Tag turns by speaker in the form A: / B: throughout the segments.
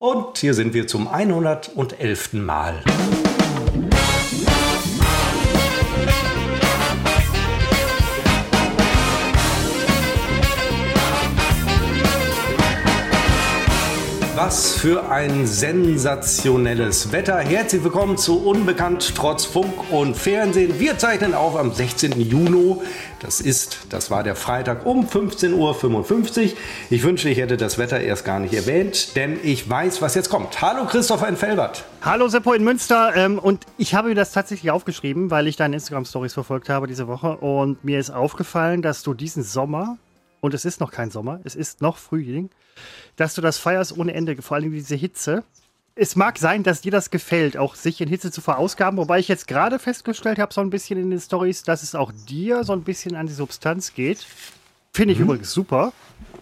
A: Und hier sind wir zum 111. Mal. Was für ein sensationelles Wetter. Herzlich willkommen zu Unbekannt trotz Funk und Fernsehen. Wir zeichnen auf am 16. Juni. Das ist, das war der Freitag um 15.55 Uhr. Ich wünschte, ich hätte das Wetter erst gar nicht erwähnt, denn ich weiß, was jetzt kommt. Hallo Christopher in Felbert.
B: Hallo Seppo in Münster. Ähm, und ich habe mir das tatsächlich aufgeschrieben, weil ich deine Instagram-Stories verfolgt habe diese Woche. Und mir ist aufgefallen, dass du diesen Sommer, und es ist noch kein Sommer, es ist noch Frühling, dass du das feierst ohne Ende, vor allem diese Hitze. Es mag sein, dass dir das gefällt, auch sich in Hitze zu verausgaben, wobei ich jetzt gerade festgestellt habe, so ein bisschen in den Stories, dass es auch dir so ein bisschen an die Substanz geht. Finde ich mhm. übrigens super.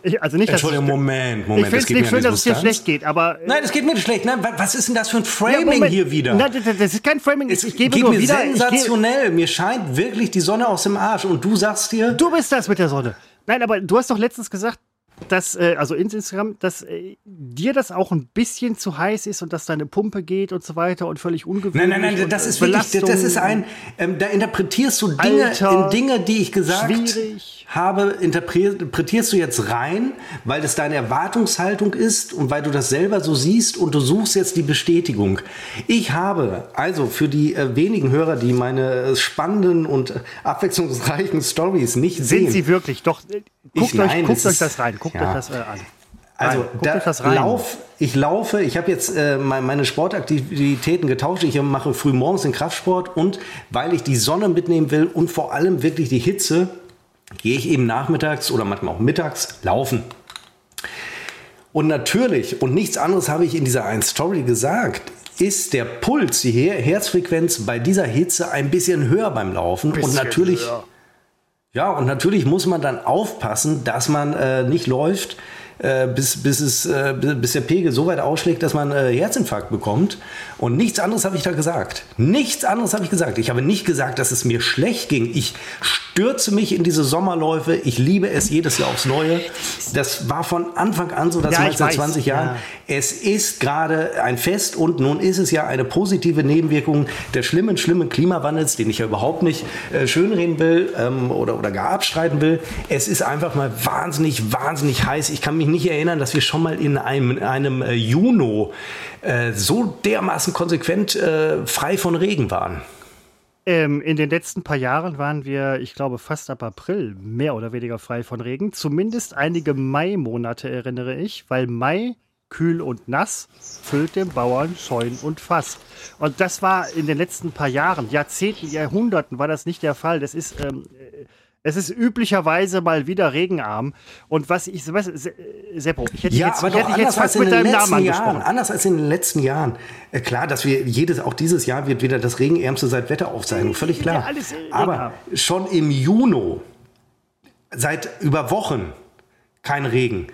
A: Ich, also nicht, Entschuldigung, Moment, Moment.
B: Ich finde es nicht schön, dass es dir schlecht geht, aber.
A: Nein, es geht mir nicht schlecht. Nein, was ist denn das für ein Framing ja, hier wieder?
B: Nein, das ist kein Framing.
A: Es ich gebe geht mir wieder, sensationell. mir scheint wirklich die Sonne aus dem Arsch. Und du sagst dir.
B: Du bist das mit der Sonne. Nein, aber du hast doch letztens gesagt, dass, äh, also ins Instagram, dass äh, dir das auch ein bisschen zu heiß ist und dass deine Pumpe geht und so weiter und völlig ungewöhnlich.
A: Nein, nein, nein, das ist wirklich, das ist ein, ähm, da interpretierst du Dinge, Alter, in Dinge, die ich gesagt schwierig. habe, interpretierst du jetzt rein, weil das deine Erwartungshaltung ist und weil du das selber so siehst und du suchst jetzt die Bestätigung. Ich habe, also für die äh, wenigen Hörer, die meine spannenden und abwechslungsreichen Stories nicht
B: Sind
A: sehen.
B: Sind sie wirklich? Doch, äh, guckt, ich, euch, nein, guckt euch das rein. Guckt ja. euch das äh, an.
A: Also da lauf, ich laufe, ich habe jetzt äh, meine Sportaktivitäten getauscht. Ich mache früh morgens den Kraftsport und weil ich die Sonne mitnehmen will und vor allem wirklich die Hitze, gehe ich eben nachmittags oder manchmal auch mittags laufen. Und natürlich, und nichts anderes habe ich in dieser einen Story gesagt, ist der Puls, die Herzfrequenz bei dieser Hitze ein bisschen höher beim Laufen. Bisschen und natürlich, höher. Ja, und natürlich muss man dann aufpassen, dass man äh, nicht läuft, äh, bis, bis, es, äh, bis der Pegel so weit ausschlägt, dass man äh, Herzinfarkt bekommt. Und nichts anderes habe ich da gesagt. Nichts anderes habe ich gesagt. Ich habe nicht gesagt, dass es mir schlecht ging. Ich stürze mich in diese Sommerläufe. Ich liebe es jedes Jahr aufs Neue. Das war von Anfang an so, das ja, seit 20 Jahren. Ja. Es ist gerade ein Fest und nun ist es ja eine positive Nebenwirkung des schlimmen, schlimmen Klimawandels, den ich ja überhaupt nicht äh, schönreden will ähm, oder, oder gar abstreiten will. Es ist einfach mal wahnsinnig, wahnsinnig heiß. Ich kann mich nicht erinnern, dass wir schon mal in einem, in einem äh, Juno äh, so dermaßen konsequent äh, frei von Regen waren.
B: Ähm, in den letzten paar Jahren waren wir, ich glaube, fast ab April mehr oder weniger frei von Regen. Zumindest einige Mai-Monate erinnere ich, weil Mai kühl und nass füllt dem Bauern Scheun und Fass. Und das war in den letzten paar Jahren, Jahrzehnten, Jahrhunderten war das nicht der Fall. Das ist ähm, es ist üblicherweise mal wieder regenarm. Und was ich, was, Seppo, ich hätte
A: ja,
B: jetzt,
A: aber
B: hätte
A: jetzt fast mit deinem Namen Jahren, Anders als in den letzten Jahren. Äh, klar, dass wir jedes, auch dieses Jahr wird wieder das regenärmste seit Wetteraufzeichnung, völlig klar. Ja, aber schon im Juni, seit über Wochen, kein Regen.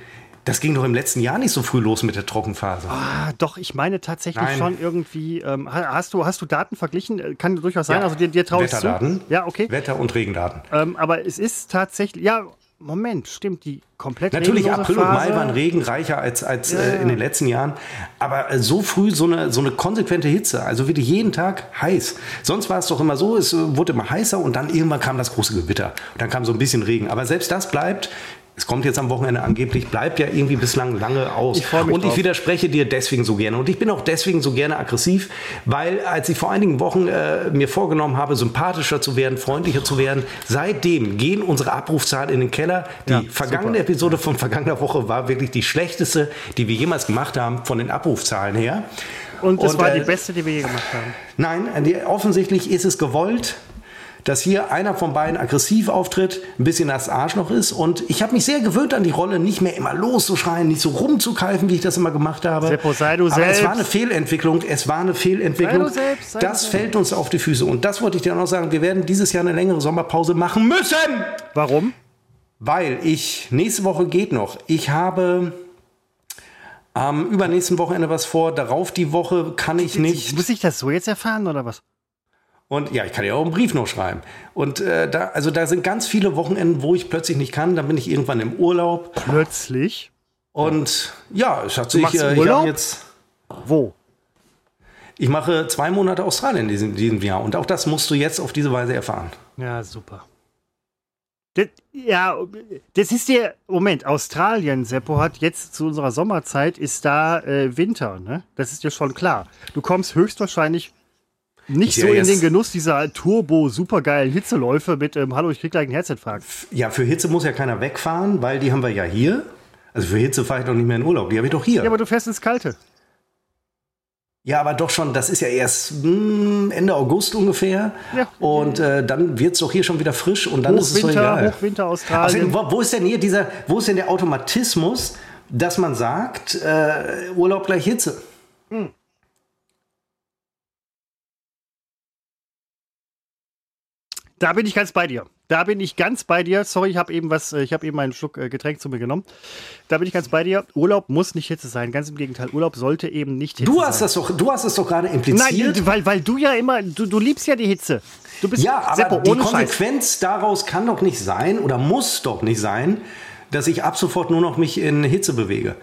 A: Das ging doch im letzten Jahr nicht so früh los mit der Trockenphase.
B: Ah, doch, ich meine tatsächlich Nein. schon irgendwie. Ähm, hast, du, hast du Daten verglichen? Äh, kann durchaus sein. Ja. Also dir, dir traue ich
A: Wetterdaten.
B: Zu. Ja, okay.
A: Wetter- und Regendaten.
B: Ähm, aber es ist tatsächlich. Ja, Moment, stimmt, die komplett
A: Natürlich, April Phase. und Mai waren regenreicher als, als ja. äh, in den letzten Jahren. Aber äh, so früh so eine, so eine konsequente Hitze, also wirklich jeden Tag heiß. Sonst war es doch immer so, es äh, wurde immer heißer und dann irgendwann kam das große Gewitter. Und dann kam so ein bisschen Regen. Aber selbst das bleibt es kommt jetzt am Wochenende angeblich, bleibt ja irgendwie bislang lange aus. Ich und ich drauf. widerspreche dir deswegen so gerne. Und ich bin auch deswegen so gerne aggressiv, weil als ich vor einigen Wochen äh, mir vorgenommen habe, sympathischer zu werden, freundlicher zu werden, seitdem gehen unsere Abrufzahlen in den Keller. Die ja, vergangene super. Episode von vergangener Woche war wirklich die schlechteste, die wir jemals gemacht haben, von den Abrufzahlen her.
B: Und es war äh, die beste, die wir je gemacht haben.
A: Nein, die, offensichtlich ist es gewollt dass hier einer von beiden aggressiv auftritt, ein bisschen das Arschloch ist. Und ich habe mich sehr gewöhnt an die Rolle, nicht mehr immer loszuschreien, nicht so rumzukeifen, wie ich das immer gemacht habe.
B: Seppo, sei du
A: Aber
B: selbst.
A: es war eine Fehlentwicklung. Es war eine Fehlentwicklung. Sei du selbst, sei das fällt uns auf die Füße. Und das wollte ich dir auch noch sagen. Wir werden dieses Jahr eine längere Sommerpause machen müssen.
B: Warum?
A: Weil ich, nächste Woche geht noch. Ich habe am übernächsten Wochenende was vor. Darauf die Woche kann ich nicht.
B: Muss ich das so jetzt erfahren oder was?
A: Und ja, ich kann ja auch einen Brief noch schreiben. Und äh, da, also da sind ganz viele Wochenenden, wo ich plötzlich nicht kann. Dann bin ich irgendwann im Urlaub.
B: Plötzlich?
A: Und ja, es hat sich. Äh, jetzt.
B: Wo?
A: Ich mache zwei Monate Australien in diesem, diesem Jahr und auch das musst du jetzt auf diese Weise erfahren.
B: Ja, super. Das, ja, das ist der Moment. Australien, Seppo, hat jetzt zu unserer Sommerzeit ist da äh, Winter, ne? Das ist dir schon klar. Du kommst höchstwahrscheinlich nicht so in den Genuss dieser turbo supergeilen Hitzeläufe mit ähm, Hallo, ich krieg gleich einen Herzinfarkt.
A: Ja, für Hitze muss ja keiner wegfahren, weil die haben wir ja hier. Also für Hitze fahre ich doch nicht mehr in Urlaub, die habe ich doch hier.
B: Ja, aber du fährst ins Kalte.
A: Ja, aber doch schon, das ist ja erst mh, hm, Ende August ungefähr. Ja. Und äh, dann wird es doch hier schon wieder frisch und dann ist es so egal.
B: Hochwinter Australien.
A: Also, wo, wo, ist denn hier dieser, wo ist denn der Automatismus, dass man sagt, äh, Urlaub gleich Hitze? Hm.
B: Da bin ich ganz bei dir. Da bin ich ganz bei dir. Sorry, ich habe eben was, äh, ich habe eben einen Schluck äh, Getränk zu mir genommen. Da bin ich ganz bei dir. Urlaub muss nicht Hitze sein. Ganz im Gegenteil. Urlaub sollte eben nicht
A: Hitze du hast sein. Das doch, du hast es doch gerade impliziert.
B: Nein, weil, weil du ja immer, du, du liebst ja die Hitze. Du
A: bist ja, aber Seppo, die Konsequenz Scheiß. daraus kann doch nicht sein oder muss doch nicht sein, dass ich ab sofort nur noch mich in Hitze bewege.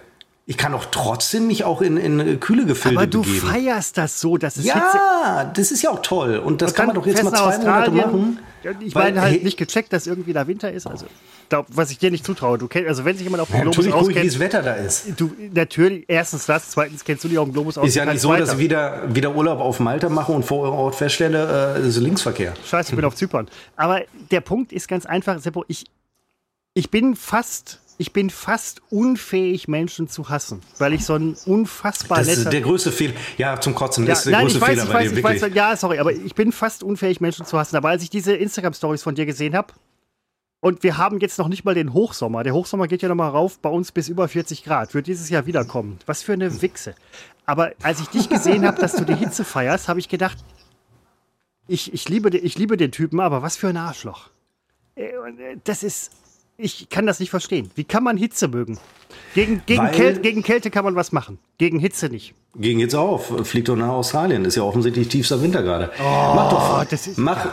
A: Ich kann doch trotzdem mich auch in, in kühle Gefilde
B: Aber du
A: begeben.
B: feierst das so, dass es
A: Ja, Hitze das ist ja auch toll. Und das kann man doch jetzt mal zwei Monate machen.
B: Ich meine halt nicht gecheckt, dass irgendwie da Winter ist. Also, glaub, was ich dir nicht zutraue. Du kennst, also wenn sich jemand auf dem ja, Globus
A: auskennt, wie das Wetter da ist.
B: Du, natürlich, erstens das, zweitens kennst du dich auf dem Globus aus.
A: Ist ja nicht so, weiter. dass ich wieder, wieder Urlaub auf Malta mache und vor Ort feststelle, äh, ist Linksverkehr.
B: Scheiße, ich bin auf Zypern. Aber der Punkt ist ganz einfach, Seppo, ich, ich bin fast ich bin fast unfähig, Menschen zu hassen, weil ich so ein unfassbar
A: Das ist der größte Fehler. Ja, zum Kotzen ja, ist der nein, größte weiß, Fehler bei weiß, dir, wirklich. Weiß,
B: ja, sorry, aber ich bin fast unfähig, Menschen zu hassen. Aber als ich diese Instagram-Stories von dir gesehen habe, und wir haben jetzt noch nicht mal den Hochsommer. Der Hochsommer geht ja noch mal rauf bei uns bis über 40 Grad. Wird dieses Jahr wiederkommen. Was für eine Wichse. Aber als ich dich gesehen habe, dass du die Hitze feierst, habe ich gedacht, ich, ich, liebe, ich liebe den Typen, aber was für ein Arschloch. Äh, äh, das ist ich kann das nicht verstehen. Wie kann man Hitze mögen? Gegen, gegen, Kälte, gegen Kälte kann man was machen. Gegen Hitze nicht.
A: Gegen Hitze auch. Fliegt doch nach Australien. Ist ja offensichtlich tiefster Winter gerade. Oh, mach doch, das ist, mach,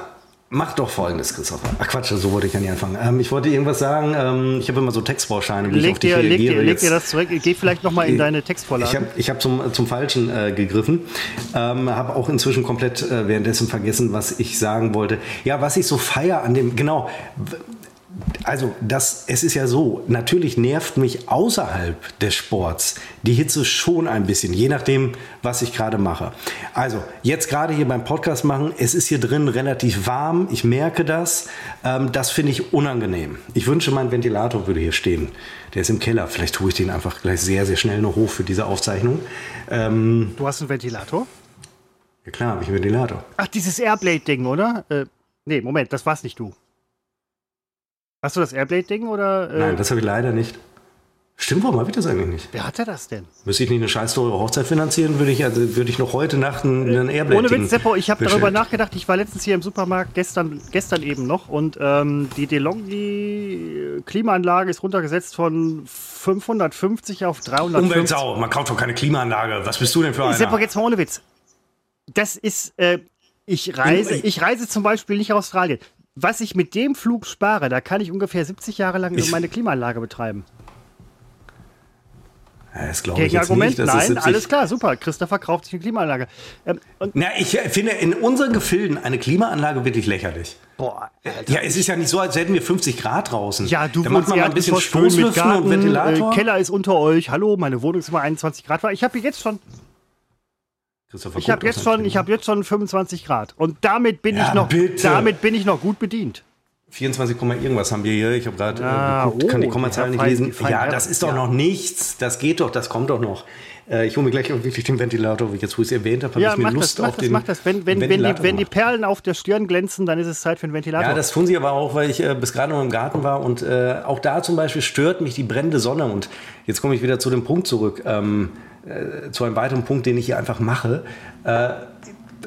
A: mach doch folgendes, Christopher. Ach Quatsch, so wollte ich ja nicht anfangen. Ähm, ich wollte irgendwas sagen. Ähm, ich habe immer so Textbauscheine, wie leg ich auf dich dir, reagiere. Leg dir,
B: leg dir das zurück. Geh vielleicht noch mal in deine Textvorlage.
A: Ich habe ich hab zum, zum Falschen äh, gegriffen. Ähm, habe auch inzwischen komplett äh, währenddessen vergessen, was ich sagen wollte. Ja, was ich so feier an dem, genau, also das, es ist ja so, natürlich nervt mich außerhalb des Sports die Hitze schon ein bisschen, je nachdem, was ich gerade mache. Also jetzt gerade hier beim Podcast machen, es ist hier drin relativ warm, ich merke das, ähm, das finde ich unangenehm. Ich wünsche, mein Ventilator würde hier stehen. Der ist im Keller, vielleicht tue ich den einfach gleich sehr, sehr schnell noch hoch für diese Aufzeichnung.
B: Ähm, du hast einen Ventilator?
A: Ja klar, habe ich einen Ventilator.
B: Ach, dieses Airblade-Ding, oder? Äh, nee, Moment, das war's nicht du. Hast du das Airblade-Ding oder?
A: Äh? Nein, das habe ich leider nicht. Stimmt, warum habe ich das eigentlich nicht?
B: Wer hatte das denn?
A: Müsste ich nicht eine scheiß teure Hochzeit finanzieren, würde ich, also, würde ich noch heute Nacht einen, einen Airblade
B: Ohne Witz, Seppo, ich habe darüber nachgedacht. Ich war letztens hier im Supermarkt, gestern, gestern eben noch, und ähm, die DeLonghi Klimaanlage ist runtergesetzt von 550 auf 350.
A: Umweltsau, man kauft doch keine Klimaanlage. Was bist du denn für einer?
B: Seppo, jetzt mal ohne Witz. Das ist, äh, ich reise, ich reise zum Beispiel nicht nach Australien was ich mit dem Flug spare, da kann ich ungefähr 70 Jahre lang ich meine Klimaanlage betreiben.
A: Das glaube ich Argument,
B: nicht. Nein, alles klar, super. Christopher kauft sich eine Klimaanlage.
A: Ähm, Na, ich finde in unseren Gefilden eine Klimaanlage wirklich lächerlich. Boah, Alter. Ja, es ist ja nicht so, als hätten wir 50 Grad draußen.
B: Ja, du da macht man mal ein bisschen Stoßlüften und Ventilator. Äh, Keller ist unter euch. Hallo, meine Wohnung ist immer 21 Grad. Ich habe jetzt schon ich habe jetzt, schon, hab jetzt schon 25 Grad. Und damit bin, ja, ich, noch, damit bin ich noch gut bedient.
A: 24, irgendwas haben wir hier. Ich habe gerade ah, äh, geguckt, kann die oh, Kommazahlen nicht lesen. ja, das ist doch ja. noch nichts. Das geht doch, das kommt doch noch. Äh, ich hole mir gleich auch wirklich den Ventilator, wie ich jetzt, wo ich es erwähnt habe, habe
B: ja,
A: ich mir Lust
B: das,
A: auf
B: das, den Mach das, wenn, wenn, wenn, die, wenn die Perlen auf der Stirn glänzen, dann ist es Zeit für einen Ventilator.
A: Ja, das tun sie aber auch, weil ich äh, bis gerade noch im Garten war und äh, auch da zum Beispiel stört mich die brennende Sonne. Und jetzt komme ich wieder zu dem Punkt zurück. Ähm, äh, zu einem weiteren Punkt, den ich hier einfach mache. Äh,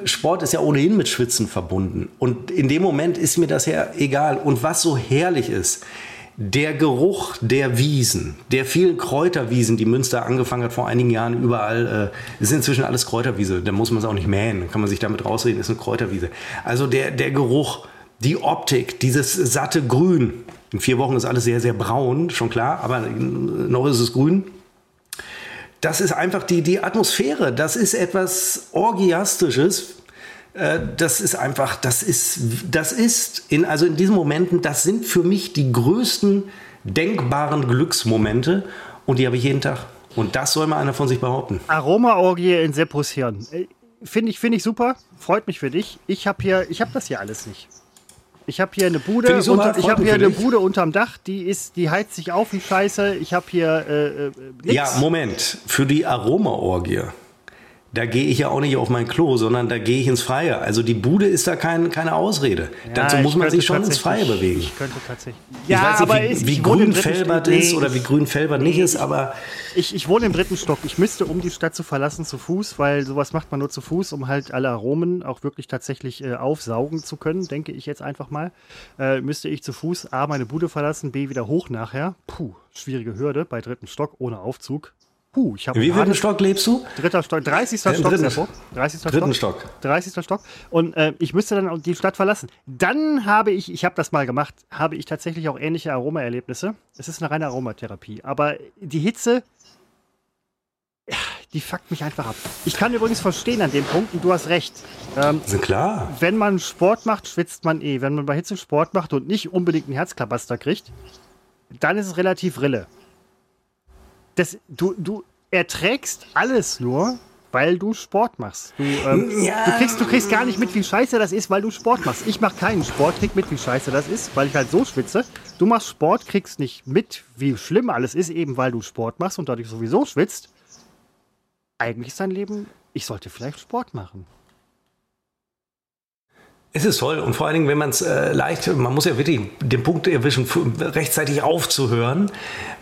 A: Sport ist ja ohnehin mit Schwitzen verbunden. Und in dem Moment ist mir das ja egal. Und was so herrlich ist, der Geruch der Wiesen, der vielen Kräuterwiesen, die Münster angefangen hat vor einigen Jahren überall, äh, ist inzwischen alles Kräuterwiese. Da muss man es auch nicht mähen, kann man sich damit rausreden, ist eine Kräuterwiese. Also der, der Geruch, die Optik, dieses satte Grün. In vier Wochen ist alles sehr, sehr braun, schon klar, aber noch ist es grün das ist einfach die, die Atmosphäre. Das ist etwas Orgiastisches. Äh, das ist einfach, das ist, das ist in, also in diesen Momenten, das sind für mich die größten denkbaren Glücksmomente und die habe ich jeden Tag. Und das soll mal einer von sich behaupten.
B: Aromaorgie in Seppos Hirn. Äh, finde ich, find ich super. Freut mich für dich. Ich habe hier, ich habe das hier alles nicht. Ich habe hier eine Bude, ich, unter, ich habe hier eine Bude unterm Dach, die ist, die heizt sich auf wie Scheiße. Ich habe hier äh, äh,
A: Ja, Moment. Für die Aromaorgie da gehe ich ja auch nicht auf mein Klo, sondern da gehe ich ins Freie. Also die Bude ist da kein, keine Ausrede. Ja, Dazu muss man sich schon ins Freie bewegen. Ich könnte tatsächlich.
B: Ja,
A: ich weiß nicht, wie, wie grün Felbert ist oder wie grün Felbert nee, nicht ist, aber.
B: Ich, ich wohne im dritten Stock. Ich müsste, um die Stadt zu verlassen, zu Fuß, weil sowas macht man nur zu Fuß, um halt alle Aromen auch wirklich tatsächlich äh, aufsaugen zu können, denke ich jetzt einfach mal. Äh, müsste ich zu Fuß A, meine Bude verlassen, B, wieder hoch nachher. Puh, schwierige Hürde bei dritten Stock ohne Aufzug.
A: Puh, ich Wie viel Stock lebst du?
B: Dritter Stock, 30.
A: Ja,
B: Stock.
A: Dritten, 30. dritten
B: Stock. Stock. 30. Stock. Und äh, ich müsste dann die Stadt verlassen. Dann habe ich, ich habe das mal gemacht, habe ich tatsächlich auch ähnliche Aromaerlebnisse. Es ist eine reine Aromatherapie. Aber die Hitze, die fuckt mich einfach ab. Ich kann übrigens verstehen an dem Punkt, und du hast recht.
A: Ähm, klar.
B: Wenn man Sport macht, schwitzt man eh. Wenn man bei Hitze Sport macht und nicht unbedingt einen Herzklabaster kriegt, dann ist es relativ Rille das, du, du erträgst alles nur, weil du Sport machst. Du, ähm, ja. du, kriegst, du kriegst gar nicht mit, wie scheiße das ist, weil du Sport machst. Ich mache keinen Sport, krieg mit, wie scheiße das ist, weil ich halt so schwitze. Du machst Sport, kriegst nicht mit, wie schlimm alles ist, eben weil du Sport machst und dadurch sowieso schwitzt. Eigentlich ist dein Leben, ich sollte vielleicht Sport machen.
A: Es ist toll und vor allen Dingen, wenn man es äh, leicht, man muss ja wirklich den Punkt erwischen, rechtzeitig aufzuhören,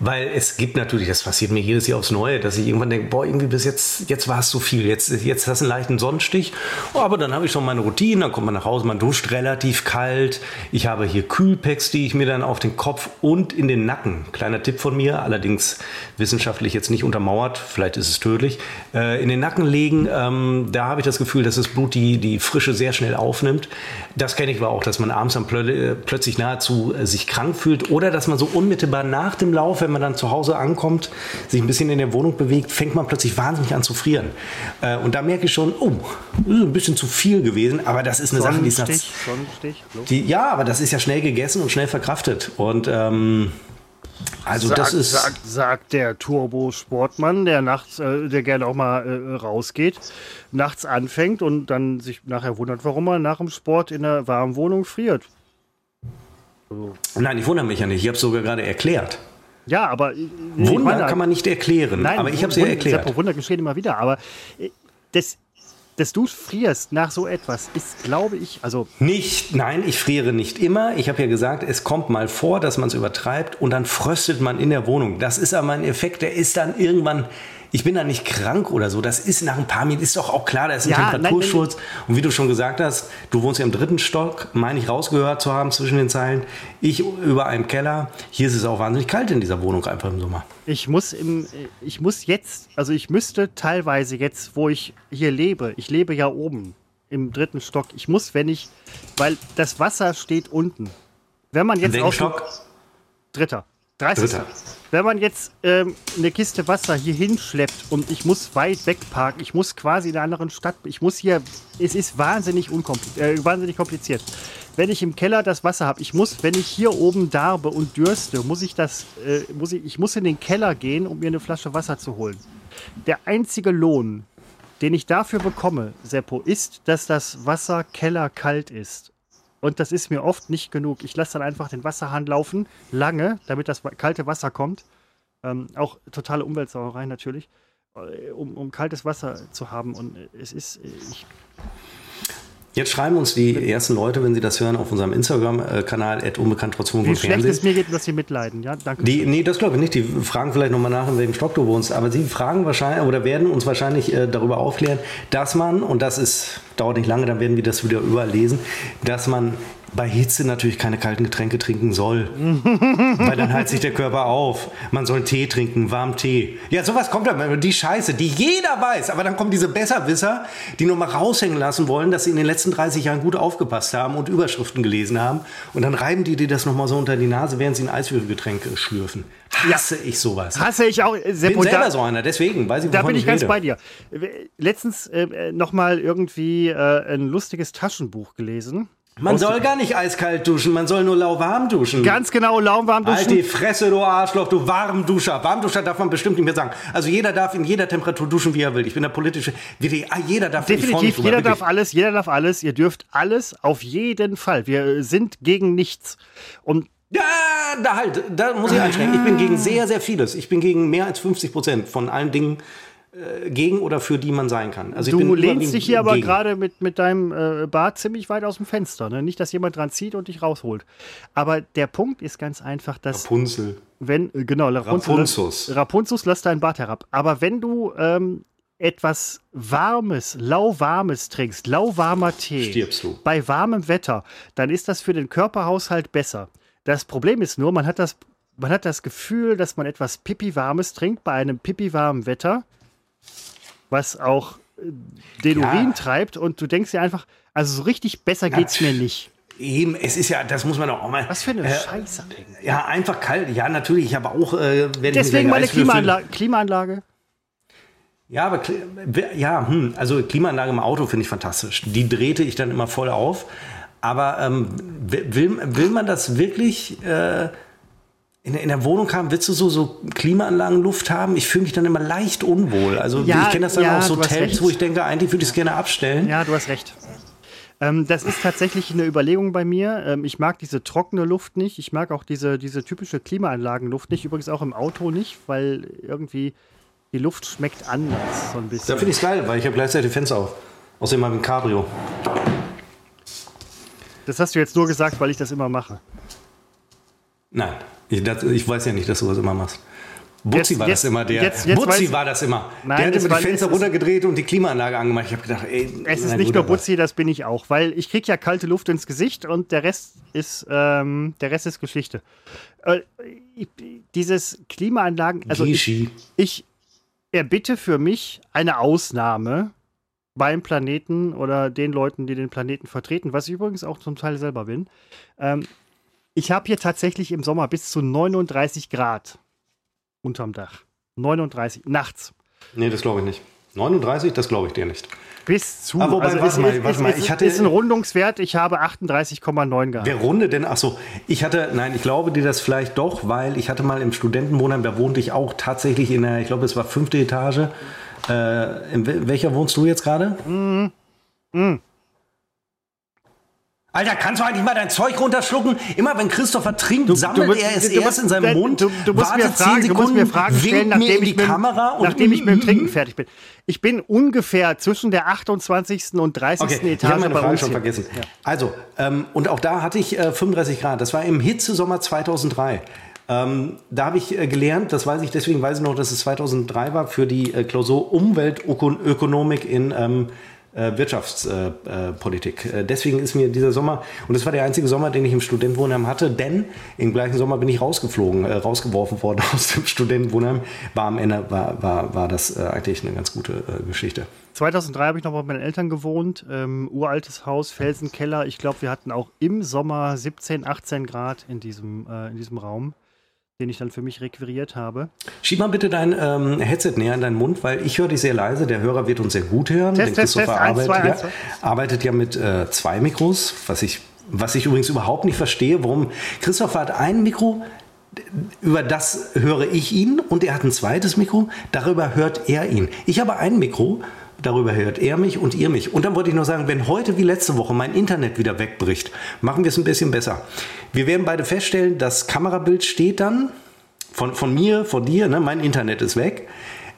A: weil es gibt natürlich, das passiert mir jedes Jahr aufs Neue, dass ich irgendwann denke, boah, irgendwie bis jetzt, jetzt war es zu viel, jetzt, jetzt hast du einen leichten Sonnenstich, oh, aber dann habe ich schon meine Routine, dann kommt man nach Hause, man duscht relativ kalt, ich habe hier Kühlpacks, die ich mir dann auf den Kopf und in den Nacken, kleiner Tipp von mir, allerdings wissenschaftlich jetzt nicht untermauert, vielleicht ist es tödlich, äh, in den Nacken legen, ähm, da habe ich das Gefühl, dass das Blut die, die Frische sehr schnell aufnimmt das kenne ich aber auch, dass man abends dann plö plötzlich nahezu äh, sich krank fühlt oder dass man so unmittelbar nach dem Lauf, wenn man dann zu Hause ankommt, sich ein bisschen in der Wohnung bewegt, fängt man plötzlich wahnsinnig an zu frieren. Äh, und da merke ich schon, oh, ein bisschen zu viel gewesen, aber das ist eine Sache, die ist nach, die, Ja, aber das ist ja schnell gegessen und schnell verkraftet. Und ähm, also
B: sagt,
A: das ist
B: sagt, sagt der Turbo-Sportmann, der nachts, äh, der gerne auch mal äh, rausgeht, nachts anfängt und dann sich nachher wundert, warum er nach dem Sport in der warmen Wohnung friert.
A: Also. Nein, ich wundere mich ja nicht. Ich habe es sogar gerade erklärt.
B: Ja, aber
A: äh, Wunder meine, kann man nicht erklären. Nein, aber ich habe es ja erklärt.
B: Wunder geschehen immer wieder. Aber äh, das dass du frierst nach so etwas, ist, glaube ich, also.
A: Nicht, nein, ich friere nicht immer. Ich habe ja gesagt, es kommt mal vor, dass man es übertreibt und dann fröstet man in der Wohnung. Das ist aber ein Effekt, der ist dann irgendwann ich bin da nicht krank oder so. Das ist nach ein paar Minuten, ist doch auch klar, da ist ein ja, Temperaturschutz. Nein, nein. Und wie du schon gesagt hast, du wohnst ja im dritten Stock, meine ich rausgehört zu haben zwischen den Zeilen. Ich über einem Keller. Hier ist es auch wahnsinnig kalt in dieser Wohnung einfach im Sommer.
B: Ich muss, im, ich muss jetzt, also ich müsste teilweise jetzt, wo ich hier lebe, ich lebe ja oben im dritten Stock. Ich muss, wenn ich, weil das Wasser steht unten. Wenn man jetzt
A: auf Stock?
B: Dritter. 30. Dritter. Wenn man jetzt ähm, eine Kiste Wasser hier hinschleppt und ich muss weit weg parken, ich muss quasi in einer anderen Stadt, ich muss hier, es ist wahnsinnig, äh, wahnsinnig kompliziert. Wenn ich im Keller das Wasser habe, ich muss, wenn ich hier oben darbe und dürste, muss ich das, äh, muss ich, ich muss in den Keller gehen, um mir eine Flasche Wasser zu holen. Der einzige Lohn, den ich dafür bekomme, Seppo, ist, dass das Wasser kellerkalt ist. Und das ist mir oft nicht genug. Ich lasse dann einfach den Wasserhahn laufen, lange, damit das kalte Wasser kommt. Ähm, auch totale Umweltsauerei natürlich, äh, um, um kaltes Wasser zu haben. Und es ist, äh, ich
A: Jetzt schreiben uns die ersten Leute, wenn sie das hören, auf unserem Instagram-Kanal, unbekannt trotz Wie
B: schlecht es mir geht, dass sie mitleiden, ja? Danke.
A: Die, nee, das glaube ich nicht. Die fragen vielleicht nochmal nach, in welchem Stock du wohnst. Aber sie fragen wahrscheinlich oder werden uns wahrscheinlich äh, darüber aufklären, dass man, und das ist, dauert nicht lange, dann werden wir das wieder überlesen, dass man bei Hitze natürlich keine kalten Getränke trinken soll. Weil dann heizt sich der Körper auf. Man soll Tee trinken, warm Tee. Ja, sowas kommt dann, die Scheiße, die jeder weiß. Aber dann kommen diese Besserwisser, die nur mal raushängen lassen wollen, dass sie in den letzten 30 Jahren gut aufgepasst haben und Überschriften gelesen haben. Und dann reiben die dir das nochmal so unter die Nase, während sie ein Eiswürfelgetränk schlürfen. Hasse ja. ich sowas.
B: Hasse ich auch.
A: Seppo, bin selber da, so einer, deswegen weiß ich,
B: Da bin ich, ich ganz rede. bei dir. Letztens äh, nochmal irgendwie äh, ein lustiges Taschenbuch gelesen
A: man soll gar nicht eiskalt duschen, man soll nur lauwarm duschen.
B: Ganz genau, lauwarm duschen.
A: Halt die Fresse, du Arschloch, du Warmduscher. Warmduscher darf man bestimmt nicht mehr sagen. Also jeder darf in jeder Temperatur duschen, wie er will. Ich bin der politische. Ah, jeder darf
B: Definitiv, jeder darf alles, jeder darf alles. Ihr dürft alles auf jeden Fall. Wir sind gegen nichts. Und
A: ja, da halt, da muss ich einschränken. Ich bin gegen sehr, sehr vieles. Ich bin gegen mehr als 50 Prozent von allen Dingen, äh, gegen oder für die man sein kann.
B: Also du lehnst dich hier aber gerade mit, mit deinem äh, Bart ziemlich weit aus dem Fenster. Ne? Nicht, dass jemand dran zieht und dich rausholt. Aber der Punkt ist ganz einfach, dass.
A: Rapunzel.
B: Wenn, äh, genau,
A: Rapunzel, Rapunzus.
B: Rapunzus, lass deinen Bart herab. Aber wenn du ähm, etwas Warmes, lauwarmes trinkst, lauwarmer Tee,
A: stirbst du.
B: Bei warmem Wetter, dann ist das für den Körperhaushalt besser. Das Problem ist nur, man hat das, man hat das Gefühl, dass man etwas Pipi-Warmes trinkt bei einem Pipi-warmen Wetter was auch äh, den ja. Urin treibt und du denkst dir einfach, also so richtig besser geht es mir nicht.
A: Eben, es ist ja, das muss man doch auch mal.
B: Was für eine äh, Scheiße.
A: Ja, einfach kalt. Ja, natürlich, ich habe auch. Äh,
B: Deswegen meine Klimaanlage, Klimaanlage.
A: Ja, aber ja, hm, also Klimaanlage im Auto finde ich fantastisch. Die drehte ich dann immer voll auf. Aber ähm, will, will man das wirklich? Äh, in, in der Wohnung haben, willst du so, so Klimaanlagenluft haben? Ich fühle mich dann immer leicht unwohl. Also ja, ich kenne das dann ja, aus Hotels, wo ich denke, eigentlich würde ich es gerne abstellen.
B: Ja, du hast recht. Ähm, das ist tatsächlich eine Überlegung bei mir. Ähm, ich mag diese trockene Luft nicht. Ich mag auch diese, diese typische Klimaanlagenluft nicht. Übrigens auch im Auto nicht, weil irgendwie die Luft schmeckt anders so ein bisschen.
A: Da finde ich es geil, weil ich habe gleichzeitig Fenster auf. Außerdem habe ich ein Cabrio.
B: Das hast du jetzt nur gesagt, weil ich das immer mache.
A: Nein. Ich, das, ich weiß ja nicht, dass du das immer machst. Butzi jetzt, war jetzt, das immer, der. Jetzt, jetzt Butzi war das immer. Nein, der hat immer die Fenster runtergedreht und die Klimaanlage angemacht. Ich habe gedacht, ey.
B: Es ist nicht nur Butzi, das bin ich auch, weil ich kriege ja kalte Luft ins Gesicht und der Rest ist, ähm, der Rest ist Geschichte. Äh, dieses Klimaanlagen, also ich, ich erbitte für mich eine Ausnahme beim Planeten oder den Leuten, die den Planeten vertreten, was ich übrigens auch zum Teil selber bin. Ähm, ich habe hier tatsächlich im Sommer bis zu 39 Grad unterm Dach. 39, nachts.
A: Nee, das glaube ich nicht. 39, das glaube ich dir nicht.
B: Bis zu.
A: Ah, wobei, also warte mal, warte mal.
B: Ich hatte, ist ein Rundungswert, ich habe 38,9 gehabt.
A: Wer runde denn? Achso, ich hatte, nein, ich glaube dir das vielleicht doch, weil ich hatte mal im Studentenwohnheim, da wohnte ich auch tatsächlich in der, ich glaube, es war fünfte Etage. Äh, in welcher wohnst du jetzt gerade? Mm, mm. Alter, kannst du eigentlich mal dein Zeug runterschlucken? Immer wenn Christopher trinkt, du, sammelt du, er es erst musst, in seinem Mund,
B: du, du musst mir Fragen, Sekunden, du musst mir Fragen stellen, nachdem, ich mit, nachdem ich mit dem Trinken fertig bin. Ich bin ungefähr zwischen der 28. und 30. Okay, Etage
A: ich habe meine Frage schon vergessen. Ja. Also, ähm, und auch da hatte ich äh, 35 Grad. Das war im Hitzesommer 2003. Ähm, da habe ich äh, gelernt, das weiß ich, deswegen weiß ich noch, dass es 2003 war, für die äh, Klausur Umweltökonomik in ähm, äh, Wirtschaftspolitik. Äh, deswegen ist mir dieser Sommer, und das war der einzige Sommer, den ich im Studentenwohnheim hatte, denn im gleichen Sommer bin ich rausgeflogen, äh, rausgeworfen worden aus dem Studentenwohnheim. War am Ende, war, war, war das eigentlich eine ganz gute Geschichte.
B: 2003 habe ich noch bei meinen Eltern gewohnt, ähm, uraltes Haus, Felsenkeller. Ich glaube, wir hatten auch im Sommer 17, 18 Grad in diesem, äh, in diesem Raum den ich dann für mich requiriert habe.
A: Schieb mal bitte dein ähm, Headset näher an deinen Mund, weil ich höre dich sehr leise. Der Hörer wird uns sehr gut hören.
B: Test, Test, Test,
A: arbeitet, 1, 2, 1, 2. Ja, arbeitet ja mit äh, zwei Mikros, was ich, was ich übrigens überhaupt nicht verstehe, warum Christopher hat ein Mikro, über das höre ich ihn und er hat ein zweites Mikro, darüber hört er ihn. Ich habe ein Mikro Darüber hört er mich und ihr mich. Und dann wollte ich noch sagen, wenn heute wie letzte Woche mein Internet wieder wegbricht, machen wir es ein bisschen besser. Wir werden beide feststellen, das Kamerabild steht dann von, von mir, von dir, ne? mein Internet ist weg.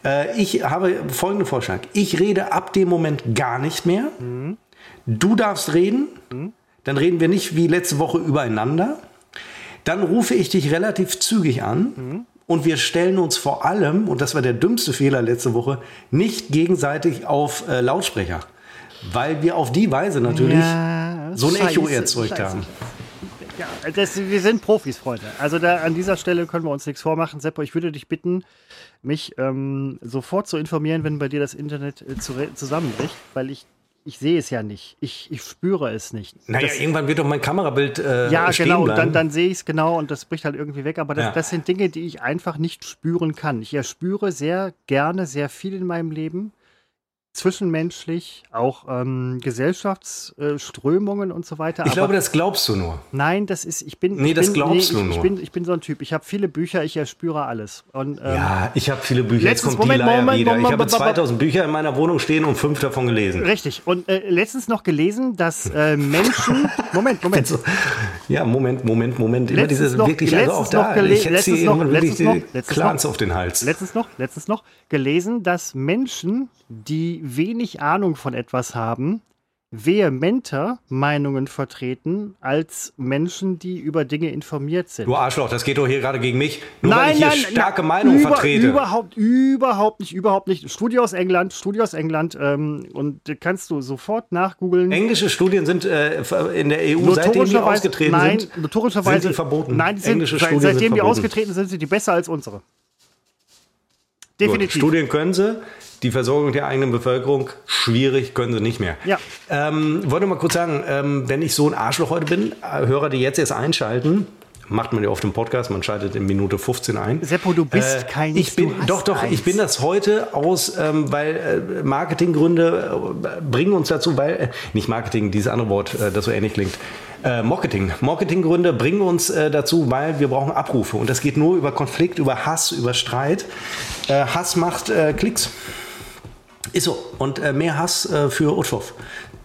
A: Äh, ich habe folgenden Vorschlag. Ich rede ab dem Moment gar nicht mehr. Mhm. Du darfst reden. Mhm. Dann reden wir nicht wie letzte Woche übereinander. Dann rufe ich dich relativ zügig an. Mhm. Und wir stellen uns vor allem, und das war der dümmste Fehler letzte Woche, nicht gegenseitig auf äh, Lautsprecher. Weil wir auf die Weise natürlich. Ja so ein scheiße, Echo erzeugt haben.
B: Ja, das, wir sind Profis, Freunde. Also da an dieser Stelle können wir uns nichts vormachen. Seppo, ich würde dich bitten, mich ähm, sofort zu informieren, wenn bei dir das Internet äh, zu, zusammenbricht, weil ich ich sehe es ja nicht. Ich, ich spüre es nicht.
A: Naja, das, irgendwann wird doch mein Kamerabild äh,
B: Ja, genau. Bleiben. Dann, dann sehe ich es genau und das bricht halt irgendwie weg. Aber das, ja. das sind Dinge, die ich einfach nicht spüren kann. Ich erspüre sehr gerne sehr viel in meinem Leben zwischenmenschlich, auch ähm, Gesellschaftsströmungen äh, und so weiter.
A: Ich glaube, das glaubst du nur.
B: Nein, das ist, ich bin.
A: Nee,
B: ich
A: das
B: bin,
A: glaubst
B: nee,
A: du
B: ich, nur. Ich bin, ich bin so ein Typ. Ich habe viele Bücher, ich erspüre alles. Und,
A: ähm, ja, ich habe viele Bücher. Jetzt kommt Moment, die Leier Moment, wieder. Moment, ich habe 2000 Bücher in meiner Wohnung stehen und fünf davon gelesen.
B: Richtig. Und äh, letztens noch gelesen, dass äh, Menschen. Moment, Moment.
A: ja, Moment, Moment, Moment.
B: Immer dieses noch, wirklich, also auch da. Ich
A: hätte noch, letztens noch, letztens Clans auf den Hals.
B: Letztens noch, letztens noch gelesen, dass Menschen, die wenig Ahnung von etwas haben, vehementer Meinungen vertreten als Menschen, die über Dinge informiert sind.
A: Du Arschloch, das geht doch hier gerade gegen mich.
B: Nur nein,
A: weil ich
B: nein,
A: hier starke Meinungen über, vertrete.
B: Überhaupt, überhaupt nicht, überhaupt nicht. Studie aus England, Studie aus England ähm, und kannst du sofort nachgoogeln.
A: Englische Studien sind äh, in der EU, seitdem die ausgetreten
B: nein,
A: sind,
B: notorischerweise,
A: sind verboten.
B: Nein, die sind,
A: Englische
B: seit, seitdem sind die ausgetreten sind, sind die besser als unsere.
A: Definitiv. Gut, Studien können sie. Die Versorgung der eigenen Bevölkerung, schwierig, können sie nicht mehr.
B: Ja.
A: Ähm, wollte mal kurz sagen, ähm, wenn ich so ein Arschloch heute bin, äh, Hörer, die jetzt erst einschalten, macht man ja oft im Podcast, man schaltet in Minute 15 ein.
B: Seppo, du bist äh, kein
A: Ich bin doch doch, eins. ich bin das heute aus, ähm, weil äh, Marketinggründe äh, bringen uns dazu, weil äh, nicht Marketing, dieses andere Wort, äh, das so ähnlich klingt. Äh, Marketing. Marketinggründe bringen uns dazu, weil wir brauchen Abrufe. Und das geht nur über Konflikt, über Hass, über Streit. Hass macht Klicks. Ist so. Und mehr Hass für Utfoff.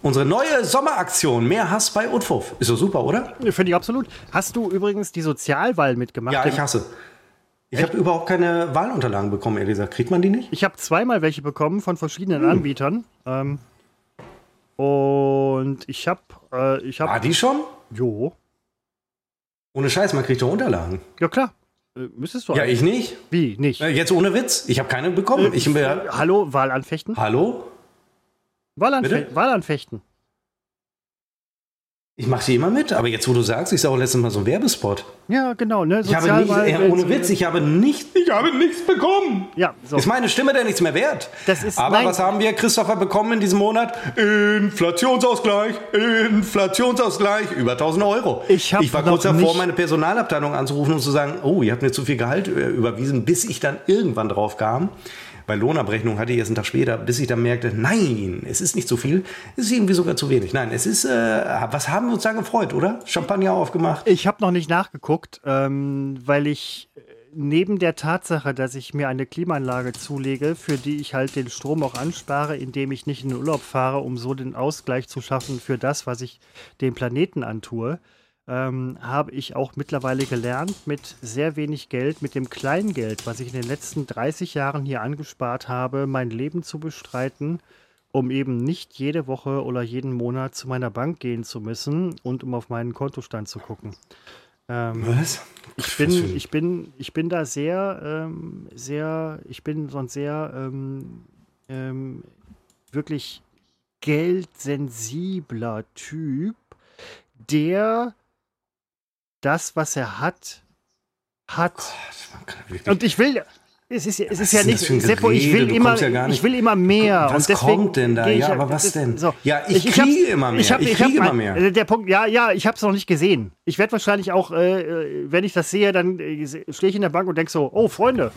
A: Unsere neue Sommeraktion, mehr Hass bei Utfoff. Ist doch super, oder?
B: Finde ich absolut. Hast du übrigens die Sozialwahl mitgemacht?
A: Ja, ich hasse. Ich habe überhaupt keine Wahlunterlagen bekommen, Elisa. Kriegt man die nicht?
B: Ich habe zweimal welche bekommen von verschiedenen hm. Anbietern. Ähm, und ich habe. Äh, ich hab,
A: War die schon?
B: Jo.
A: Ohne Scheiß, man kriegt doch Unterlagen.
B: Ja, klar. Äh, müsstest du
A: Ja, ich nicht.
B: Wie, nicht?
A: Äh, jetzt ohne Witz. Ich habe keine bekommen.
B: Äh, ich, hallo, Wahlanfechten?
A: Hallo?
B: Wahlanfe Wahlanfechten.
A: Ich mache sie immer mit, aber jetzt, wo du sagst, ich sage letztes Mal so ein Werbespot.
B: Ja, genau. Ne?
A: Ich habe nicht, äh, ohne Witz, ich habe nicht, ich habe nichts bekommen.
B: Ja, so.
A: Ist meine Stimme denn nichts mehr wert?
B: Das ist,
A: aber
B: nein.
A: was haben wir, Christopher, bekommen in diesem Monat? Inflationsausgleich, Inflationsausgleich, über 1000 Euro.
B: Ich,
A: ich war kurz davor, meine Personalabteilung anzurufen und zu sagen, oh, ihr habt mir zu viel Gehalt äh, überwiesen, bis ich dann irgendwann drauf kam bei Lohnabrechnung hatte ich erst einen Tag später, bis ich dann merkte, nein, es ist nicht so viel, es ist irgendwie sogar zu wenig. Nein, es ist, äh, was haben wir uns da gefreut, oder? Champagner aufgemacht?
B: Ich habe noch nicht nachgeguckt, ähm, weil ich äh, neben der Tatsache, dass ich mir eine Klimaanlage zulege, für die ich halt den Strom auch anspare, indem ich nicht in den Urlaub fahre, um so den Ausgleich zu schaffen für das, was ich dem Planeten antue, ähm, habe ich auch mittlerweile gelernt, mit sehr wenig Geld, mit dem Kleingeld, was ich in den letzten 30 Jahren hier angespart habe, mein Leben zu bestreiten, um eben nicht jede Woche oder jeden Monat zu meiner Bank gehen zu müssen und um auf meinen Kontostand zu gucken.
A: Ähm, was?
B: Ich bin, ich bin, ich bin da sehr, ähm, sehr, ich bin so ein sehr ähm, ähm, wirklich geldsensibler Typ, der das, was er hat, hat. Gott, und ich will, es ist, es ist ja nicht, Seppo, ich will immer, ja ich will immer mehr.
A: Was kommt denn da? Ja, aber was denn? So. Ja, ich, ich kriege immer mehr. Ich, hab, ich, ich kriege immer mehr.
B: Äh, der Punkt, ja, ja, ich habe es noch nicht gesehen. Ich werde wahrscheinlich auch, äh, äh, wenn ich das sehe, dann äh, stehe ich in der Bank und denke so, oh, Freunde,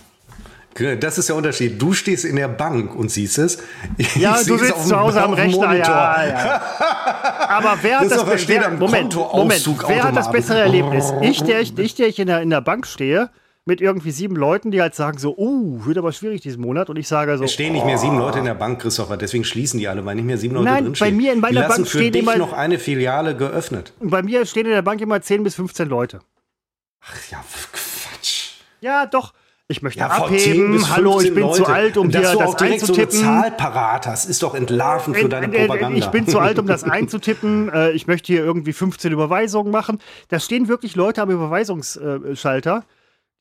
A: das ist der Unterschied. Du stehst in der Bank und siehst es.
B: Ich ja, du sitzt zu Hause am Rechner. Ja, ja. Aber wer hat das, das wer, Moment, Moment, wer hat das bessere Erlebnis? Ich, der ich, ich, der ich in der, in der Bank stehe, mit irgendwie sieben Leuten, die halt sagen so, uh, wird aber schwierig diesen Monat. Und ich sage so,
A: es stehen nicht mehr sieben oh. Leute in der Bank, Christopher. Deswegen schließen die alle, weil nicht mehr sieben Leute
B: Nein,
A: drinstehen.
B: bei mir in meiner
A: die
B: Bank
A: für dich immer noch eine Filiale geöffnet.
B: Bei mir stehen in der Bank immer zehn bis 15 Leute.
A: Ach ja, Quatsch.
B: Ja, doch. Ich möchte ja, abheben. Hallo, ich bin Leute. zu alt, um dir das einzutippen. So
A: eine Zahl parat hast, ist doch entlarvend für deine Propaganda.
B: Ich bin zu alt, um das einzutippen. Äh, ich möchte hier irgendwie 15 Überweisungen machen. Da stehen wirklich Leute am Überweisungsschalter,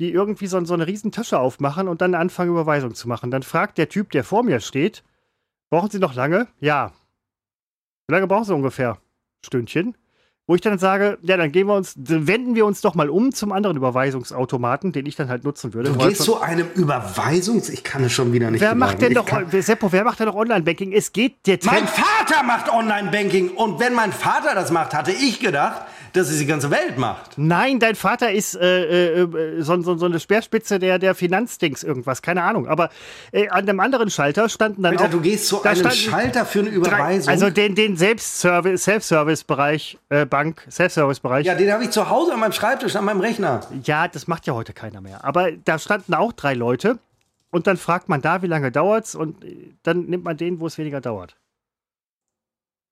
B: die irgendwie so, so eine riesen Tasche aufmachen und dann anfangen, Überweisungen zu machen. Dann fragt der Typ, der vor mir steht, brauchen Sie noch lange? Ja. Wie lange brauchen Sie ungefähr? Stündchen wo ich dann sage, ja, dann gehen wir uns, wenden wir uns doch mal um zum anderen Überweisungsautomaten, den ich dann halt nutzen würde.
A: Du gehst zu einem Überweisungs... Ich kann es schon wieder nicht
B: Wer macht denn doch, Seppo, wer macht denn doch Online-Banking? Es geht
A: der Trend Mein Vater macht Online-Banking und wenn mein Vater das macht, hatte ich gedacht, dass es die ganze Welt macht.
B: Nein, dein Vater ist äh, äh, so, so, so, eine Speerspitze der, der Finanzdings irgendwas, keine Ahnung. Aber äh, an dem anderen Schalter standen dann
A: Alter, auch... du gehst zu einem Schalter für eine Überweisung?
B: Drei, also den, den Self-Service-Bereich, äh, Bank, Self-Service-Bereich.
A: Ja, den habe ich zu Hause an meinem Schreibtisch, an meinem Rechner.
B: Ja, das macht ja heute keiner mehr. Aber da standen auch drei Leute und dann fragt man da, wie lange dauert's und äh, dann nimmt man den, wo es weniger dauert.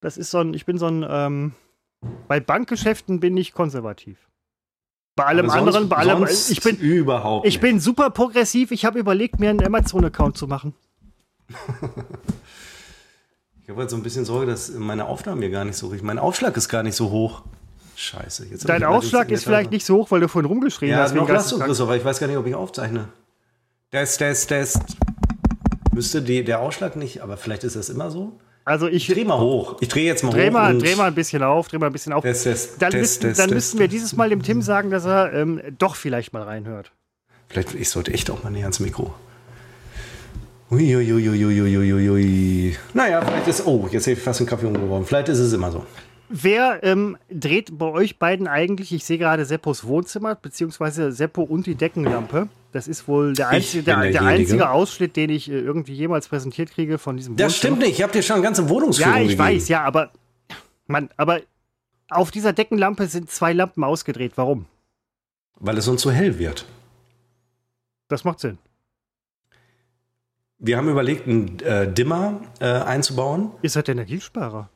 B: Das ist so ein, ich bin so ein... Ähm, bei Bankgeschäften bin ich konservativ. Bei allem sonst, anderen, bei allem, ich bin
A: überhaupt.
B: Ich bin super progressiv. Ich habe überlegt, mir einen Amazon-Account zu machen.
A: ich habe halt so ein bisschen Sorge, dass meine Aufnahmen hier gar nicht so richtig. Mein Aufschlag ist gar nicht so hoch. Scheiße.
B: Jetzt Dein Aufschlag ist vielleicht nicht so hoch, weil du vorhin rumgeschrien
A: ja,
B: hast.
A: Ja, noch hast du, Chris, aber ich weiß gar nicht, ob ich aufzeichne. Das, das, das. Müsste die, der Ausschlag nicht, aber vielleicht ist das immer so.
B: Also ich
A: dreh mal hoch. Ich drehe jetzt mal
B: dreh
A: hoch.
B: Mal, dreh mal ein bisschen auf, dreh mal ein bisschen auf.
A: Das, das,
B: dann
A: das,
B: müssten, dann müssten wir dieses Mal dem Tim sagen, dass er ähm, doch vielleicht mal reinhört.
A: Vielleicht, ich sollte echt auch mal näher ans Mikro. Uiuiuiuiuiuiui. Naja, vielleicht ist. Oh, jetzt hätte ich fast einen Kaffee umgeworfen. Vielleicht ist es immer so.
B: Wer ähm, dreht bei euch beiden eigentlich? Ich sehe gerade Seppos Wohnzimmer, beziehungsweise Seppo und die Deckenlampe. Das ist wohl der einzige, der, der einzige Ausschnitt, den ich äh, irgendwie jemals präsentiert kriege von diesem
A: Wohnzimmer. Das stimmt nicht. Ich habe dir schon eine ganze Wohnungsführung
B: Ja, ich
A: gegeben.
B: weiß, ja, aber man, aber auf dieser Deckenlampe sind zwei Lampen ausgedreht. Warum?
A: Weil es sonst so hell wird.
B: Das macht Sinn.
A: Wir haben überlegt, einen äh, Dimmer äh, einzubauen.
B: Ihr seid Energiesparer.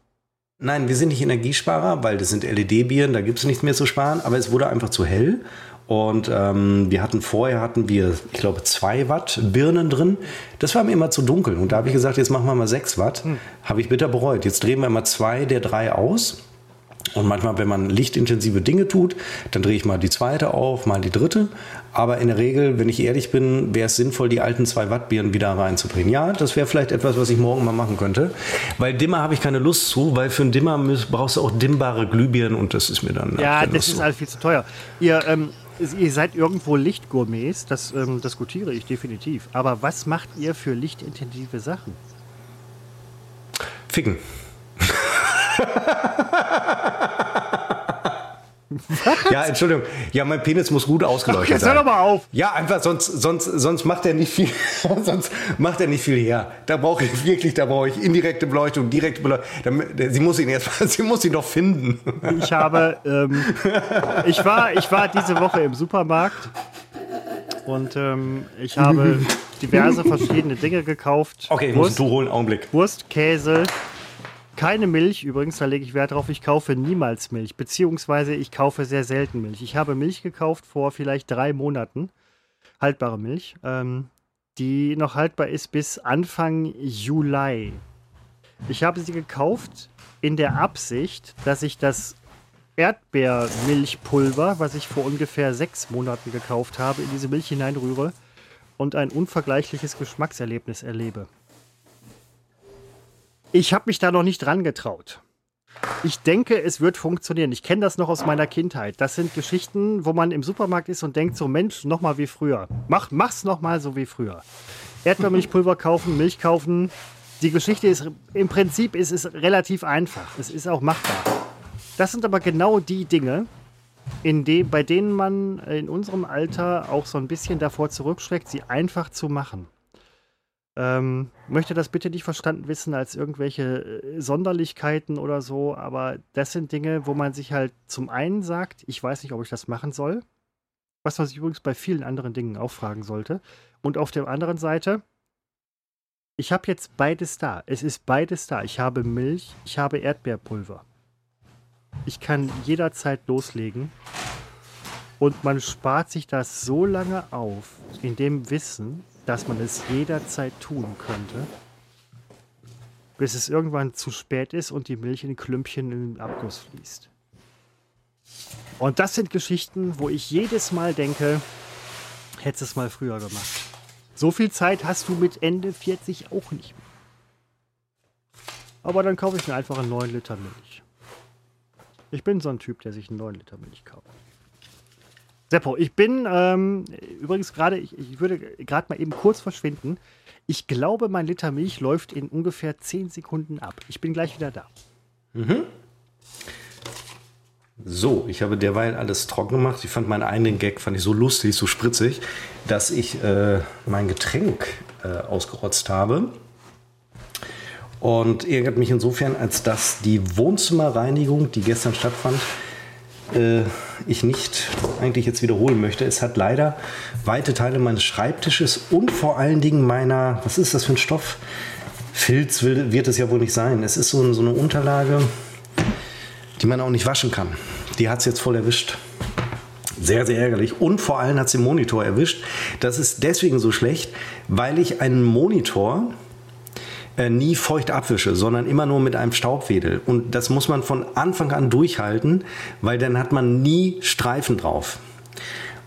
A: Nein, wir sind nicht Energiesparer, weil das sind LED-Birnen, da gibt es nichts mehr zu sparen, aber es wurde einfach zu hell. Und ähm, wir hatten vorher hatten wir, ich glaube, zwei Watt Birnen drin. Das war mir immer zu dunkel. Und da habe ich gesagt, jetzt machen wir mal sechs Watt. Hm. Habe ich bitter bereut. Jetzt drehen wir mal zwei der drei aus. Und manchmal, wenn man lichtintensive Dinge tut, dann drehe ich mal die zweite auf, mal die dritte. Aber in der Regel, wenn ich ehrlich bin, wäre es sinnvoll, die alten 2 Watt Birnen wieder reinzubringen. Ja, das wäre vielleicht etwas, was ich morgen mal machen könnte. Weil Dimmer habe ich keine Lust zu, weil für einen Dimmer brauchst du auch dimmbare Glühbirnen und das ist mir dann.
B: Ja, das ist alles viel zu teuer. Ihr, ähm, ihr seid irgendwo Lichtgourmets, das ähm, diskutiere ich definitiv. Aber was macht ihr für lichtintensive Sachen?
A: Ficken. Was? Ja, Entschuldigung. Ja, mein Penis muss gut ausgeleuchtet Ach, jetzt sein.
B: Jetzt hör doch mal auf.
A: Ja, einfach sonst, sonst, sonst macht er nicht viel, sonst macht er nicht viel her. Da brauche ich wirklich, da brauche ich indirekte Beleuchtung, direkte Beleuchtung. Sie muss ihn erst, sie muss ihn doch finden.
B: Ich habe, ähm, ich war, ich war diese Woche im Supermarkt und ähm, ich habe diverse verschiedene Dinge gekauft.
A: Okay, Wurst, musst du holen, Augenblick.
B: Wurst, Käse, keine Milch, übrigens, da lege ich Wert drauf, ich kaufe niemals Milch, beziehungsweise ich kaufe sehr selten Milch. Ich habe Milch gekauft vor vielleicht drei Monaten, haltbare Milch, ähm, die noch haltbar ist bis Anfang Juli. Ich habe sie gekauft in der Absicht, dass ich das Erdbeermilchpulver, was ich vor ungefähr sechs Monaten gekauft habe, in diese Milch hineinrühre und ein unvergleichliches Geschmackserlebnis erlebe. Ich habe mich da noch nicht dran getraut. Ich denke, es wird funktionieren. Ich kenne das noch aus meiner Kindheit. Das sind Geschichten, wo man im Supermarkt ist und denkt so, Mensch, noch mal wie früher. Mach, mach's noch mal so wie früher. Erdbeermilchpulver kaufen, Milch kaufen. Die Geschichte ist, im Prinzip ist es relativ einfach. Es ist auch machbar. Das sind aber genau die Dinge, in de, bei denen man in unserem Alter auch so ein bisschen davor zurückschreckt, sie einfach zu machen. Ähm, möchte das bitte nicht verstanden wissen als irgendwelche äh, Sonderlichkeiten oder so, aber das sind Dinge, wo man sich halt zum einen sagt, ich weiß nicht, ob ich das machen soll, was man sich übrigens bei vielen anderen Dingen auch fragen sollte. Und auf der anderen Seite, ich habe jetzt beides da. Es ist beides da. Ich habe Milch, ich habe Erdbeerpulver. Ich kann jederzeit loslegen. Und man spart sich das so lange auf, in dem Wissen, dass man es jederzeit tun könnte, bis es irgendwann zu spät ist und die Milch in Klümpchen in den Abguss fließt. Und das sind Geschichten, wo ich jedes Mal denke, hättest es mal früher gemacht. So viel Zeit hast du mit Ende 40 auch nicht mehr. Aber dann kaufe ich mir einfach einen 9 Liter Milch. Ich bin so ein Typ, der sich einen 9 Liter Milch kauft. Seppo, ich bin ähm, übrigens gerade, ich, ich, würde gerade mal eben kurz verschwinden. Ich glaube, mein Liter Milch läuft in ungefähr 10 Sekunden ab. Ich bin gleich wieder da. Mhm.
A: So, ich habe derweil alles trocken gemacht. Ich fand meinen eigenen Gag fand ich so lustig, so spritzig, dass ich äh, mein Getränk äh, ausgerotzt habe. Und ärgert mich insofern, als dass die Wohnzimmerreinigung, die gestern stattfand, äh, ich nicht eigentlich jetzt wiederholen möchte. Es hat leider weite Teile meines Schreibtisches und vor allen Dingen meiner, was ist das für ein Stoff? Filz will, wird es ja wohl nicht sein. Es ist so, so eine Unterlage, die man auch nicht waschen kann. Die hat es jetzt voll erwischt. Sehr, sehr ärgerlich. Und vor allem hat es den Monitor erwischt. Das ist deswegen so schlecht, weil ich einen Monitor äh, nie feucht abwische, sondern immer nur mit einem Staubwedel. Und das muss man von Anfang an durchhalten, weil dann hat man nie Streifen drauf.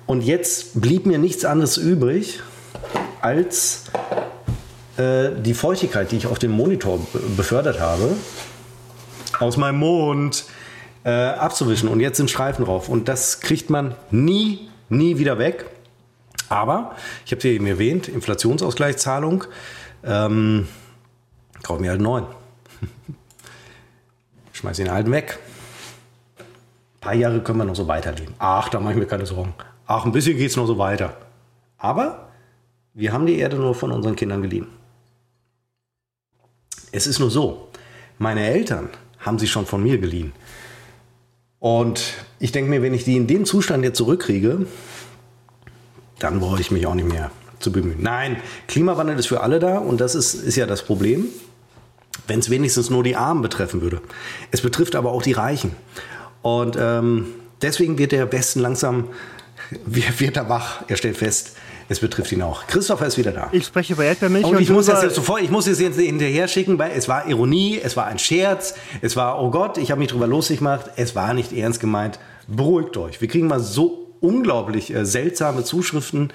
A: Und jetzt blieb mir nichts anderes übrig, als äh, die Feuchtigkeit, die ich auf dem Monitor befördert habe, aus meinem Mund äh, abzuwischen. Und jetzt sind Streifen drauf. Und das kriegt man nie, nie wieder weg. Aber, ich habe es eben erwähnt, Inflationsausgleichszahlung. Ähm, Kauf mir halt einen neuen. Schmeiß den alten weg. Ein paar Jahre können wir noch so weiterleben. Ach, da mache ich mir keine Sorgen. Ach, ein bisschen geht es noch so weiter. Aber wir haben die Erde nur von unseren Kindern geliehen. Es ist nur so, meine Eltern haben sie schon von mir geliehen. Und ich denke mir, wenn ich die in dem Zustand jetzt zurückkriege, dann brauche ich mich auch nicht mehr zu bemühen. Nein, Klimawandel ist für alle da und das ist, ist ja das Problem wenn es wenigstens nur die Armen betreffen würde. Es betrifft aber auch die Reichen. Und ähm, deswegen wird der Westen langsam, wird er wach. Er stellt fest, es betrifft ihn auch. Christopher ist wieder da.
B: Ich spreche über Erdbeermilch.
A: Und, und ich, muss das jetzt sofort, ich muss es jetzt hinterher schicken, weil es war Ironie, es war ein Scherz, es war, oh Gott, ich habe mich drüber lustig gemacht, es war nicht ernst gemeint. Beruhigt euch. Wir kriegen mal so unglaublich äh, seltsame Zuschriften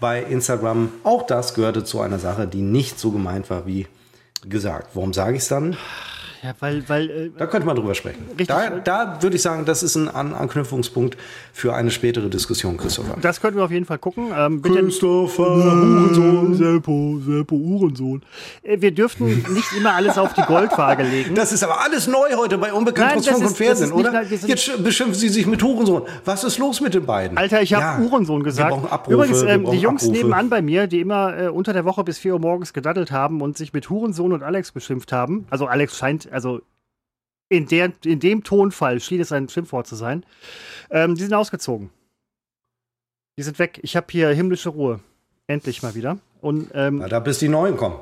A: bei Instagram. Auch das gehörte zu einer Sache, die nicht so gemeint war, wie gesagt. Warum sage ich es dann?
B: Ja, weil, weil
A: äh, da könnte man drüber sprechen. Richtig, da, da würde ich sagen, das ist ein An Anknüpfungspunkt für eine spätere Diskussion, Christopher.
B: Das könnten wir auf jeden Fall gucken. Ähm,
A: Christopher, Uhrensohn,
B: Seppo, Seppo, Uhrensohn. Äh, wir dürften nicht immer alles auf die Goldwaage legen.
A: Das ist aber alles neu heute bei Unbekannt aus Funk und Fernsehen, oder? Nicht, Jetzt beschimpfen Sie sich mit Uhrensohn. Was ist los mit den beiden?
B: Alter, ich habe ja, Uhrensohn gesagt. Abrufe, Übrigens, ähm, die Jungs Abrufe. nebenan bei mir, die immer äh, unter der Woche bis 4 Uhr morgens gedaddelt haben und sich mit Hurensohn und Alex beschimpft haben. Also Alex scheint, also in, der, in dem Tonfall schien es ein Schimpfwort zu sein. Ähm, die sind ausgezogen. Die sind weg. Ich habe hier himmlische Ruhe. Endlich mal wieder. Und, ähm,
A: Na, da bis die Neuen kommen.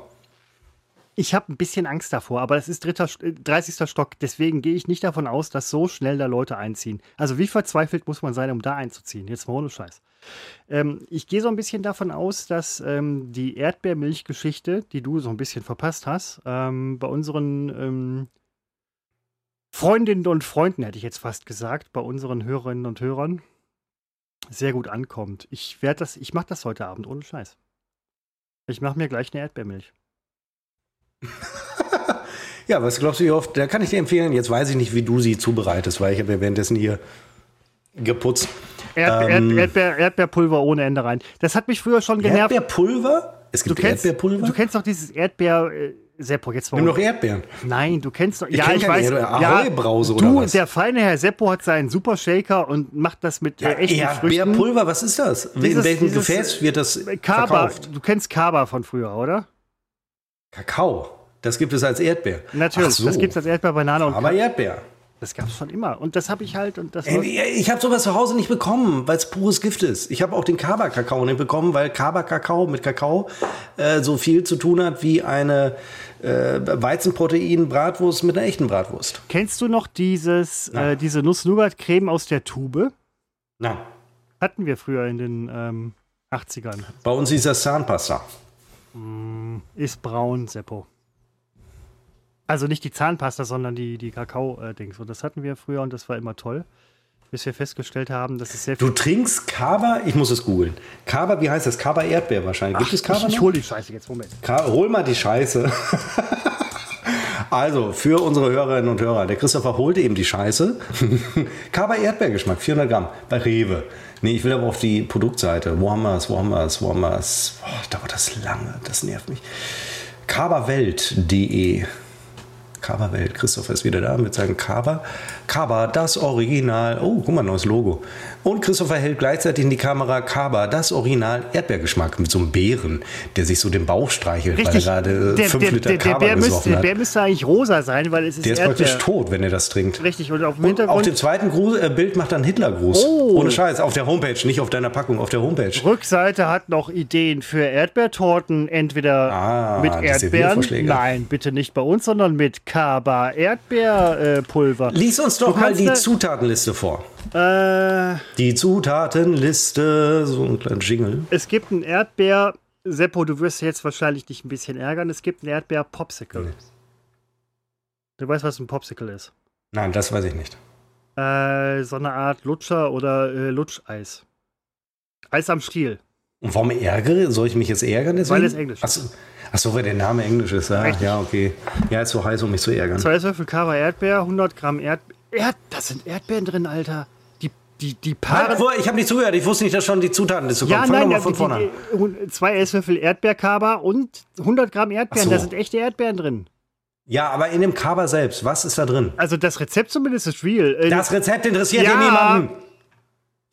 B: Ich habe ein bisschen Angst davor, aber es ist dritter, 30. Äh, Stock. Deswegen gehe ich nicht davon aus, dass so schnell da Leute einziehen. Also wie verzweifelt muss man sein, um da einzuziehen? Jetzt mal ohne Scheiß. Ähm, ich gehe so ein bisschen davon aus, dass ähm, die Erdbeermilchgeschichte, die du so ein bisschen verpasst hast, ähm, bei unseren ähm, Freundinnen und Freunden, hätte ich jetzt fast gesagt, bei unseren Hörerinnen und Hörern sehr gut ankommt. Ich werde das, ich mache das heute Abend ohne Scheiß. Ich mache mir gleich eine Erdbeermilch.
A: ja, was glaubst du, wie oft? Da kann ich dir empfehlen. Jetzt weiß ich nicht, wie du sie zubereitest, weil ich habe währenddessen hier geputzt.
B: Erdbe ähm, Erdbeer, Erdbeerpulver ohne Ende rein. Das hat mich früher schon genervt.
A: Erdbeerpulver?
B: Es gibt du kennst, Erdbeerpulver? Du kennst doch dieses Erdbeer. Äh, Seppo, jetzt
A: mal. Nimm doch Erdbeeren.
B: Nein, du kennst doch.
A: Ich ja, ich weiß.
B: Ahoi-Brause ja, oder du, was? der feine Herr Seppo hat seinen Super Shaker und macht das mit ja, äh, echten
A: Erdbeerpulver, was ist das? Dieses, In welchem dieses Gefäß wird das
B: Kaba,
A: verkauft?
B: Du kennst Kaba von früher, oder?
A: Kakao. Das gibt es als Erdbeer.
B: Natürlich, so. das gibt es als Erdbeer, Banane und
A: Aber Erdbeer.
B: Das gab es schon immer. Und das habe ich halt. Und das
A: ich habe sowas zu Hause nicht bekommen, weil es pures Gift ist. Ich habe auch den Kaba-Kakao nicht bekommen, weil Kaba-Kakao mit Kakao äh, so viel zu tun hat wie eine äh, Weizenprotein-Bratwurst mit einer echten Bratwurst.
B: Kennst du noch dieses, äh, diese Nuss-Nougat-Creme aus der Tube?
A: Nein.
B: Hatten wir früher in den ähm, 80ern.
A: Bei uns ist das Zahnpasta.
B: Mm, ist braun, Seppo. Also nicht die Zahnpasta, sondern die, die Kakao-Dings. Und das hatten wir früher und das war immer toll. Bis wir festgestellt haben, dass es sehr
A: viel. Du trinkst Kaba? Ich muss es googeln. Kaba, wie heißt das? Kaba Erdbeer wahrscheinlich. Gibt Ach, es Kaba?
B: Ich, ich hol die Scheiße jetzt, Moment.
A: Ka hol mal die Scheiße. Also, für unsere Hörerinnen und Hörer, der Christopher holte eben die Scheiße. Kaba Erdbeergeschmack, 400 Gramm, bei Rewe. Nee, ich will aber auf die Produktseite. Wo haben wir es, wo haben wir es, wo haben wir es? Oh, dauert das lange, das nervt mich. Kabawelt.de Kaba-Welt. Christopher ist wieder da mit seinem Kaba. Kaba, das Original. Oh, guck mal, neues Logo. Und Christopher hält gleichzeitig in die Kamera Kaba, das Original Erdbeergeschmack mit so einem Bären, der sich so den Bauch streichelt,
B: Richtig.
A: weil er gerade
B: Der,
A: 5
B: der,
A: Liter
B: der, der,
A: Kaba
B: Bär müsste,
A: gesoffen
B: der
A: hat.
B: Bär müsste eigentlich rosa sein, weil es ist
A: Der ist
B: Erdbeer.
A: praktisch tot, wenn er das trinkt.
B: Richtig, und auf dem
A: Und auf dem zweiten Gruß, äh, Bild macht er einen Hitlergruß.
B: Oh.
A: Ohne Scheiß, auf der Homepage, nicht auf deiner Packung, auf der Homepage.
B: Rückseite hat noch Ideen für Erdbeertorten, entweder
A: Ah,
B: mit Erdbeeren. Nein, bitte nicht bei uns, sondern mit Kaba Erdbeerpulver.
A: Lies uns doch mal die
B: ne-
A: Zutatenliste vor.
B: Äh,
A: Die Zutatenliste, so ein kleiner Jingle.
B: es gibt ein Erdbeer. Seppo, du wirst jetzt wahrscheinlich dich ein bisschen ärgern. Es gibt ein Erdbeer-Popsicle. Du weißt, was ein Popsicle ist.
A: Nein, das weiß ich nicht.
B: Äh, so eine Art Lutscher oder äh, Lutscheis. Eis am Stiel.
A: Und warum ärgere? Soll ich mich jetzt ärgern deswegen?
B: Weil es Englisch ist.
A: Achso, Achso, weil der Name Englisch ist. Ja,
B: Richtig.
A: ja, okay. Ja, ist so heiß, um mich zu ärgern.
B: Zwei Esslöffel Kaba Erdbeer, 100 Gramm Erdbeer. Erd da sind Erdbeeren drin, Alter. Die, die, die Paare.
A: Halt, ich habe nicht zugehört. Ich wusste nicht, dass schon die Zutatenliste kommt.
B: Ja,
A: Fang
B: nein,
A: mal
B: ja,
A: von
B: die,
A: vorne an.
B: zwei Esslöffel Erdbeerkaba und 100 Gramm Erdbeeren.
A: So.
B: Da sind echte Erdbeeren drin.
A: Ja, aber in dem Kaba selbst, was ist da drin?
B: Also das Rezept zumindest ist real. Äh,
A: Das Rezept interessiert
B: Ja.
A: niemanden.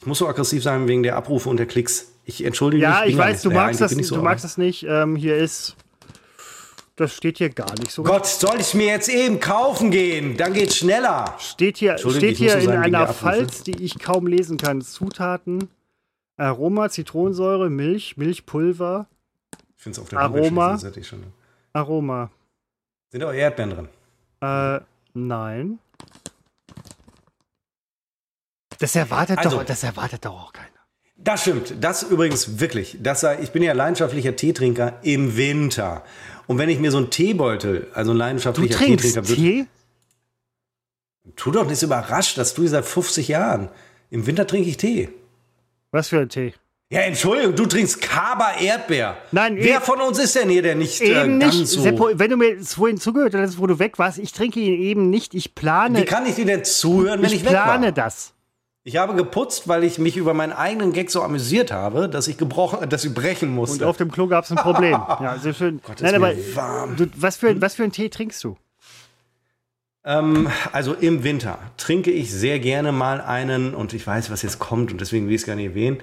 A: Ich muss so aggressiv sein wegen der Abrufe und der Klicks. Ich entschuldige
B: ja,
A: mich.
B: ich
A: bin
B: weiß, du magst das,
A: ich
B: du magst das nicht. Ähm, hier ist, das steht hier gar nicht so.
A: Gott, soll ich mir jetzt eben kaufen gehen? Dann geht's schneller.
B: Steht hier, steht hier in einer. Falz, die ich kaum lesen kann. Zutaten, Aroma, Zitronensäure, Milch, Milchpulver,
A: Ich finde es auf der
B: Aroma.
A: Homepage, das hätte ich schon.
B: Aroma.
A: Sind auch Erdbeeren drin.
B: Äh, nein. Das erwartet,
A: Also-
B: doch, das erwartet doch auch keiner.
A: Das stimmt. Das übrigens wirklich. Das sei, ich bin ja leidenschaftlicher Teetrinker im Winter. Und wenn ich mir so einen Teebeutel, also ein
B: Du
A: leidenschaftlicher
B: trinkst
A: Teetrinker wird,
B: Tee?
A: tu doch nicht so überrascht, dass du seit 50 Jahren. Im Winter trinke ich Tee.
B: Was für ein Tee?
A: Ja, Entschuldigung, du trinkst Kaba Erdbeer.
B: Nein,
A: Wer von uns ist denn hier, der nicht äh,
B: Eben
A: ganz
B: nicht.
A: so...
B: Seppo, wenn du mir vorhin zugehört hast, wo du weg warst, ich trinke ihn eben nicht. Ich plane,
A: Wie kann ich dir denn zuhören, wenn ich,
B: ich
A: weg
B: plane
A: war?
B: das.
A: Ich habe geputzt, weil ich mich über meinen eigenen Gag so amüsiert habe, dass ich gebrochen, dass ich brechen
B: Und
A: musste.
B: auf dem Klo gab es ein Problem. ja, sehr schön.
A: ist
B: Nein, aber
A: warm.
B: du, was, für, was für einen Tee trinkst du?
A: Ähm, also im Winter trinke ich sehr gerne mal einen, und ich weiß, was jetzt kommt, und deswegen will ich es gar nicht erwähnen,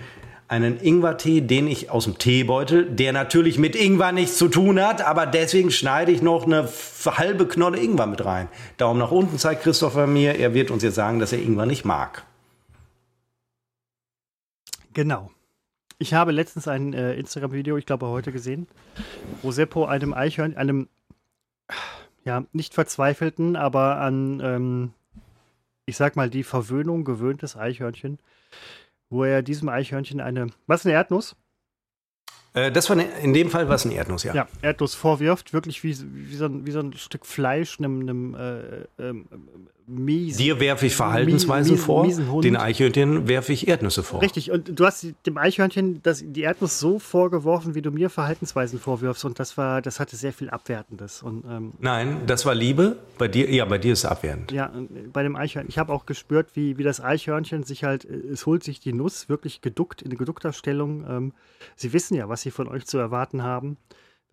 A: einen Ingwertee, den ich aus dem Teebeutel, der natürlich mit Ingwer nichts zu tun hat, aber deswegen schneide ich noch eine halbe Knolle Ingwer mit rein. Daumen nach unten zeigt Christopher mir, er wird uns jetzt sagen, dass er Ingwer nicht mag.
B: Genau. Ich habe letztens ein äh, Instagram-Video, ich glaube heute gesehen, wo Seppo einem Eichhörnchen, einem, ja, nicht verzweifelten, aber an, ähm, ich sag mal, die Verwöhnung gewöhntes Eichhörnchen, wo er diesem Eichhörnchen eine, was, eine Erdnuss?
A: Äh, das war ne, in dem Fall was ein Erdnuss, ja.
B: Ja, Erdnuss vorwirft, wirklich wie, wie, so, ein, wie so ein Stück Fleisch, einem, einem äh, ähm, miesen.
A: Dir werfe ich Verhaltensweisen
B: Miesen-
A: vor,
B: miesen
A: den Eichhörnchen werfe ich Erdnüsse vor.
B: Richtig, und du hast dem Eichhörnchen das, die Erdnuss so vorgeworfen, wie du mir Verhaltensweisen vorwirfst. Und das war, das hatte sehr viel Abwertendes. Und ähm,
A: Nein, das war Liebe. Bei dir, ja, bei dir ist es abwertend.
B: ja, und bei dem Eichhörnchen, ich habe auch gespürt, wie, wie das Eichhörnchen sich halt, äh, es holt sich die Nuss wirklich geduckt, in geduckter Stellung. Ähm, sie wissen ja, was sie von euch zu erwarten haben,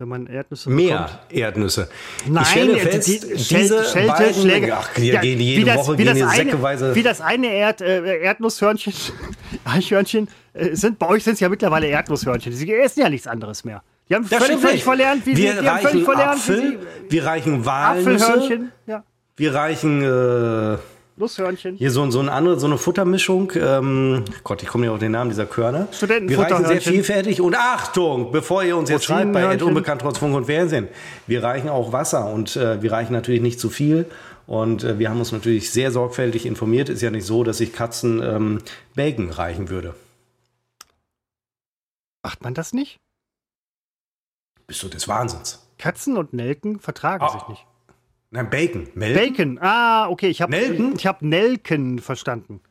B: wenn man Erdnüsse
A: Mehr
B: bekommt.
A: Erdnüsse.
B: Nein,
A: ich stelle fest,
B: die-
A: diese
B: Schelte,
A: beiden,
B: Schläge.
A: ach, die
B: Ja,
A: gehen
B: wie
A: jede
B: das-
A: Woche
B: wie
A: gehen hier
B: eine-
A: säckeweise.
B: Wie das eine Erd, äh, Erdnusshörnchen, Eichhörnchen, äh, sind bei euch sind es ja mittlerweile Erdnusshörnchen. Sie essen ja nichts anderes mehr. Die haben völlig, völlig verlernt, wie
A: wir
B: sie, die haben
A: reichen
B: völlig verlernt,
A: Apfel,
B: wie
A: wir reichen
B: sie
A: Walnüsse,
B: Apfelhörnchen, ja,
A: wir reichen äh,
B: Nusshörnchen.
A: hier so, so, eine andere, so eine Futtermischung. Ähm, Gott, ich komme nicht auf den Namen dieser Körner. Wir reichen sehr vielfältig. Und Achtung, bevor ihr uns jetzt schreibt bei
B: Proteinhörnchen.
A: Unbekannt trotz Funk und Fernsehen, wir reichen auch Wasser und äh, wir reichen natürlich nicht zu viel. Und äh, wir haben uns natürlich sehr sorgfältig informiert. Ist ja nicht so, dass ich Katzen ähm, Bacon reichen würde.
B: Macht man das nicht?
A: Bist du des Wahnsinns?
B: Katzen und Nelken vertragen
A: Ah.
B: sich nicht.
A: Nein, Bacon. Melken?
B: Bacon, ah, okay, ich habe
A: Nelken?
B: ich hab Nelken verstanden.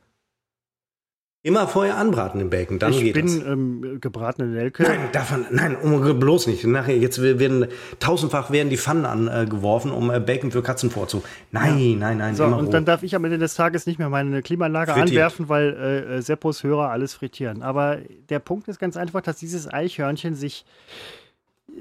A: Immer vorher anbraten im Bacon, dann
B: ich
A: geht
B: bin
A: das.
B: ähm, gebratene Nelke.
A: Nein, davon, nein, um, bloß nicht. Nachher, jetzt werden tausendfach werden die Pfannen angeworfen, um äh, Bacon für Katzen vorzu. Nein, ja. nein, nein.
B: So, und roh. dann darf ich am Ende des Tages nicht mehr meine Klimaanlage Frittiert. anwerfen, weil äh, äh, Seppos Hörer alles frittieren. Aber der Punkt ist ganz einfach, dass dieses Eichhörnchen sich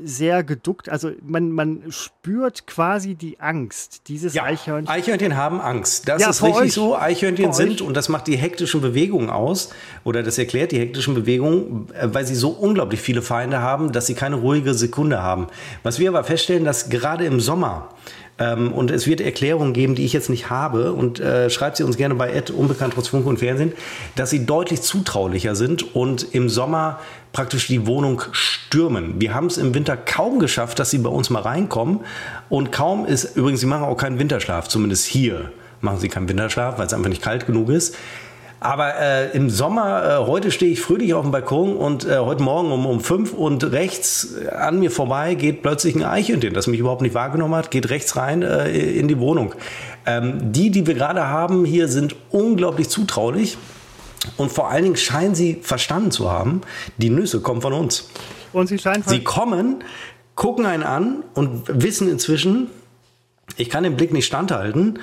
B: sehr geduckt. Also man, man spürt quasi die Angst dieses ja, Eichhörnchen.
A: Eichhörnchen haben Angst. Das ja, ist richtig euch. so. Eichhörnchen sind, und das macht die hektischen Bewegungen aus, oder das erklärt die hektischen Bewegungen, äh, weil sie so unglaublich viele Feinde haben, dass sie keine ruhige Sekunde haben. Was wir aber feststellen, dass gerade im Sommer, ähm, und es wird Erklärungen geben, die ich jetzt nicht habe. Und äh, schreibt sie uns gerne bei Ed, unbekannt trotz Funk und Fernsehen, dass sie deutlich zutraulicher sind und im Sommer praktisch die Wohnung stürmen. Wir haben es im Winter kaum geschafft, dass sie bei uns mal reinkommen. Und kaum ist, übrigens, sie machen auch keinen Winterschlaf, zumindest hier machen sie keinen Winterschlaf, weil es einfach nicht kalt genug ist. Aber äh, im Sommer, äh, heute stehe ich fröhlich auf dem Balkon und äh, heute Morgen um, um fünf und rechts an mir vorbei geht plötzlich ein Eichhörnchen, das mich überhaupt nicht wahrgenommen hat, geht rechts rein äh, in die Wohnung. Ähm, die, die wir gerade haben hier, sind unglaublich zutraulich und vor allen Dingen scheinen sie verstanden zu haben, die Nüsse kommen von uns.
B: Und sie scheinen
A: Sie kommen, gucken einen an und wissen inzwischen, ich kann den Blick nicht standhalten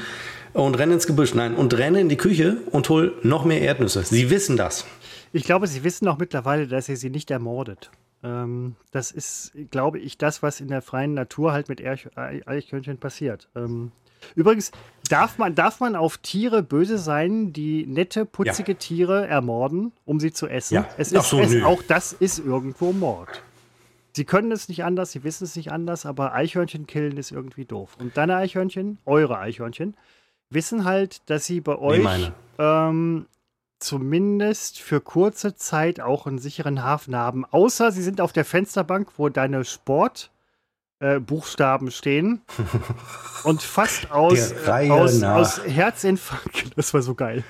A: und renne ins Gebüsch. Nein, und renne in die Küche und hol noch mehr Erdnüsse. Sie wissen das.
B: Ich glaube, Sie wissen auch mittlerweile, dass ihr sie nicht ermordet. Ähm, das ist, glaube ich, das, was in der freien Natur halt mit Eichhörnchen passiert. Ähm, übrigens, darf man, darf man auf Tiere böse sein, die nette, putzige ja. Tiere ermorden, um sie zu essen? Ja. Es ist, so, es, auch das ist irgendwo Mord. Sie können es nicht anders, sie wissen es nicht anders, aber Eichhörnchen killen ist irgendwie doof. Und deine Eichhörnchen, eure Eichhörnchen, wissen halt, dass sie bei euch ähm, zumindest für kurze Zeit auch einen sicheren Hafen haben. Außer sie sind auf der Fensterbank, wo deine Sport- äh, Buchstaben stehen und fast aus, aus, aus, Herzinfarkt. Das war so geil.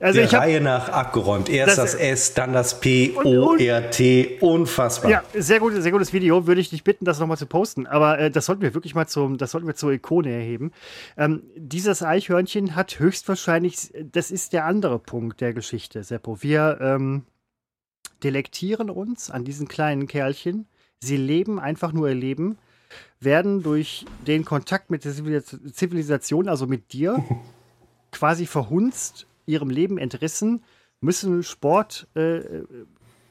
A: Also Der ich hab, Reihe nach abgeräumt. Erst das, das, S, dann das P, O, R, T. Unfassbar.
B: Ja, sehr, gut, sehr gutes Video. Würde ich dich bitten, das nochmal zu posten. Aber äh, das sollten wir wirklich mal zum, das sollten wir zur Ikone erheben. Ähm, dieses Eichhörnchen hat höchstwahrscheinlich, das ist der andere Punkt der Geschichte, Seppo. Wir ähm, delektieren uns an diesen kleinen Kerlchen. Sie leben einfach nur ihr Leben werden durch den Kontakt mit der Zivilisation, also mit dir, quasi verhunzt, ihrem Leben entrissen, müssen Sport äh,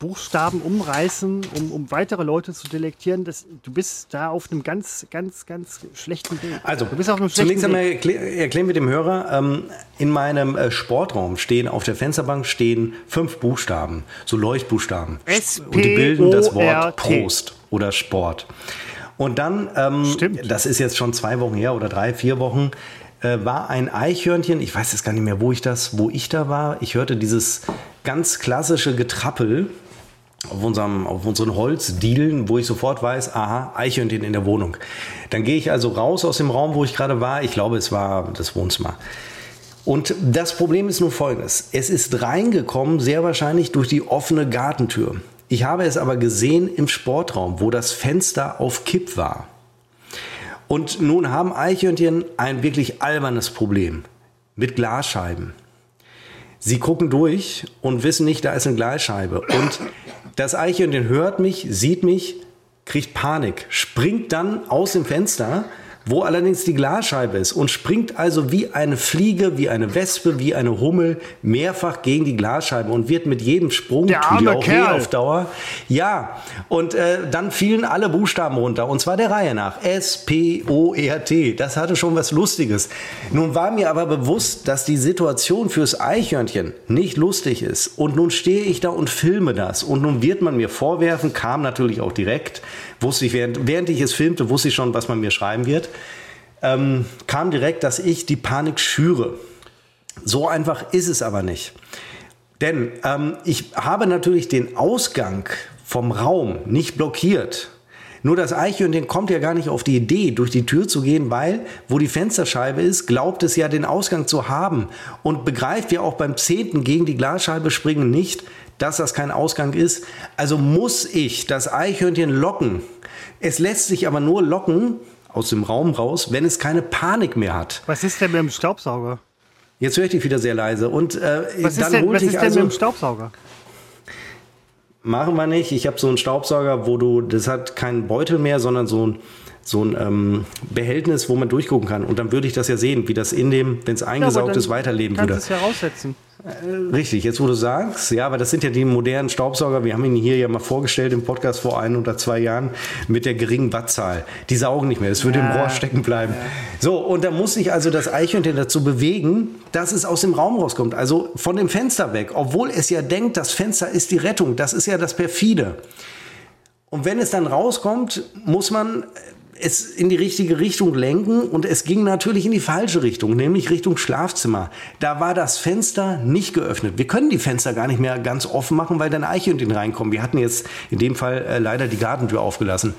B: Buchstaben umreißen, um, um weitere Leute zu delektieren. Das, du bist da auf einem ganz, ganz, ganz schlechten Weg.
A: Also, du bist auf einem schlechten zunächst einmal erklären wir dem Hörer, ähm, in meinem äh, Sportraum stehen, auf der Fensterbank stehen fünf Buchstaben, so Leuchtbuchstaben.
B: S -P -O -R -T.
A: Und die bilden das Wort Prost oder Sport. Und dann, ähm, das ist jetzt schon zwei Wochen her oder drei, vier Wochen, äh, war ein Eichhörnchen, ich weiß jetzt gar nicht mehr, wo ich das, wo ich da war. Ich hörte dieses ganz klassische Getrappel auf, unserem, auf unseren Holzdielen, wo ich sofort weiß, aha, Eichhörnchen in der Wohnung. Dann gehe ich also raus aus dem Raum, wo ich gerade war. Ich glaube, es war das Wohnzimmer. Und das Problem ist nur folgendes. Es ist reingekommen, sehr wahrscheinlich durch die offene Gartentür. Ich habe es aber gesehen im Sportraum, wo das Fenster auf Kipp war. Und nun haben Eichhörnchen ein wirklich albernes Problem mit Glasscheiben. Sie gucken durch und wissen nicht, da ist eine Glasscheibe. Und das Eichhörnchen hört mich, sieht mich, kriegt Panik, springt dann aus dem Fenster wo allerdings die Glasscheibe ist und springt also wie eine Fliege, wie eine Wespe, wie eine Hummel mehrfach gegen die Glasscheibe und wird mit jedem Sprung
B: der arme auch Kerl.
A: auf Dauer. Ja, und äh, dann fielen alle Buchstaben runter und zwar der Reihe nach. S, P, O, R, T. Das hatte schon was Lustiges. Nun war mir aber bewusst, dass die Situation fürs Eichhörnchen nicht lustig ist und nun stehe ich da und filme das und nun wird man mir vorwerfen, kam natürlich auch direkt, wusste ich, während, während ich es filmte, wusste ich schon, was man mir schreiben wird, ähm, kam direkt, dass ich die Panik schüre. So einfach ist es aber nicht. Denn ähm, ich habe natürlich den Ausgang vom Raum nicht blockiert. Nur das Eichhörnchen kommt ja gar nicht auf die Idee, durch die Tür zu gehen, weil, wo die Fensterscheibe ist, glaubt es ja den Ausgang zu haben und begreift ja auch beim Zehnten gegen die Glasscheibe springen nicht, dass das kein Ausgang ist. Also muss ich das Eichhörnchen locken. Es lässt sich aber nur locken aus dem Raum raus, wenn es keine Panik mehr hat.
B: Was ist denn mit dem Staubsauger?
A: Jetzt höre ich dich wieder sehr leise. Und äh,
B: was dann ist denn, was ist denn also, mit dem Staubsauger?
A: Machen wir nicht. Ich habe so einen Staubsauger, wo du, das hat keinen Beutel mehr, sondern so ein so ein ähm, Behältnis, wo man durchgucken kann. Und dann würde ich das ja sehen, wie das in dem, wenn es eingesaugt ja, ist, weiterleben würde.
B: Kannst es ja raussetzen.
A: Richtig, jetzt wo du sagst, ja, aber das sind ja die modernen Staubsauger. Wir haben ihn hier ja mal vorgestellt im Podcast vor ein oder zwei Jahren mit der geringen Wattzahl. Die saugen nicht mehr, es würde ja. im Rohr stecken bleiben. Ja. So, und da muss sich also das Eichhörnchen dazu bewegen, dass es aus dem Raum rauskommt. Also von dem Fenster weg, obwohl es ja denkt, das Fenster ist die Rettung. Das ist ja das Perfide. Und wenn es dann rauskommt, muss man es in die richtige Richtung lenken und es ging natürlich in die falsche Richtung, nämlich Richtung Schlafzimmer. Da war das Fenster nicht geöffnet. Wir können die Fenster gar nicht mehr ganz offen machen, weil dann Eichhörnchen reinkommen. Wir hatten jetzt in dem Fall äh, leider die Gartentür aufgelassen.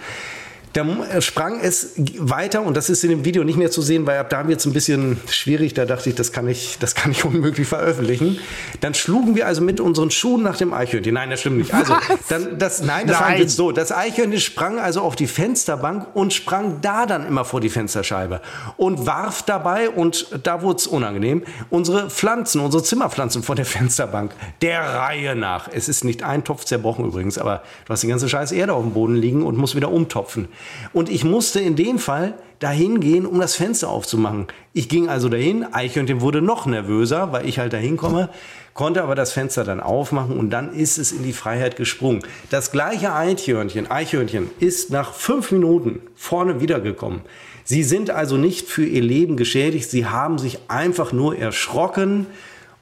A: Da äh, sprang es weiter und das ist in dem Video nicht mehr zu sehen, weil ab da wird es ein bisschen schwierig. Da dachte ich, das kann ich, das kann ich unmöglich veröffentlichen. Dann schlugen wir also mit unseren Schuhen nach dem Eichhörnchen. Nein, das stimmt nicht. Also, dann, das, nein, das nein. war jetzt so. Das Eichhörnchen sprang also auf die Fensterbank und sprang da dann immer vor die Fensterscheibe und warf dabei, und da wurde es unangenehm, unsere Pflanzen, unsere Zimmerpflanzen vor der Fensterbank. Der Reihe nach. Es ist nicht ein Topf zerbrochen übrigens, aber du hast die ganze scheiß Erde auf dem Boden liegen und musst wieder umtopfen. Und ich musste in dem Fall dahin gehen, um das Fenster aufzumachen. Ich ging also dahin, Eichhörnchen wurde noch nervöser, weil ich halt dahin komme, konnte aber das Fenster dann aufmachen und dann ist es in die Freiheit gesprungen. Das gleiche Eichhörnchen, Eichhörnchen ist nach fünf Minuten vorne wiedergekommen. Sie sind also nicht für ihr Leben geschädigt, sie haben sich einfach nur erschrocken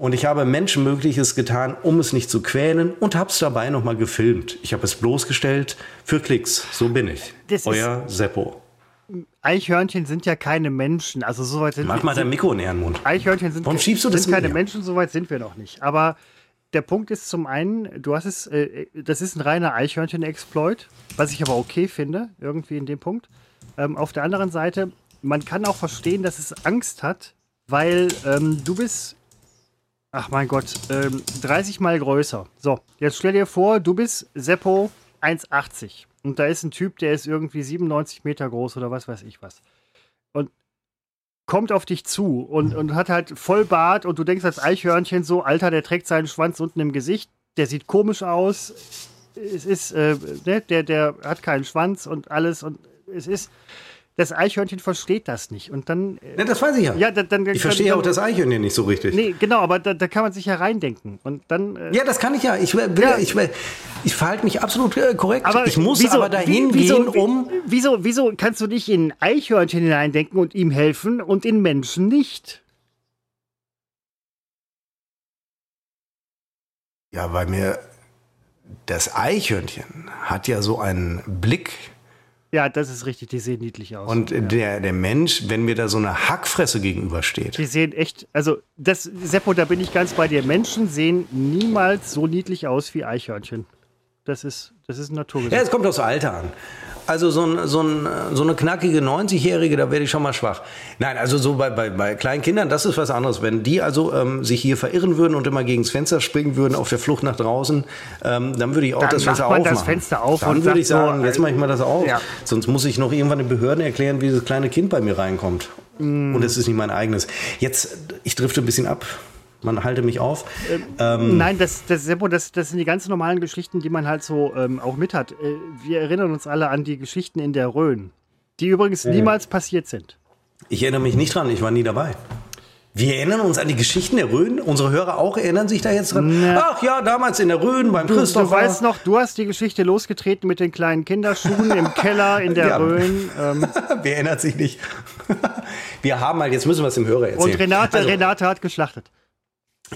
A: und ich habe Menschenmögliches getan, um es nicht zu quälen und habe es dabei nochmal gefilmt. Ich habe es bloßgestellt für Klicks. So bin ich. Das Euer Seppo.
B: Eichhörnchen sind ja keine Menschen. Also soweit sind
A: Mach mal dein Mikro in den Mund.
B: Eichhörnchen sind,
A: Warum schiebst du das
B: sind keine mir? Menschen, soweit sind wir noch nicht. Aber der Punkt ist zum einen, du hast es, äh, das ist ein reiner Eichhörnchen-Exploit, was ich aber okay finde, irgendwie in dem Punkt. Ähm, auf der anderen Seite, man kann auch verstehen, dass es Angst hat, weil ähm, du bist Ach mein Gott, ähm, 30 mal größer. So, jetzt stell dir vor, du bist Seppo 1,80 und da ist ein Typ, der ist irgendwie 97 Meter groß oder was weiß ich was. Und kommt auf dich zu und, und hat halt voll Bart und du denkst als Eichhörnchen so, Alter, der trägt seinen Schwanz unten im Gesicht, der sieht komisch aus. Es ist, äh, ne, der, der hat keinen Schwanz und alles und es ist das Eichhörnchen versteht das nicht. Und dann.
A: Äh, ne, das weiß ich ja.
B: ja dann, dann,
A: ich verstehe dann, auch das Eichhörnchen nicht so richtig.
B: Nee, genau, aber da, da kann man sich ja reindenken. Und dann.
A: Äh, ja, das kann ich ja. Ich, will, ja. ich, will, ich verhalte mich absolut äh, korrekt. Aber ich muss wieso, aber dahin wieso, gehen, um.
B: Wieso, wieso kannst du nicht in Eichhörnchen hineindenken und ihm helfen und in Menschen nicht?
A: Ja, weil mir das Eichhörnchen hat ja so einen Blick
B: ja, das ist richtig, die sehen niedlich aus.
A: Und
B: ja.
A: der, der Mensch, wenn mir da so eine Hackfresse gegenübersteht.
B: Die sehen echt, also das, Seppo, da bin ich ganz bei dir. Menschen sehen niemals so niedlich aus wie Eichhörnchen. Das ist, das ist ein Naturgesetz.
A: Ja, es kommt aufs Alter an. Also so, ein, so, ein, so eine knackige 90-Jährige, da werde ich schon mal schwach. Nein, also so bei, bei, bei kleinen Kindern, das ist was anderes. Wenn die also ähm, sich hier verirren würden und immer gegen das Fenster springen würden auf der Flucht nach draußen, ähm, dann würde ich auch dann das Fenster aufmachen.
B: das Fenster auf
A: dann würde ich sagen, so, jetzt mache ich mal das auf. Ja. Sonst muss ich noch irgendwann den Behörden erklären, wie das kleine Kind bei mir reinkommt. Mm. Und es ist nicht mein eigenes. Jetzt, ich drifte ein bisschen ab man halte mich auf.
B: Ähm, ähm, nein, das, das, das, das sind die ganz normalen Geschichten, die man halt so ähm, auch mit hat. Äh, wir erinnern uns alle an die Geschichten in der Rhön, die übrigens mhm. niemals passiert sind.
A: Ich erinnere mich nicht dran, ich war nie dabei. Wir erinnern uns an die Geschichten der Rhön. Unsere Hörer auch erinnern sich da jetzt dran. Na, Ach ja, damals in der Rhön beim
B: du,
A: Christopher.
B: Du weißt noch, du hast die Geschichte losgetreten mit den kleinen Kinderschuhen im Keller in der ja. Rhön.
A: Ähm. Wer erinnert sich nicht? wir haben halt, jetzt müssen wir es dem Hörer erzählen.
B: Und Renate, also, Renate hat geschlachtet.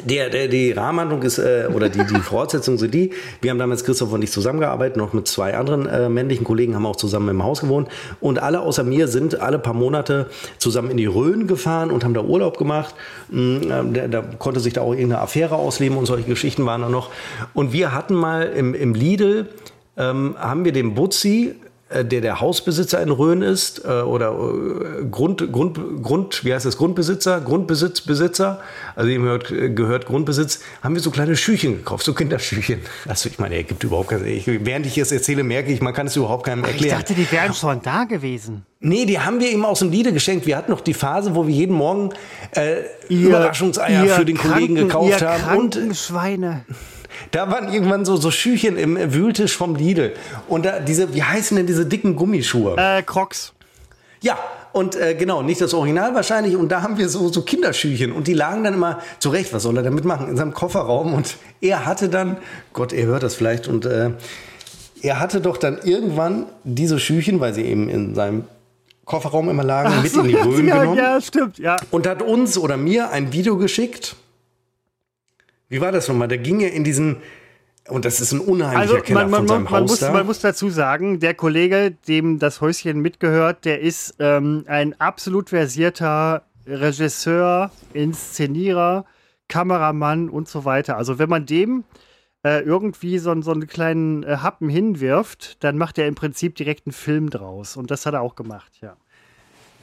A: Der, der, die Rahmenhandlung ist, äh, oder die, die Voraussetzungen sind die, wir haben damals Christoph und ich zusammengearbeitet, noch mit zwei anderen äh, männlichen Kollegen, haben auch zusammen im Haus gewohnt und alle außer mir sind alle paar Monate zusammen in die Rhön gefahren und haben da Urlaub gemacht. Mhm, da, da, konnte sich da auch irgendeine Affäre ausleben und solche Geschichten waren da noch. Und wir hatten mal im, im Lidl, ähm, haben wir dem Butzi der der Hausbesitzer in Rhön ist äh, oder äh, Grund, Grund, Grund, wie heißt das, Grundbesitzer, Grundbesitzbesitzer, also ihm gehört, gehört Grundbesitz, haben wir so kleine Schüchen gekauft, so Kinderschüchen. Also ich meine, er gibt überhaupt keine, ich, während ich es erzähle, merke ich, man kann es überhaupt keinem erklären.
B: Ich dachte, die wären schon da gewesen.
A: Nee, die haben wir ihm aus dem Liede geschenkt. Wir hatten noch die Phase, wo wir jeden Morgen äh, ihr, Überraschungseier ihr für den Kranken, Kollegen gekauft haben.
B: Und Schweine.
A: Da waren irgendwann so, so Schüchen im Wühltisch vom Lidl. Und da diese, wie heißen denn diese dicken Gummischuhe?
B: Äh, Crocs.
A: Ja, und äh, genau, nicht das Original wahrscheinlich. Und da haben wir so, so Kinderschüchen. Und die lagen dann immer zurecht, was soll er damit machen? In seinem Kofferraum. Und er hatte dann, Gott, er hört das vielleicht. Und äh, er hatte doch dann irgendwann diese Schüchen, weil sie eben in seinem Kofferraum immer lagen, Ach mit so, in die Röhren
B: ja,
A: genommen.
B: Ja, stimmt, ja.
A: Und hat uns oder mir ein Video geschickt wie war das nochmal? Da ging er in diesen, und das ist ein unheimlicher also, Keller man, man, von seinem
B: man,
A: Haus
B: muss,
A: da.
B: man muss dazu sagen, der Kollege, dem das Häuschen mitgehört, der ist ähm, ein absolut versierter Regisseur, Inszenierer, Kameramann und so weiter. Also wenn man dem äh, irgendwie so, so einen kleinen äh, Happen hinwirft, dann macht er im Prinzip direkt einen Film draus. Und das hat er auch gemacht, ja.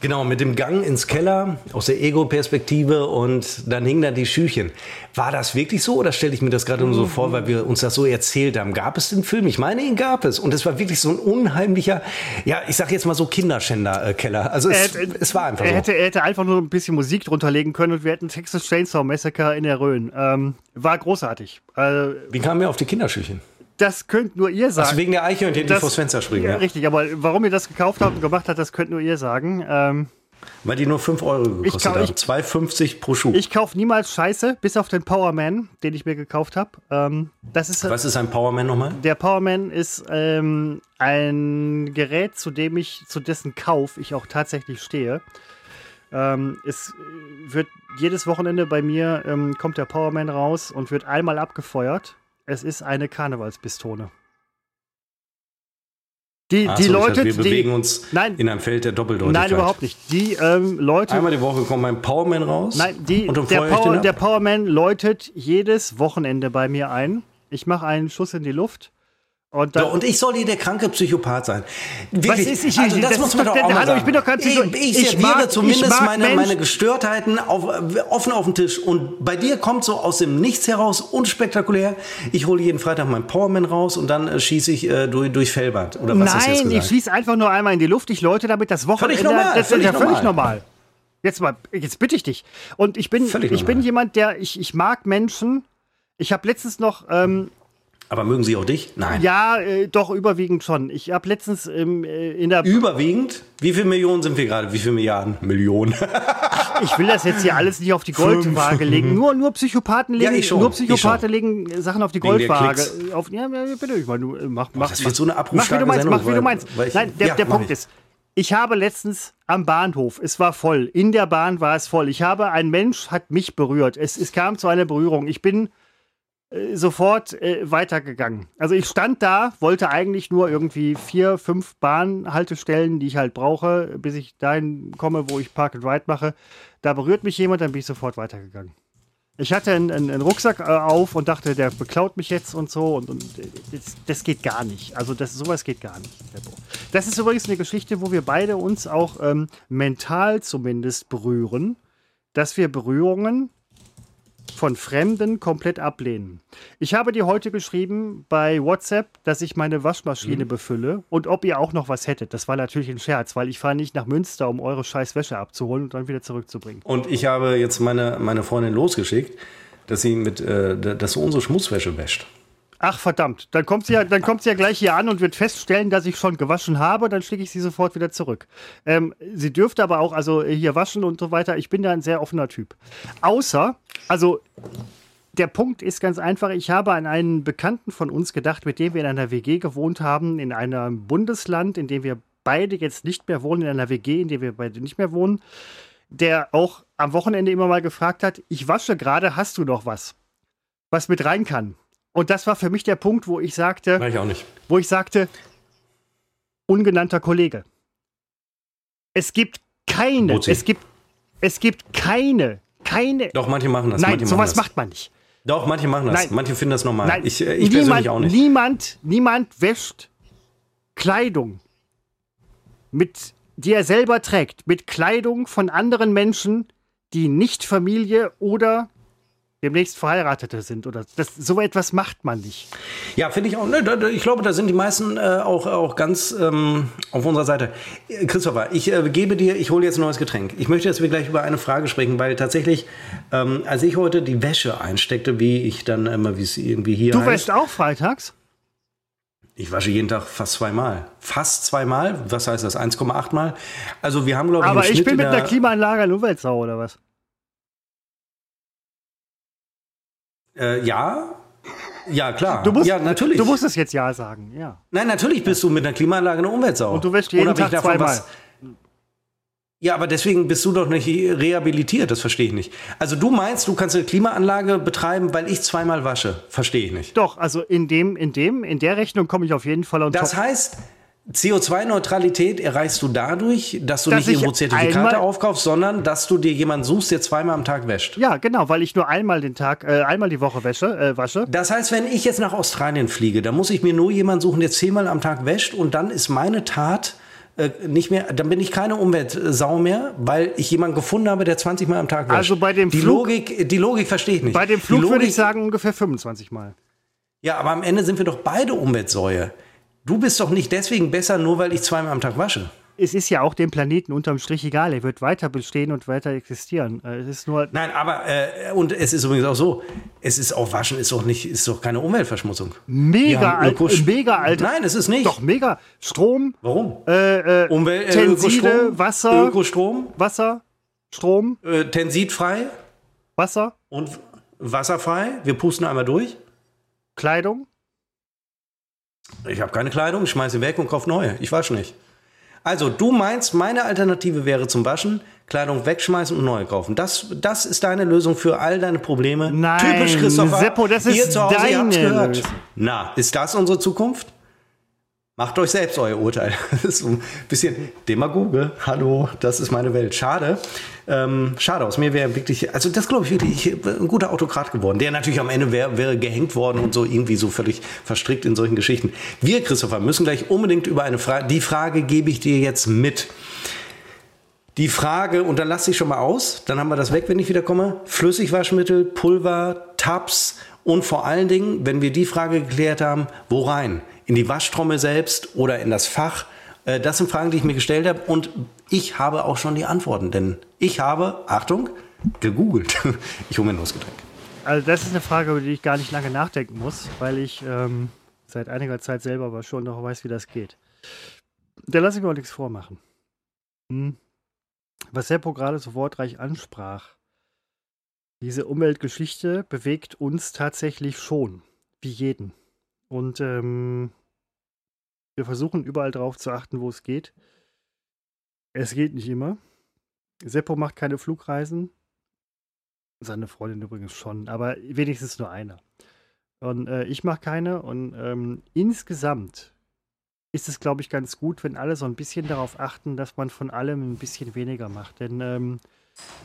A: Genau, mit dem Gang ins Keller aus der Ego-Perspektive und dann hingen da die Schüchen. War das wirklich so oder stelle ich mir das gerade nur so vor, weil wir uns das so erzählt haben? Gab es den Film? Ich meine, ihn gab es. Und es war wirklich so ein unheimlicher, ja, ich sag jetzt mal so Kinderschänder-Keller. Also es,
B: hätte,
A: es, war einfach
B: er
A: so.
B: Hätte, er hätte einfach nur ein bisschen Musik drunter legen können und wir hätten Texas Chainsaw Massacre in der Rhön. Ähm, war großartig.
A: Äh, Wie kamen wir auf die Kinderschüchen?
B: Das könnt nur ihr sagen.
A: Also wegen der Eichhörnchen, die vors Fenster springen. Ja,
B: Richtig, aber warum ihr das gekauft habt und gemacht habt, das könnt nur ihr sagen. Ähm,
A: Weil die nur 5 Euro gekostet haben. 2,50 pro Schuh.
B: Ich kaufe niemals Scheiße, bis auf den Powerman, den ich mir gekauft habe. Ähm, ist,
A: Was ist ein Powerman nochmal?
B: Der Powerman ist ähm, ein Gerät, zu dem ich, zu dessen Kauf ich auch tatsächlich stehe. Ähm, es wird jedes Wochenende bei mir ähm, kommt der Powerman raus und wird einmal abgefeuert es ist eine Karnevalspistole.
A: Die, Ach die so, Leute, wir bewegen die, uns nein, in einem Feld der Doppeldeutigkeit.
B: Nein, überhaupt nicht. Die ähm, Leute.
A: Einmal die Woche kommt mein Powerman raus.
B: Nein, die, der, Power, der Powerman läutet jedes Wochenende bei mir ein. Ich mache einen Schuss in die Luft
A: und, dann, so, und ich soll hier der kranke Psychopath sein.
B: Wirklich. Was ist ich? Also, das, das muss man doch auch mal sagen. Ich bin doch kein Psychopath.
A: Ich, ich serviere mag, zumindest ich meine, meine Gestörtheiten auf, offen auf den Tisch. Und bei dir kommt so aus dem Nichts heraus, unspektakulär, ich hole jeden Freitag meinen Powerman raus und dann äh, schieße ich äh, durch, durch Fellbad. Oder was
B: Nein, ich schieße einfach nur einmal in die Luft. Ich läute damit das Wochenende. Völlig normal. Das ist ja völlig normal. Jetzt mal, jetzt bitte ich dich. Und ich bin, ich bin jemand, der, ich, ich mag Menschen. Ich habe letztens noch ähm,
A: aber mögen sie auch dich? Nein.
B: Ja, äh, doch, überwiegend schon. Ich habe letztens ähm, äh, in der.
A: Überwiegend? Wie viele Millionen sind wir gerade? Wie viele Milliarden? Millionen.
B: ich will das jetzt hier alles nicht auf die Goldwaage legen. Nur, nur Psychopathen legen,
A: ja,
B: nur Psychopathen legen Sachen auf die Goldwaage. Auf, ja, bitte, ich meine, mach, mach,
A: das wird so eine
B: mach, wie du meinst, mach, wie du meinst. Ich, Nein, der, ja, der Punkt ich. ist, ich habe letztens am Bahnhof, es war voll, in der Bahn war es voll. Ich habe, ein Mensch hat mich berührt. Es, es kam zu einer Berührung. Ich bin äh, sofort äh, weitergegangen. Also ich stand da, wollte eigentlich nur irgendwie vier, fünf Bahnhaltestellen, die ich halt brauche, bis ich dahin komme, wo ich Park and Ride mache. Da berührt mich jemand, dann bin ich sofort weitergegangen. Ich hatte einen, einen Rucksack äh, auf und dachte, der beklaut mich jetzt und so. Und, und das, das, geht gar nicht. Also das, sowas geht gar nicht. Das ist übrigens eine Geschichte, wo wir beide uns auch ähm, mental zumindest berühren, dass wir Berührungen von Fremden komplett ablehnen. Ich habe dir heute geschrieben bei WhatsApp, dass ich meine Waschmaschine mhm. befülle und ob ihr auch noch was hättet. Das war natürlich ein Scherz, weil ich fahre nicht nach Münster, um eure scheiß Wäsche abzuholen und dann wieder zurückzubringen.
A: Und ich habe jetzt meine, meine Freundin losgeschickt, dass sie mit, äh, dass unsere Schmutzwäsche wäscht.
B: Ach verdammt, dann kommt sie ja, dann kommt sie ja gleich hier an und wird feststellen, dass ich schon gewaschen habe, dann schicke ich sie sofort wieder zurück. Ähm, sie dürfte aber auch also hier waschen und so weiter. Ich bin da ein sehr offener Typ. Außer, also der Punkt ist ganz einfach, ich habe an einen Bekannten von uns gedacht, mit dem wir in einer WG gewohnt haben, in einem Bundesland, in dem wir beide jetzt nicht mehr wohnen, in einer WG, in der wir beide nicht mehr wohnen, der auch am Wochenende immer mal gefragt hat, ich wasche gerade, hast du noch was, was mit rein kann? Und das war für mich der Punkt, wo ich sagte,
A: Nein, ich auch nicht.
B: wo ich sagte, ungenannter Kollege. Es gibt keine, Mozi. es gibt, es gibt keine, keine.
A: Doch, manche machen das.
B: Nein,
A: manche
B: sowas das. macht man nicht.
A: Doch, manche machen das. Nein. Manche finden das normal.
B: Nein, ich, ich niemand, persönlich auch nicht. Niemand, niemand wäscht Kleidung mit, die er selber trägt, mit Kleidung von anderen Menschen, die nicht Familie oder demnächst Verheiratete sind oder das, so etwas macht man nicht.
A: Ja, finde ich auch. Ne, ich glaube, da sind die meisten äh, auch, auch ganz ähm, auf unserer Seite. Äh, Christopher, ich äh, gebe dir, ich hole jetzt ein neues Getränk. Ich möchte, dass wir gleich über eine Frage sprechen, weil tatsächlich, ähm, als ich heute die Wäsche einsteckte, wie ich dann immer, wie es irgendwie hier.
B: Du wäschst auch freitags?
A: Ich wasche jeden Tag fast zweimal. Fast zweimal? Was heißt das? 1,8 Mal? Also wir haben, glaube
B: ich, Aber ich bin mit einer Klimaanlage ein Umweltsau, oder was?
A: Äh, ja. Ja, klar.
B: Du musst,
A: ja, natürlich.
B: Du musst es jetzt ja sagen, ja.
A: Nein, natürlich bist du mit einer Klimaanlage eine Umweltsau.
B: Und du wäschst jeden Tag davon, zweimal. Was,
A: ja, aber deswegen bist du doch nicht rehabilitiert, das verstehe ich nicht. Also du meinst, du kannst eine Klimaanlage betreiben, weil ich zweimal wasche. Verstehe ich nicht.
B: Doch, also in dem, in dem, in der Rechnung komme ich auf jeden Fall
A: on Das top. heißt, CO2-Neutralität erreichst du dadurch, dass du dass nicht irgendwo Zertifikate aufkaufst, sondern dass du dir jemanden suchst, der zweimal am Tag wäscht.
B: Ja, genau, weil ich nur einmal den Tag, äh, einmal die Woche wäsche, äh, wasche.
A: Das heißt, wenn ich jetzt nach Australien fliege, dann muss ich mir nur jemanden suchen, der zehnmal am Tag wäscht und dann ist meine Tat äh, nicht mehr, dann bin ich keine Umweltsau mehr, weil ich jemanden gefunden habe, der 20 Mal am Tag wäscht.
B: Also bei dem
A: die
B: Flug,
A: Logik, die Logik verstehe ich nicht.
B: Bei dem Flug würde ich sagen ungefähr 25 Mal.
A: Ja, aber am Ende sind wir doch beide Umweltsäue. Du bist doch nicht deswegen besser, nur weil ich zweimal am Tag wasche.
B: Es ist ja auch dem Planeten unterm Strich egal. Er wird weiter bestehen und weiter existieren. Äh, es ist nur.
A: Nein, aber äh, und es ist übrigens auch so. Es ist auch Waschen ist doch nicht ist doch keine Umweltverschmutzung.
B: Mega alt, mega alt.
A: Nein, es ist nicht.
B: Doch mega Strom.
A: Warum?
B: Äh, äh,
A: Umwelt,
B: äh, Tenside, Wasser,
A: Ökostrom,
B: Wasser, Strom,
A: äh, tensidfrei,
B: Wasser
A: und wasserfrei. Wir pusten einmal durch.
B: Kleidung.
A: Ich habe keine Kleidung, ich schmeiße sie weg und kaufe neue. Ich wasche nicht. Also, du meinst, meine Alternative wäre zum Waschen, Kleidung wegschmeißen und neue kaufen. Das, das ist deine Lösung für all deine Probleme.
B: Nein, Typisch Christopher. Seppo, das ist Ihr zu Hause, deine gehört.
A: Na, ist das unsere Zukunft? Macht euch selbst euer Urteil. Das ist ein bisschen Demagoge. Hallo, das ist meine Welt. Schade. Ähm, schade, aus mir wäre wirklich, also das glaube ich wirklich, ein guter Autokrat geworden, der natürlich am Ende wäre wär gehängt worden und so irgendwie so völlig verstrickt in solchen Geschichten. Wir, Christopher, müssen gleich unbedingt über eine Frage, die Frage gebe ich dir jetzt mit. Die Frage, und dann lasse ich schon mal aus, dann haben wir das weg, wenn ich wieder komme. Flüssigwaschmittel, Pulver, Tabs und vor allen Dingen, wenn wir die Frage geklärt haben, wo rein? In die Waschtrommel selbst oder in das Fach? Äh, das sind Fragen, die ich mir gestellt habe und ich habe auch schon die Antworten, denn ich habe, Achtung, gegoogelt. Ich hole mir ein Nussgetränk.
B: Also das ist eine Frage, über die ich gar nicht lange nachdenken muss, weil ich ähm, seit einiger Zeit selber aber schon noch weiß, wie das geht. Da lasse ich mir auch nichts vormachen. Hm. Was Seppo gerade so wortreich ansprach, diese Umweltgeschichte bewegt uns tatsächlich schon, wie jeden. Und ähm, wir versuchen überall drauf zu achten, wo es geht. Es geht nicht immer. Seppo macht keine Flugreisen. Seine Freundin übrigens schon, aber wenigstens nur eine. Und äh, ich mache keine. Und ähm, insgesamt ist es, glaube ich, ganz gut, wenn alle so ein bisschen darauf achten, dass man von allem ein bisschen weniger macht. Denn ähm,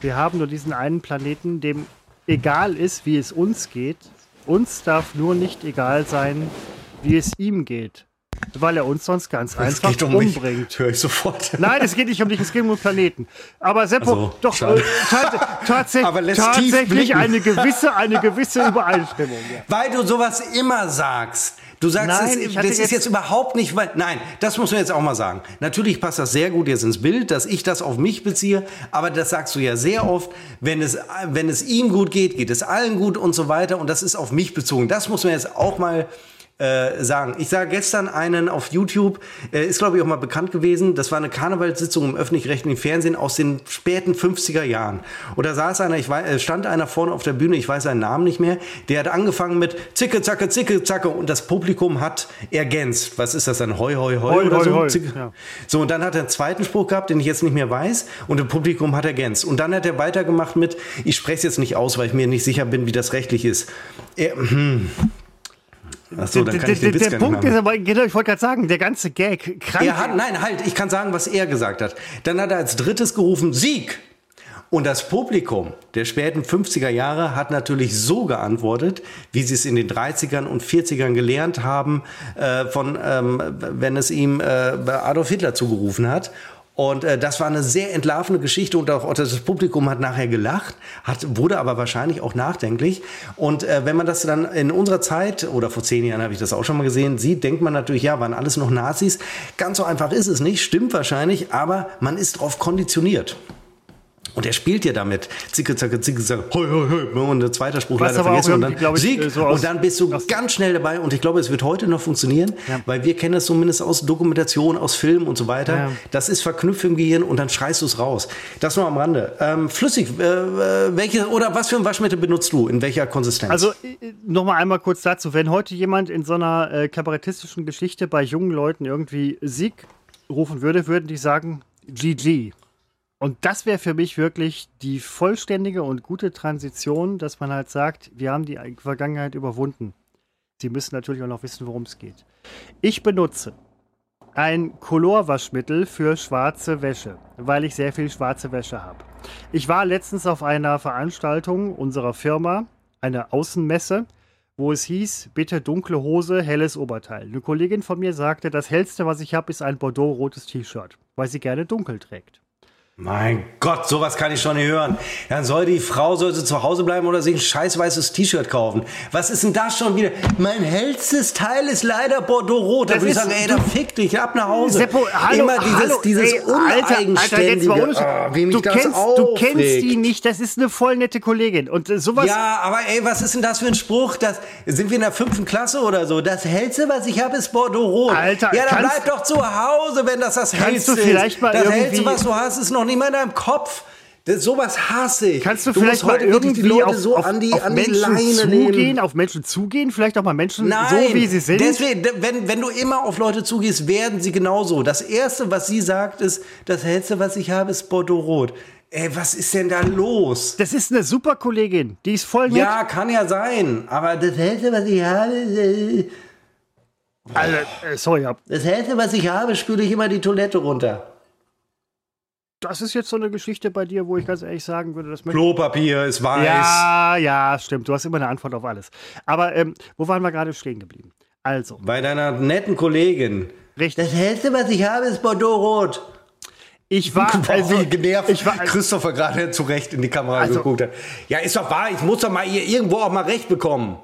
B: wir haben nur diesen einen Planeten, dem egal ist, wie es uns geht. Uns darf nur nicht egal sein, wie es ihm geht. Weil er uns sonst ganz es einfach geht um umbringt.
A: Höre ich sofort.
B: Nein, es geht nicht um dich, es geht um den Planeten. Aber Seppo, also, doch äh, tats Aber tatsächlich eine gewisse, eine gewisse Übereinstimmung. Ja.
A: Weil du sowas immer sagst. Du sagst, nein, es, das ist jetzt, jetzt überhaupt nicht, weil, nein, das muss man jetzt auch mal sagen. Natürlich passt das sehr gut jetzt ins Bild, dass ich das auf mich beziehe, aber das sagst du ja sehr oft, wenn es, wenn es ihm gut geht, geht es allen gut und so weiter und das ist auf mich bezogen. Das muss man jetzt auch mal äh, sagen. Ich sah gestern einen auf YouTube, äh, ist glaube ich auch mal bekannt gewesen, das war eine Karnevalssitzung im öffentlich-rechtlichen Fernsehen aus den späten 50er Jahren. Und da saß einer, ich weiß, äh, stand einer vorne auf der Bühne, ich weiß seinen Namen nicht mehr, der hat angefangen mit Zicke, Zacke, Zicke, Zacke und das Publikum hat ergänzt. Was ist das dann? Hoi, hoi, hoi, hoi oder so? Hoi, ja. So, und dann hat er einen zweiten Spruch gehabt, den ich jetzt nicht mehr weiß und das Publikum hat ergänzt. Und dann hat er weitergemacht mit, ich spreche es jetzt nicht aus, weil ich mir nicht sicher bin, wie das rechtlich ist. Er, hm,
B: Achso, dann kann ich den Witz der Punkt ist aber, genau, ich wollte gerade sagen, der ganze Gag.
A: Krank. Er hat, nein, halt, ich kann sagen, was er gesagt hat. Dann hat er als drittes gerufen, Sieg. Und das Publikum der späten 50er Jahre hat natürlich so geantwortet, wie sie es in den 30ern und 40ern gelernt haben, äh, von, ähm, wenn es ihm äh, Adolf Hitler zugerufen hat. Und äh, das war eine sehr entlarvende Geschichte und auch das Publikum hat nachher gelacht, hat, wurde aber wahrscheinlich auch nachdenklich. Und äh, wenn man das dann in unserer Zeit, oder vor zehn Jahren habe ich das auch schon mal gesehen, sieht, denkt man natürlich, ja, waren alles noch Nazis. Ganz so einfach ist es nicht, stimmt wahrscheinlich, aber man ist darauf konditioniert. Und er spielt ja damit. Zicke, zacke, zicke, zacke, hoi, hoi, hoi. Und der zweite Spruch
B: Was
A: leider vergessen. Und dann
B: ich,
A: Sieg.
B: äh, so
A: und dann bist du ganz schnell dabei. Und ich glaube, es wird heute noch funktionieren,
B: Ja.
A: weil wir kennen es zumindest aus Dokumentation, aus Filmen und so weiter.
B: Ja.
A: Das ist verknüpft im Gehirn und dann schreist du es raus. Das nur am Rande. Ähm, flüssig, äh, äh, welche, oder was für ein Waschmittel benutzt du? In welcher Konsistenz?
B: Also nochmal einmal kurz dazu, wenn heute jemand in so einer äh, kabarettistischen Geschichte bei jungen Leuten irgendwie Sieg rufen würde, würden die sagen GG. Und das wäre für mich wirklich die vollständige und gute Transition, dass man halt sagt, wir haben die Vergangenheit überwunden. Sie müssen natürlich auch noch wissen, worum es geht. Ich benutze ein Colorwaschmittel für schwarze Wäsche, weil ich sehr viel schwarze Wäsche habe. Ich war letztens auf einer Veranstaltung unserer Firma, einer Außenmesse, wo es hieß, bitte dunkle Hose, helles Oberteil. Eine Kollegin von mir sagte, das hellste, was ich habe, ist ein Bordeaux-rotes T-Shirt, weil sie gerne dunkel trägt.
A: Mein Gott, sowas kann ich schon nicht hören. Dann soll die Frau soll sie zu Hause bleiben oder sich ein scheiß weißes T-Shirt kaufen. Was ist denn das schon wieder? Mein hellstes Teil ist leider Bordeaux-rot. Da
B: Das
A: würde ich
B: ist-
A: sagen, ey, dann fick dich, ab nach Hause.
B: Seppo, hallo,
A: Immer dieses,
B: hallo,
A: dieses
B: ey, Alter, Alter, jetzt mal ohne.
A: Ah,
B: du, kennst, du kennst die nicht, das ist eine voll nette Kollegin. Und äh, sowas.
A: Ja, aber ey, was ist denn das für ein Spruch? Das, sind wir in der fünften Klasse oder so? Das hellste, was ich habe, ist Bordeaux-rot.
B: Alter,
A: ja, dann
B: kannst-
A: bleib doch zu Hause, wenn das das hellste
B: du vielleicht
A: ist.
B: mal
A: das
B: irgendwie-
A: hellste, was du hast, ist noch nicht mal in deinem Kopf. Das, sowas hasse ich.
B: Kannst du,
A: musst
B: vielleicht mal
A: heute wirklich
B: irgendwie
A: die Leute
B: auf,
A: so
B: auf,
A: an die,
B: auf
A: an die
B: Menschen
A: Leine
B: zugehen,
A: nehmen?
B: auf Menschen zugehen, vielleicht auch mal Menschen
A: Nein,
B: so wie sie sind?
A: Deswegen, wenn, wenn du immer auf Leute zugehst, werden sie genauso. Das Erste, was sie sagt, ist, das Hellste, was ich habe, ist Bordeaux-Rot. Ey, was ist denn da los?
B: Das ist eine super Kollegin, die ist voll nett.
A: Ja, kann ja sein. Aber das Hellste, was ich habe, äh,
B: Also, sorry, ja.
A: das Hellste, was ich habe, spüle ich immer die Toilette runter.
B: Das ist jetzt so eine Geschichte bei dir, wo ich ganz ehrlich sagen würde, das möchte
A: Klopapier ist weiß.
B: Ja, ja, stimmt. Du hast immer eine Antwort auf alles. Aber ähm, wo waren wir gerade stehen geblieben? Also,
A: Bei deiner netten Kollegin.
B: richtig.
A: Das Hellste, was ich habe, ist Bordeaux-Rot.
B: Ich war, also,
A: wie genervt
B: ich war,
A: Christopher gerade zurecht in die Kamera
B: Also-
A: geguckt hat. Ja, ist doch wahr, ich muss doch mal irgendwo auch mal recht bekommen.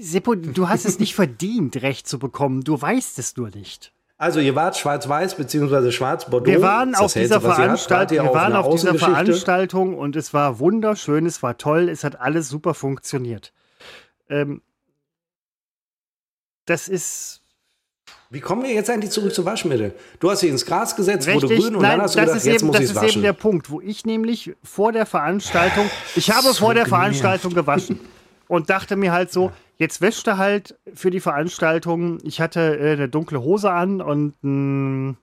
B: Seppo, du hast es nicht verdient, Recht zu bekommen. Du weißt es nur nicht.
A: Also ihr wart schwarz-weiß beziehungsweise schwarz-bordeaux.
B: Wir waren auf dieser Veranstaltung, wir waren auf dieser? Veranstaltung und es war wunderschön, es war toll, es hat alles super funktioniert. Ähm, das ist
A: Wie kommen wir jetzt eigentlich zurück zu Waschmittel? Du hast dich ins Gras gesetzt, wurde
B: richtig.
A: grün und
B: Nein,
A: dann hast du
B: das
A: gedacht,
B: ist
A: jetzt
B: eben,
A: muss
B: das ist eben der Punkt, wo ich nämlich vor der Veranstaltung, ich habe vor der. Veranstaltung gewaschen und dachte mir halt so, jetzt wäscht er halt für die Veranstaltung. Ich hatte äh, eine dunkle Hose an und mh,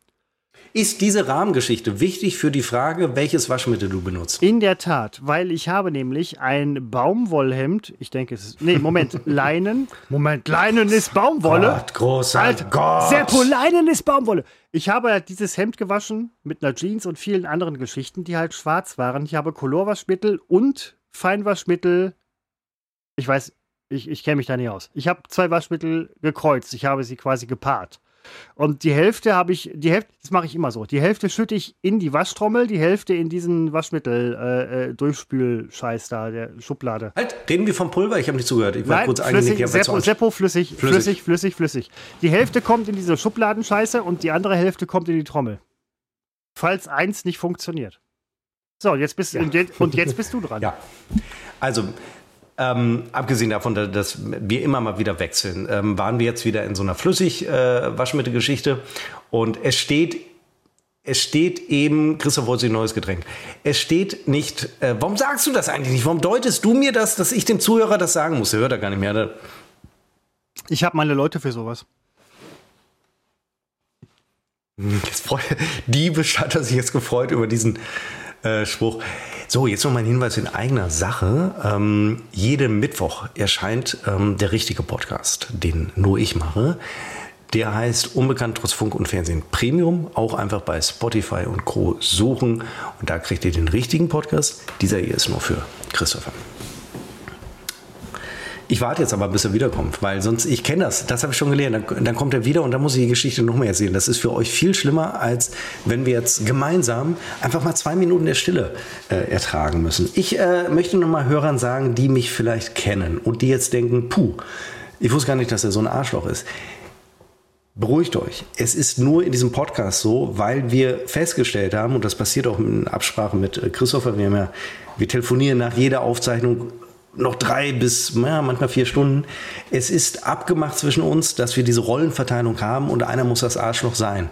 A: Ist diese Rahmengeschichte wichtig für die Frage, welches Waschmittel du benutzt?
B: In der Tat, weil ich habe nämlich ein Baumwollhemd. Ich denke, es ist. Nee, Moment, Leinen. Moment, Leinen ist Baumwolle.
A: Gott, großer
B: Alter,
A: Gott.
B: Seppo, Leinen ist Baumwolle. Ich habe halt dieses Hemd gewaschen mit einer Jeans und vielen anderen Geschichten, die halt schwarz waren. Ich habe Colorwaschmittel und Feinwaschmittel. Ich weiß, ich, ich kenne mich da nicht aus. Ich habe zwei Waschmittel gekreuzt. Ich habe sie quasi gepaart. Und die Hälfte habe ich, die Hälfte, das mache ich immer so. Die Hälfte schütte ich in die Waschtrommel, die Hälfte in diesen Waschmittel äh, äh, da, der Schublade.
A: Halt, reden wir vom Pulver? Ich habe nicht zugehört. Ich war
B: Nein,
A: kurz
B: flüssig,
A: eingenickt.
B: Seppo, Seppo, flüssig,
A: Flüssig.
B: flüssig, flüssig. Die Hälfte kommt in diese Schubladenscheiße und die andere Hälfte kommt in die Trommel. Falls eins nicht funktioniert. So, jetzt bist, und, jetzt, und jetzt bist du dran.
A: Ja. Also, ähm, abgesehen davon, da- dass wir immer mal wieder wechseln, ähm, waren wir jetzt wieder in so einer Flüssig-Waschmittelgeschichte. und es steht, es steht eben, Christoph wollte sich ein neues Getränk. Es steht nicht, äh, warum sagst du das eigentlich nicht? Warum deutest du mir das, dass ich dem Zuhörer das sagen muss? Der hört er gar nicht mehr. Der,
B: Ich habe meine Leute für sowas.
A: Jetzt freut, diebisch hat er sich jetzt gefreut über diesen äh, Spruch. So, jetzt noch mal ein Hinweis in eigener Sache. Ähm, jeden Mittwoch erscheint ähm, der richtige Podcast, den nur ich mache. Der heißt Unbekannt trotz Funk und Fernsehen Premium. Auch einfach bei Spotify und Co. suchen. Und da kriegt ihr den richtigen Podcast. Dieser hier ist nur für Christopher. Ich warte jetzt aber, bis er wiederkommt, weil sonst, ich kenne das, das habe ich schon gelernt. Dann, dann, kommt er wieder und dann muss ich die Geschichte noch mehr erzählen. Das ist für euch viel schlimmer, als wenn wir jetzt gemeinsam einfach mal zwei Minuten der Stille äh, ertragen müssen. Ich äh, möchte noch mal Hörern sagen, die mich vielleicht kennen und die jetzt denken, puh, ich wusste gar nicht, dass er so ein Arschloch ist. Beruhigt euch. Es ist nur in diesem Podcast so, weil wir festgestellt haben, und das passiert auch in Absprache mit äh, Christopher, wir, ja, wir telefonieren nach jeder Aufzeichnung noch drei bis ja, manchmal vier Stunden. Es ist abgemacht zwischen uns, dass wir diese Rollenverteilung haben und einer muss das Arschloch sein.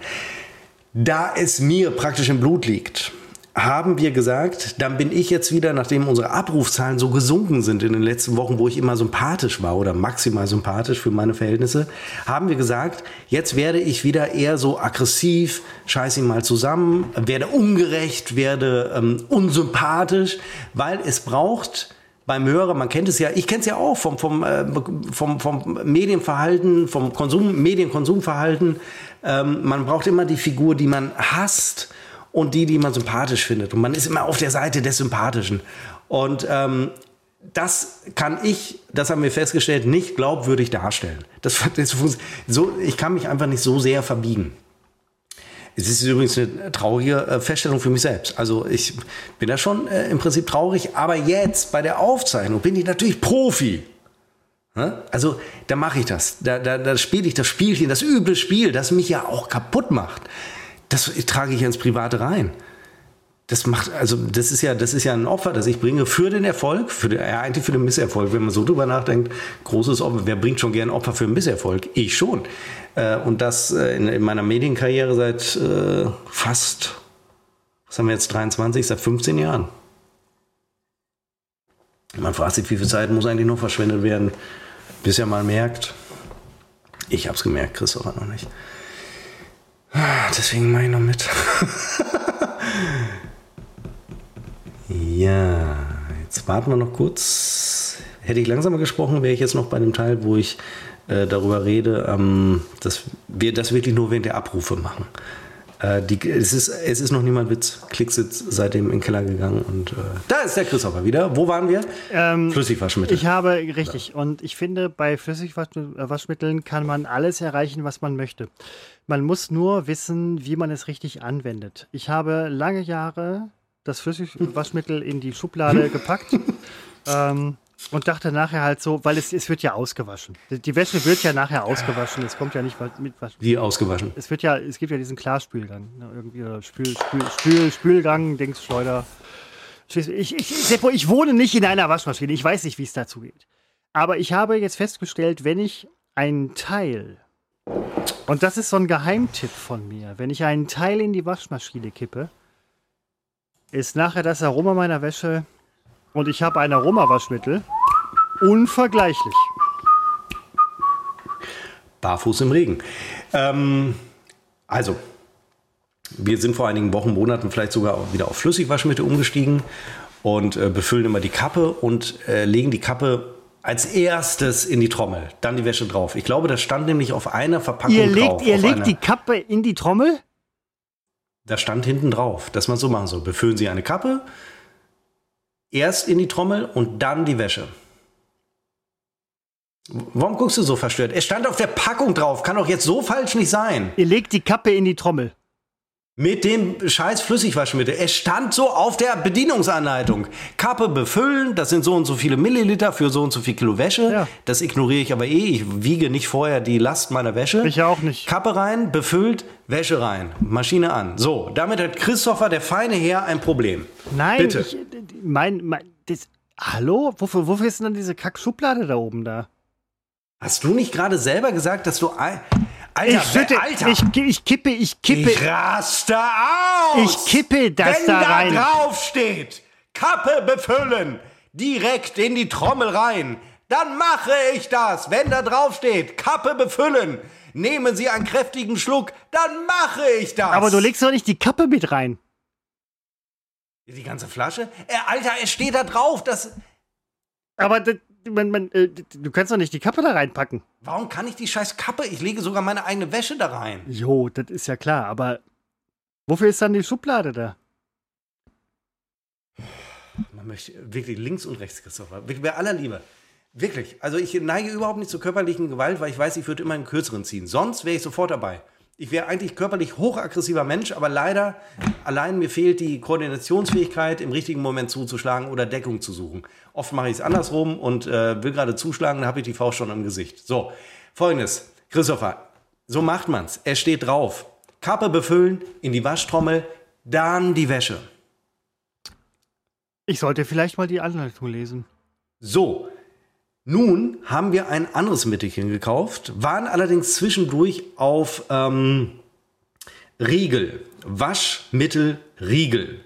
A: Da es mir praktisch im Blut liegt, haben wir gesagt, dann bin ich jetzt wieder, nachdem unsere Abrufzahlen so gesunken sind in den letzten Wochen, wo ich immer sympathisch war oder maximal sympathisch für meine Verhältnisse, haben wir gesagt, jetzt werde ich wieder eher so aggressiv, scheiß ihn mal zusammen, werde ungerecht, werde ähm, unsympathisch, weil es braucht beim Hörer, man kennt es ja, ich kenne es ja auch vom, vom, äh, vom, vom Medienverhalten, vom Konsum, Medienkonsumverhalten. Ähm, man braucht immer die Figur, die man hasst und die, die man sympathisch findet. Und man ist immer auf der Seite des Sympathischen. Und ähm, das kann ich, das haben wir festgestellt, nicht glaubwürdig darstellen. Das, das, so, ich kann mich einfach nicht so sehr verbiegen. Es ist übrigens eine traurige äh, Feststellung für mich selbst. Also ich bin da schon äh, im Prinzip traurig, aber jetzt bei der Aufzeichnung bin ich natürlich Profi. Also da mache ich das. Da, da, da spiele ich das Spielchen, das üble Spiel, das mich ja auch kaputt macht. Das trage ich ins Private rein das macht, also das ist ja, das ist ja ein Opfer, das ich bringe für den Erfolg, für den, eigentlich für den Misserfolg. Wenn man so drüber nachdenkt, großes Opfer. Wer bringt schon gern Opfer für einen Misserfolg? Ich schon. Äh, und das äh, in, in, meiner Medienkarriere seit äh, fast, was haben wir jetzt, 23, seit 15 Jahren. Man fragt sich, wie viel Zeit muss eigentlich noch verschwendet werden, bis er mal merkt. Ich hab's gemerkt, Christopher noch nicht. Ah, deswegen mache ich noch mit. Ja, jetzt warten wir noch kurz. Hätte ich langsamer gesprochen, wäre ich jetzt noch bei dem Teil, wo ich äh, darüber rede, ähm, dass wir das wirklich nur während der Abrufe machen. Äh, die, es, ist, es ist noch niemand Witz. Klicks ist seitdem in den Keller gegangen und äh, da ist der Christopher wieder. Wo waren wir?
B: Ähm, Flüssigwaschmittel. Ich habe, richtig, und ich finde, bei Flüssigwaschmitteln kann man alles erreichen, was man möchte. Man muss nur wissen, wie man es richtig anwendet. Ich habe lange Jahre das Flüssigwaschmittel in die Schublade gepackt. ähm, und dachte nachher halt so, weil es, es wird ja ausgewaschen. Die Wäsche wird ja nachher ausgewaschen. Es kommt ja nicht mit
A: Waschen. Wie ausgewaschen?
B: Es wird ja, es gibt ja diesen Klarspülgang. Ne, irgendwie oder Spül, Spül, Spül, Spülgang, Dings, Schleuder. Ich, ich, Seppo, ich wohne nicht in einer Waschmaschine. Ich weiß nicht, wie es dazu geht. Aber ich habe jetzt festgestellt, wenn ich einen Teil, und das ist so ein Geheimtipp von mir, wenn ich einen Teil in die Waschmaschine kippe, ist nachher das Aroma meiner Wäsche und ich habe ein Aromawaschmittel unvergleichlich.
A: Barfuß im Regen. Ähm, also, wir sind vor einigen Wochen, Monaten vielleicht sogar wieder auf Flüssigwaschmittel umgestiegen und äh, befüllen immer die Kappe und äh, legen die Kappe als erstes in die Trommel, dann die Wäsche drauf. Ich glaube, das stand nämlich auf einer Verpackung
B: ihr legt,
A: drauf.
B: Ihr legt die Kappe in die Trommel?
A: Da stand hinten drauf, dass man so machen soll. Befüllen Sie eine Kappe, erst in die Trommel und dann die Wäsche. Warum guckst du so verstört? Es stand auf der Packung drauf, kann doch jetzt so falsch nicht sein.
B: Ihr legt die Kappe in die Trommel
A: mit dem scheiß Flüssigwaschmittel. Es stand so auf der Bedienungsanleitung. Kappe befüllen, das sind so und so viele Milliliter für so und so viel Kilo Wäsche. Ja. Das ignoriere ich aber eh. Ich wiege nicht vorher die Last meiner Wäsche.
B: Ich auch nicht.
A: Kappe rein, befüllt, Wäsche rein, Maschine an. So, damit hat Christopher, der feine Herr, ein Problem.
B: Nein, Bitte. Ich, mein, mein das, hallo? Wofür, wofür ist denn dann diese Kackschublade da oben da?
A: Hast du nicht gerade selber gesagt, dass du...
B: Alter, ich schütte, Alter. Ich, ich kippe, ich kippe.
A: Ich raste aus.
B: Ich kippe das
A: Wenn
B: da rein. Wenn
A: da drauf steht, Kappe befüllen, direkt in die Trommel rein, dann mache ich das. Wenn da drauf steht, Kappe befüllen, nehmen Sie einen kräftigen Schluck, dann mache ich das.
B: Aber du legst doch nicht die Kappe mit rein.
A: Die ganze Flasche? Äh, Alter, es steht da drauf, dass.
B: Aber man, man, äh, du kannst doch nicht die Kappe da reinpacken.
A: Warum kann ich die scheiß Kappe? Ich lege sogar meine eigene Wäsche da rein.
B: Jo, das ist ja klar, aber wofür ist dann die Schublade da?
A: Man möchte wirklich links und rechts, Christopher. Wirklich bei aller Liebe. Wirklich. Also ich neige überhaupt nicht zur körperlichen Gewalt, weil ich weiß, ich würde immer einen kürzeren ziehen. Sonst wäre ich sofort dabei. Ich wäre eigentlich körperlich hochaggressiver Mensch, aber leider allein mir fehlt die Koordinationsfähigkeit, im richtigen Moment zuzuschlagen oder Deckung zu suchen. Oft mache ich es andersrum und äh, will gerade zuschlagen, dann habe ich die Faust schon im Gesicht. So, folgendes. Christopher, so macht man's. Er steht drauf. Kappe befüllen, in die Waschtrommel, dann die Wäsche.
B: Ich sollte vielleicht mal die Anleitung lesen.
A: So, nun haben wir ein anderes Mittelchen gekauft, waren allerdings zwischendurch auf ähm, Riegel, Waschmittel Riegel.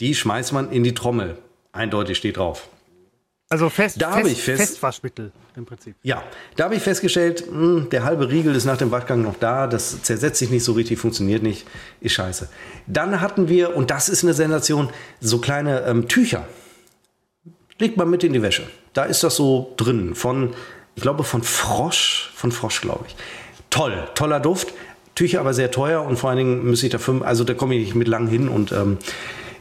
A: Die schmeißt man in die Trommel. Eindeutig steht drauf.
B: Also fest,
A: da
B: fest,
A: ich fest,
B: Festwaschmittel im Prinzip.
A: Ja, da habe ich festgestellt, mh, hm, der halbe Riegel ist nach dem Waschgang noch da, das zersetzt sich nicht so richtig, funktioniert nicht, ist scheiße. Dann hatten wir, und das ist eine Sensation, so kleine ähm, Tücher legt man mit in die Wäsche. Da ist das so drin. Von, ich glaube, von Frosch. Von Frosch, glaube ich. Toll, toller Duft. Tücher aber sehr teuer und vor allen Dingen müsste ich da fünf, also da komme ich nicht mit lang hin und ähm,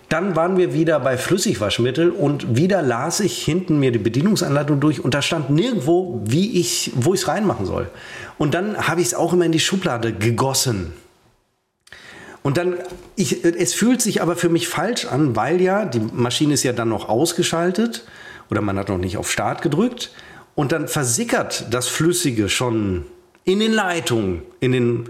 A: dann waren wir wieder bei Flüssigwaschmittel und wieder las ich hinten mir die Bedienungsanleitung durch und da stand nirgendwo, wie ich, wo ich es reinmachen soll. Und dann habe ich es auch immer in die Schublade gegossen. Und dann, ich, es fühlt sich aber für mich falsch an, weil ja, die Maschine ist ja dann noch ausgeschaltet oder man hat noch nicht auf Start gedrückt und dann versickert das Flüssige schon in den Leitungen, in den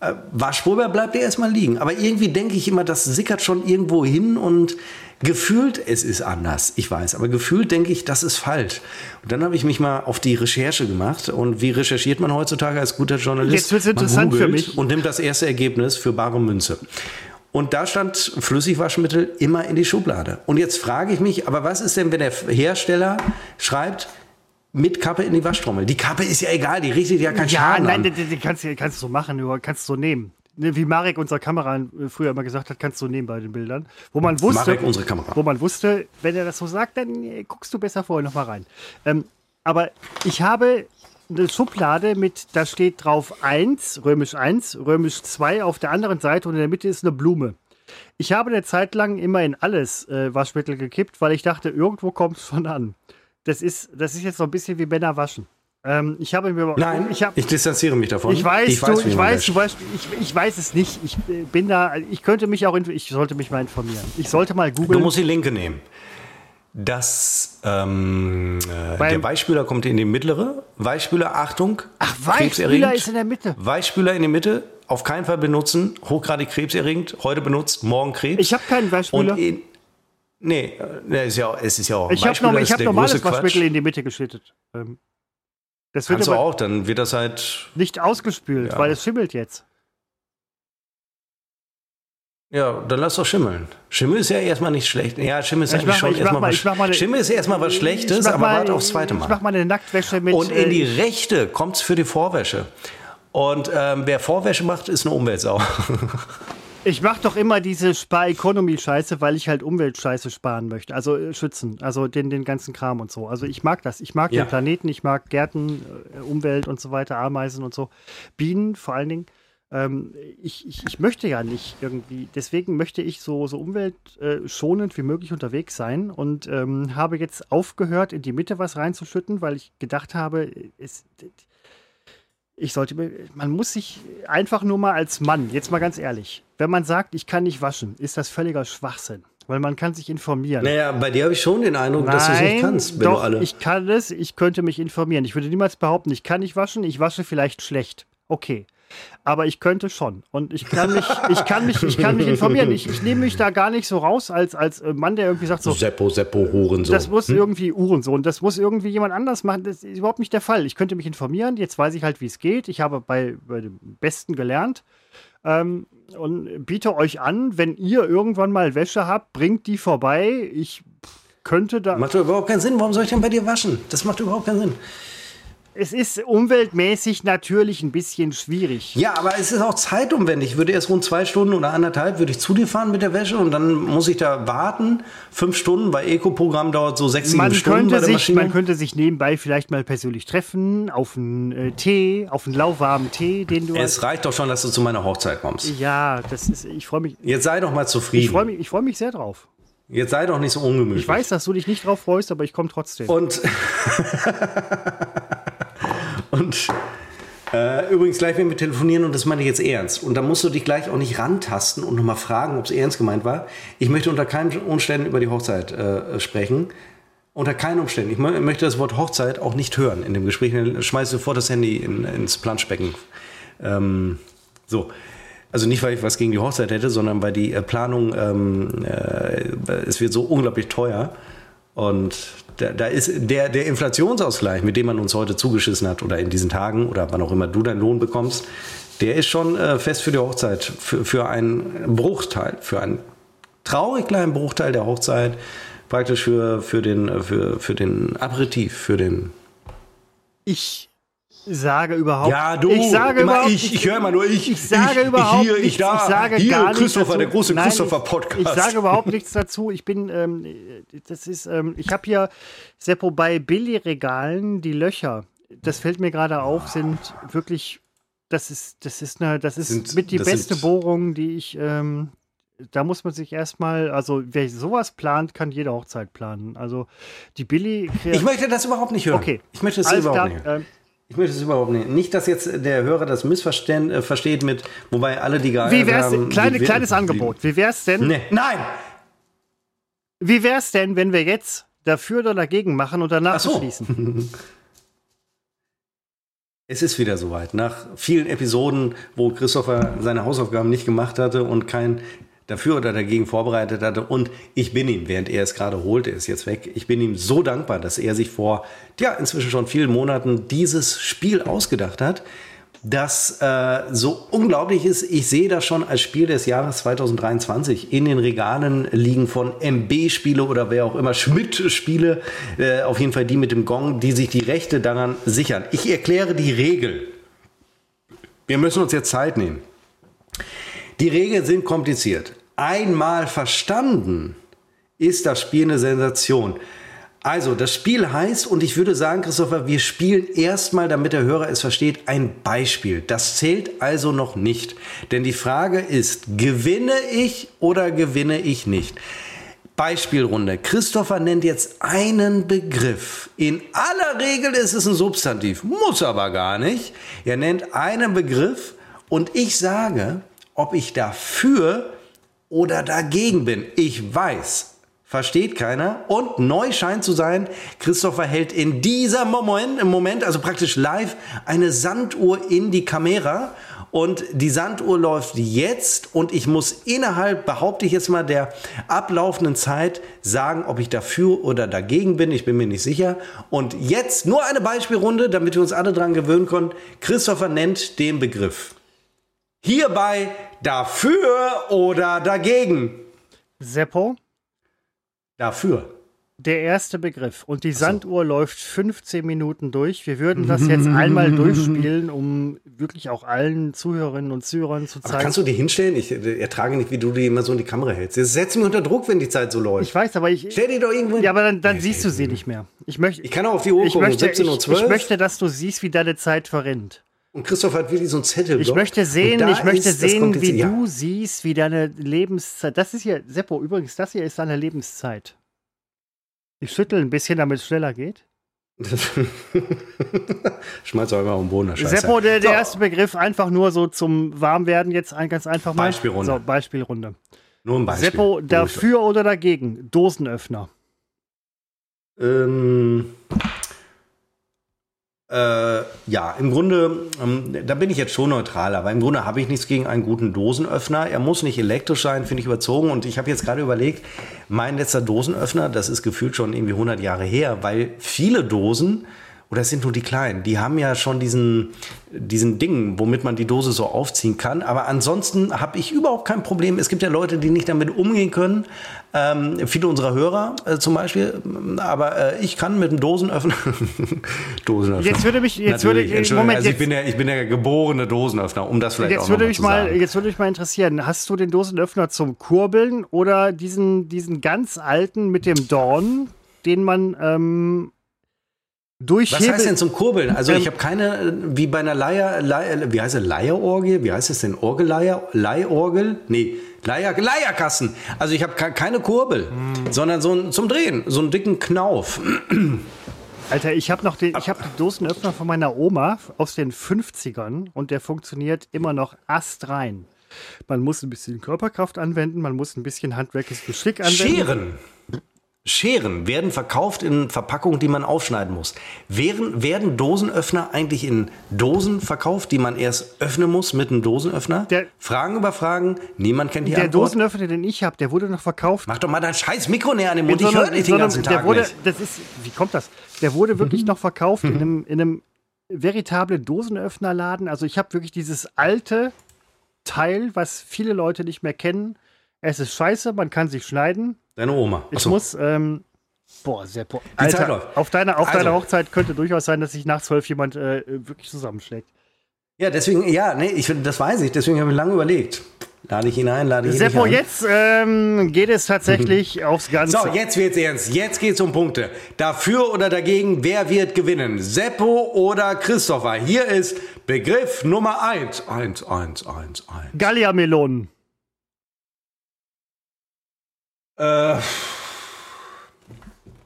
A: äh, Waschpulver bleibt ja erstmal liegen. Aber irgendwie denke ich immer, das sickert schon irgendwo hin und Gefühlt, es ist anders, ich weiß, aber gefühlt denke ich, das ist falsch. Und dann habe ich mich mal auf die Recherche gemacht. Und wie recherchiert man heutzutage als guter Journalist?
B: Jetzt wird es interessant für mich.
A: Und nimmt das erste Ergebnis für bare Münze. Und da stand Flüssigwaschmittel immer in die Schublade. Und jetzt frage ich mich, aber was ist denn, wenn der Hersteller schreibt, mit Kappe in die Waschtrommel. Die Kappe ist ja egal, die richtet ja keinen ja, Schaden
B: nein, an. die, kannst, du so machen, du kannst du so nehmen. Ne, wie Marek, unser Kamera, äh, früher immer gesagt hat, kannst du nehmen bei den Bildern. Wo man wusste,
A: Marek, unsere Kamera.
B: Wo man wusste, wenn er das so sagt, dann äh, guckst du besser vorher noch mal rein. Ähm, aber ich habe eine Schublade mit, da steht drauf 1, römisch 1, römisch 2 auf der anderen Seite und in der Mitte ist eine Blume. Ich habe eine Zeit lang immer in alles äh, Waschmittel gekippt, weil ich dachte, irgendwo kommt es schon an. Das ist, das ist jetzt so ein bisschen wie Männer waschen. Ähm, ich habe mir
A: Nein, ich, hab, ich, distanziere mich davon.
B: Ich weiß, ich weiß, du, ich, weiß du weißt, ich, ich weiß es nicht. Ich bin da, ich könnte mich auch, ich sollte mich mal informieren. Ich sollte mal googeln.
A: Du musst die Linke nehmen. Das, ähm, äh, der Weichspüler kommt in die mittlere. Weichspüler, Achtung.
B: Ach, Weichspüler ist in der Mitte.
A: Weichspüler in die Mitte. Auf keinen Fall benutzen. Hochgradig krebserregend. Heute benutzt, morgen Krebs.
B: Ich habe keinen Weichspüler.
A: In, nee, äh, ist ja, es ist ja auch.
B: Ich habe hab normales Waschmittel in die Mitte geschüttet. Ähm,
A: das wird Kannst aber du auch, dann wird das halt.
B: Nicht ausgespült, ja. weil es schimmelt jetzt.
A: Ja, dann lass doch schimmeln. Schimmel ist ja erstmal nicht schlecht. Ja, Schimmel ist eigentlich schon erstmal was, mal, Schimmel ist erstmal was Schlechtes, aber warte aufs zweite Mal.
B: Ich mach mal eine Nacktwäsche mit.
A: Und in die äh, rechte kommt es für die Vorwäsche. Und ähm, wer Vorwäsche macht, ist eine Umweltsau.
B: Ich mache doch immer diese Spar-Economy-Scheiße, weil ich halt Umweltscheiße sparen möchte. Also äh, schützen, also den, den ganzen Kram und so. Also ich mag das. Ich mag ja. den Planeten, ich mag Gärten, äh, Umwelt und so weiter, Ameisen und so. Bienen vor allen Dingen. Ähm, ich, ich, ich, möchte ja nicht irgendwie, deswegen möchte ich so, so umweltschonend äh, wie möglich unterwegs sein und ähm, habe jetzt aufgehört, in die Mitte was reinzuschütten, weil ich gedacht habe, es, ich sollte mir, man muss sich einfach nur mal als Mann, jetzt mal ganz ehrlich, wenn man sagt, ich kann nicht waschen, ist das völliger Schwachsinn. Weil man kann sich informieren.
A: Naja, bei dir habe ich schon den Eindruck, Nein, dass du es nicht kannst,
B: wenn doch, du alle. Ich kann es, ich könnte mich informieren. Ich würde niemals behaupten, ich kann nicht waschen, ich wasche vielleicht schlecht. Okay aber ich könnte schon. Und ich kann mich, ich kann mich, ich kann mich informieren. Ich, ich nehme mich da gar nicht so raus als, als äh, Mann, der irgendwie sagt so.
A: Seppo, Seppo, Hurensohn.
B: Das muss hm? irgendwie Uhrensohn. Das muss irgendwie jemand anders machen. Das ist überhaupt nicht der Fall. Ich könnte mich informieren. Jetzt weiß ich halt, wie es geht. Ich habe bei, bei dem Besten gelernt. Ähm, und biete euch an, wenn ihr irgendwann mal Wäsche habt, bringt die vorbei. Ich könnte da.
A: Macht überhaupt keinen Sinn. Warum soll ich denn bei dir waschen? Das macht überhaupt keinen Sinn.
B: Es ist umweltmäßig natürlich ein bisschen schwierig.
A: Ja, aber es ist auch zeitumwendig. Ich würde erst rund zwei Stunden oder anderthalb würde ich zu dir fahren mit der Wäsche und dann muss ich da warten. Fünf Stunden, weil Eco-Programm dauert so sechs, sieben
B: man
A: Stunden
B: könnte sich, Man könnte sich nebenbei vielleicht mal persönlich treffen, auf einen äh, Tee, auf einen lauwarmen Tee, den du.
A: Es reicht doch schon, dass du zu meiner Hochzeit kommst.
B: Ja, das ist, ich freue mich.
A: Jetzt sei doch mal zufrieden.
B: Ich freue mich, freu mich sehr drauf.
A: Jetzt sei doch nicht so ungemütlich.
B: Ich weiß, dass du dich nicht drauf freust, aber ich komme trotzdem.
A: Und, und äh, übrigens, gleich wenn wir telefonieren, und das meine ich jetzt ernst, und da musst du dich gleich auch nicht rantasten und nochmal fragen, ob es ernst gemeint war. Ich möchte unter keinen Umständen über die Hochzeit äh, sprechen. Unter keinen Umständen. Ich möchte das Wort Hochzeit auch nicht hören in dem Gespräch. Dann schmeiße sofort das Handy in, ins Planschbecken. Ähm, so. Also nicht, weil ich was gegen die Hochzeit hätte, sondern weil die äh, Planung, ähm, äh, es wird so unglaublich teuer. Und da, da, ist der, der Inflationsausgleich, mit dem man uns heute zugeschissen hat oder in diesen Tagen oder wann auch immer du deinen Lohn bekommst, der ist schon äh, fest für die Hochzeit, für, für einen Bruchteil, für einen traurig kleinen Bruchteil der Hochzeit, praktisch für, für, den, für, für den Aperitif, für den.
B: Ich sage überhaupt
A: Ja, du,
B: ich sage überhaupt,
A: ich, ich höre immer nur ich.
B: Ich sage
A: ich,
B: überhaupt
A: hier,
B: nichts,
A: ich da,
B: ich sage
A: hier,
B: gar
A: Christopher,
B: nichts
A: der große
B: Nein,
A: Christopher-Podcast.
B: Ich, ich sage überhaupt nichts dazu. Ich bin, ähm, das ist, ähm, ich habe hier, Seppo, bei Billy-Regalen die Löcher, das fällt mir gerade auf, sind wirklich, das ist, das ist eine, das ist
A: Sind-
B: mit die beste
A: sind-
B: Bohrung, die ich, ähm, da muss man sich erstmal, also wer sowas plant, kann jede Hochzeit planen. Also die Billy.
A: Ich möchte das überhaupt nicht hören.
B: Okay.
A: Ich möchte das
B: Alles
A: überhaupt
B: klar,
A: nicht hören.
B: ähm,
A: Ich möchte es überhaupt nicht. Nicht, dass jetzt der Hörer das missverstehen äh, versteht mit, wobei alle die geil
B: Wie wär's,
A: haben,
B: kleine,
A: die-
B: kleines Angebot. Wie wär's denn,
A: Nee. Nein!
B: wie wär's denn, wenn wir jetzt dafür oder dagegen machen und danach
A: Ach so.
B: beschließen?
A: Es ist wieder soweit. Nach vielen Episoden, wo Christopher seine Hausaufgaben nicht gemacht hatte und kein dafür oder dagegen vorbereitet hatte. Und ich bin ihm, während er es gerade holt, er ist jetzt weg, ich bin ihm so dankbar, dass er sich vor, ja, inzwischen schon vielen Monaten dieses Spiel ausgedacht hat, das äh, so unglaublich ist. Ich sehe das schon als Spiel des Jahres 2023 in den Regalen liegen von MB-Spiele oder wer auch immer, Schmidt-Spiele, äh, auf jeden Fall die mit dem Gong, die sich die Rechte daran sichern. Ich erkläre die Regel. Wir müssen uns jetzt Zeit nehmen. Die Regeln sind kompliziert. Einmal verstanden ist das Spiel eine Sensation. Also, das Spiel heißt, und ich würde sagen, Christopher, wir spielen erstmal, damit der Hörer es versteht, ein Beispiel. Das zählt also noch nicht. Denn die Frage ist, gewinne ich oder gewinne ich nicht? Beispielrunde. Christopher nennt jetzt einen Begriff. In aller Regel ist es ein Substantiv, muss aber gar nicht. Er nennt einen Begriff und ich sage, ob ich dafür oder dagegen bin. Ich weiß, versteht keiner. Und neu scheint zu sein, Christopher hält in dieser Moment, im Moment, also praktisch live, eine Sanduhr in die Kamera. Und die Sanduhr läuft jetzt und ich muss innerhalb, behaupte ich jetzt mal, der ablaufenden Zeit sagen, ob ich dafür oder dagegen bin. Ich bin mir nicht sicher. Und jetzt nur eine Beispielrunde, damit wir uns alle dran gewöhnen können. Christopher nennt den Begriff. Hierbei dafür oder dagegen.
B: Seppo,
A: Dafür.
B: der erste Begriff. Und die Sanduhr läuft 15 Minuten durch. Wir würden das jetzt einmal durchspielen, um wirklich auch allen Zuhörerinnen und Zuhörern zu
A: Aber
B: zeigen.
A: kannst du dir hinstellen? Ich äh, ertrage nicht, wie du die immer so in die Kamera hältst. Das setzt mich unter Druck, wenn die Zeit so läuft.
B: ich weiß, aber ich.
A: Stell die doch irgendwo hin.
B: Ja, aber dann, dann siehst du sie nicht mehr. Ich möchte.
A: Ich kann auch auf die Uhr
B: ich
A: gucken,
B: möchte, ich,
A: 17.12 Uhr.
B: ich möchte, dass du siehst, wie deine Zeit verrinnt.
A: Und Christoph hat wirklich so einen Zettel.
B: Ich möchte sehen, ich möchte sehen, wie
A: ja.
B: du siehst, wie deine Lebenszeit. Das ist hier, Seppo, übrigens, das hier ist deine Lebenszeit. Ich schüttel ein bisschen, damit es schneller geht.
A: Schmeiß doch einfach auf den Boden, der Scheiße.
B: Seppo, der, der
A: So,
B: erste Begriff einfach nur so zum Warmwerden jetzt ein ganz einfach mal.
A: Beispielrunde.
B: So, Beispielrunde.
A: Nur ein Beispiel.
B: Seppo, dafür oder dagegen? Dosenöffner.
A: Ähm, äh, ja, im Grunde, ähm, da bin ich jetzt schon neutral, aber im Grunde habe ich nichts gegen einen guten Dosenöffner. Er muss nicht elektrisch sein, finde ich überzogen. Und ich habe jetzt gerade überlegt, mein letzter Dosenöffner, das ist gefühlt schon irgendwie 100 Jahre her, weil viele Dosen oder es sind nur die kleinen, die haben ja schon diesen, diesen Ding, womit man die Dose so aufziehen kann. Aber ansonsten habe ich überhaupt kein Problem. Es gibt ja Leute, die nicht damit umgehen können. Ähm, viele unserer Hörer äh, zum Beispiel. Aber äh, ich kann mit einem Dosenöffner.
B: Dosenöffner. Jetzt würde mich, jetzt würde
A: ich, Moment, also ich bin der, ich bin der geborene Dosenöffner, um das vielleicht
B: jetzt
A: auch
B: würde mich mal, sagen. Jetzt würde mich mal interessieren, hast du den Dosenöffner zum Kurbeln oder diesen, diesen ganz alten mit dem Dorn, den man ähm,
A: Durchhebe Was heißt denn zum Kurbeln? Also ähm, ich habe keine, wie bei einer Leier, Leier wie heißt es, Leierorgel? Wie heißt es denn? Orgelleier? Leihorgel? Nee, Leier, Leierkasten. Also ich habe keine Kurbel, hm. sondern so ein, zum Drehen, so einen dicken Knauf.
B: Alter, ich habe noch den, ich habe den Dosenöffner von meiner Oma aus den 50ern und der funktioniert immer noch astrein. Man muss ein bisschen Körperkraft anwenden, man muss ein bisschen handwerkliches Geschick anwenden.
A: Scheren. Scheren werden verkauft in Verpackungen, die man aufschneiden muss. Werden, werden Dosenöffner eigentlich in Dosen verkauft, die man erst öffnen muss mit einem Dosenöffner? Der, Fragen über Fragen, niemand kennt die
B: der
A: Antwort.
B: Der Dosenöffner, den ich habe, der wurde noch verkauft.
A: Mach doch mal dein scheiß Mikro näher an den Mund, ich höre nicht den ganzen Tag
B: wurde,
A: nicht.
B: Das ist, wie kommt das? Der wurde wirklich mhm. noch verkauft in mhm. einem, in einem veritablen Dosenöffnerladen. Also ich habe wirklich dieses alte Teil, was viele Leute nicht mehr kennen. Es ist scheiße, man kann sich schneiden
A: Deine Oma.
B: Achso. Ich muss, ähm, boah, sehr, boah. Alter, auf deiner, auf also. deiner Hochzeit könnte durchaus sein, dass sich nach zwölf jemand äh, wirklich zusammenschlägt.
A: Ja, deswegen, ja, nee, ich, das weiß ich, deswegen habe ich lange überlegt. Lade ich ihn ein, lade ich ihn
B: Seppo,
A: ein.
B: jetzt ähm, geht es tatsächlich aufs Ganze.
A: So, jetzt wird's ernst. Jetzt geht's um Punkte. Dafür oder dagegen, wer wird gewinnen? Seppo oder Christopher? Hier ist Begriff Nummer eins, eins, eins, eins, eins.
B: Gallia-Melonen. Äh,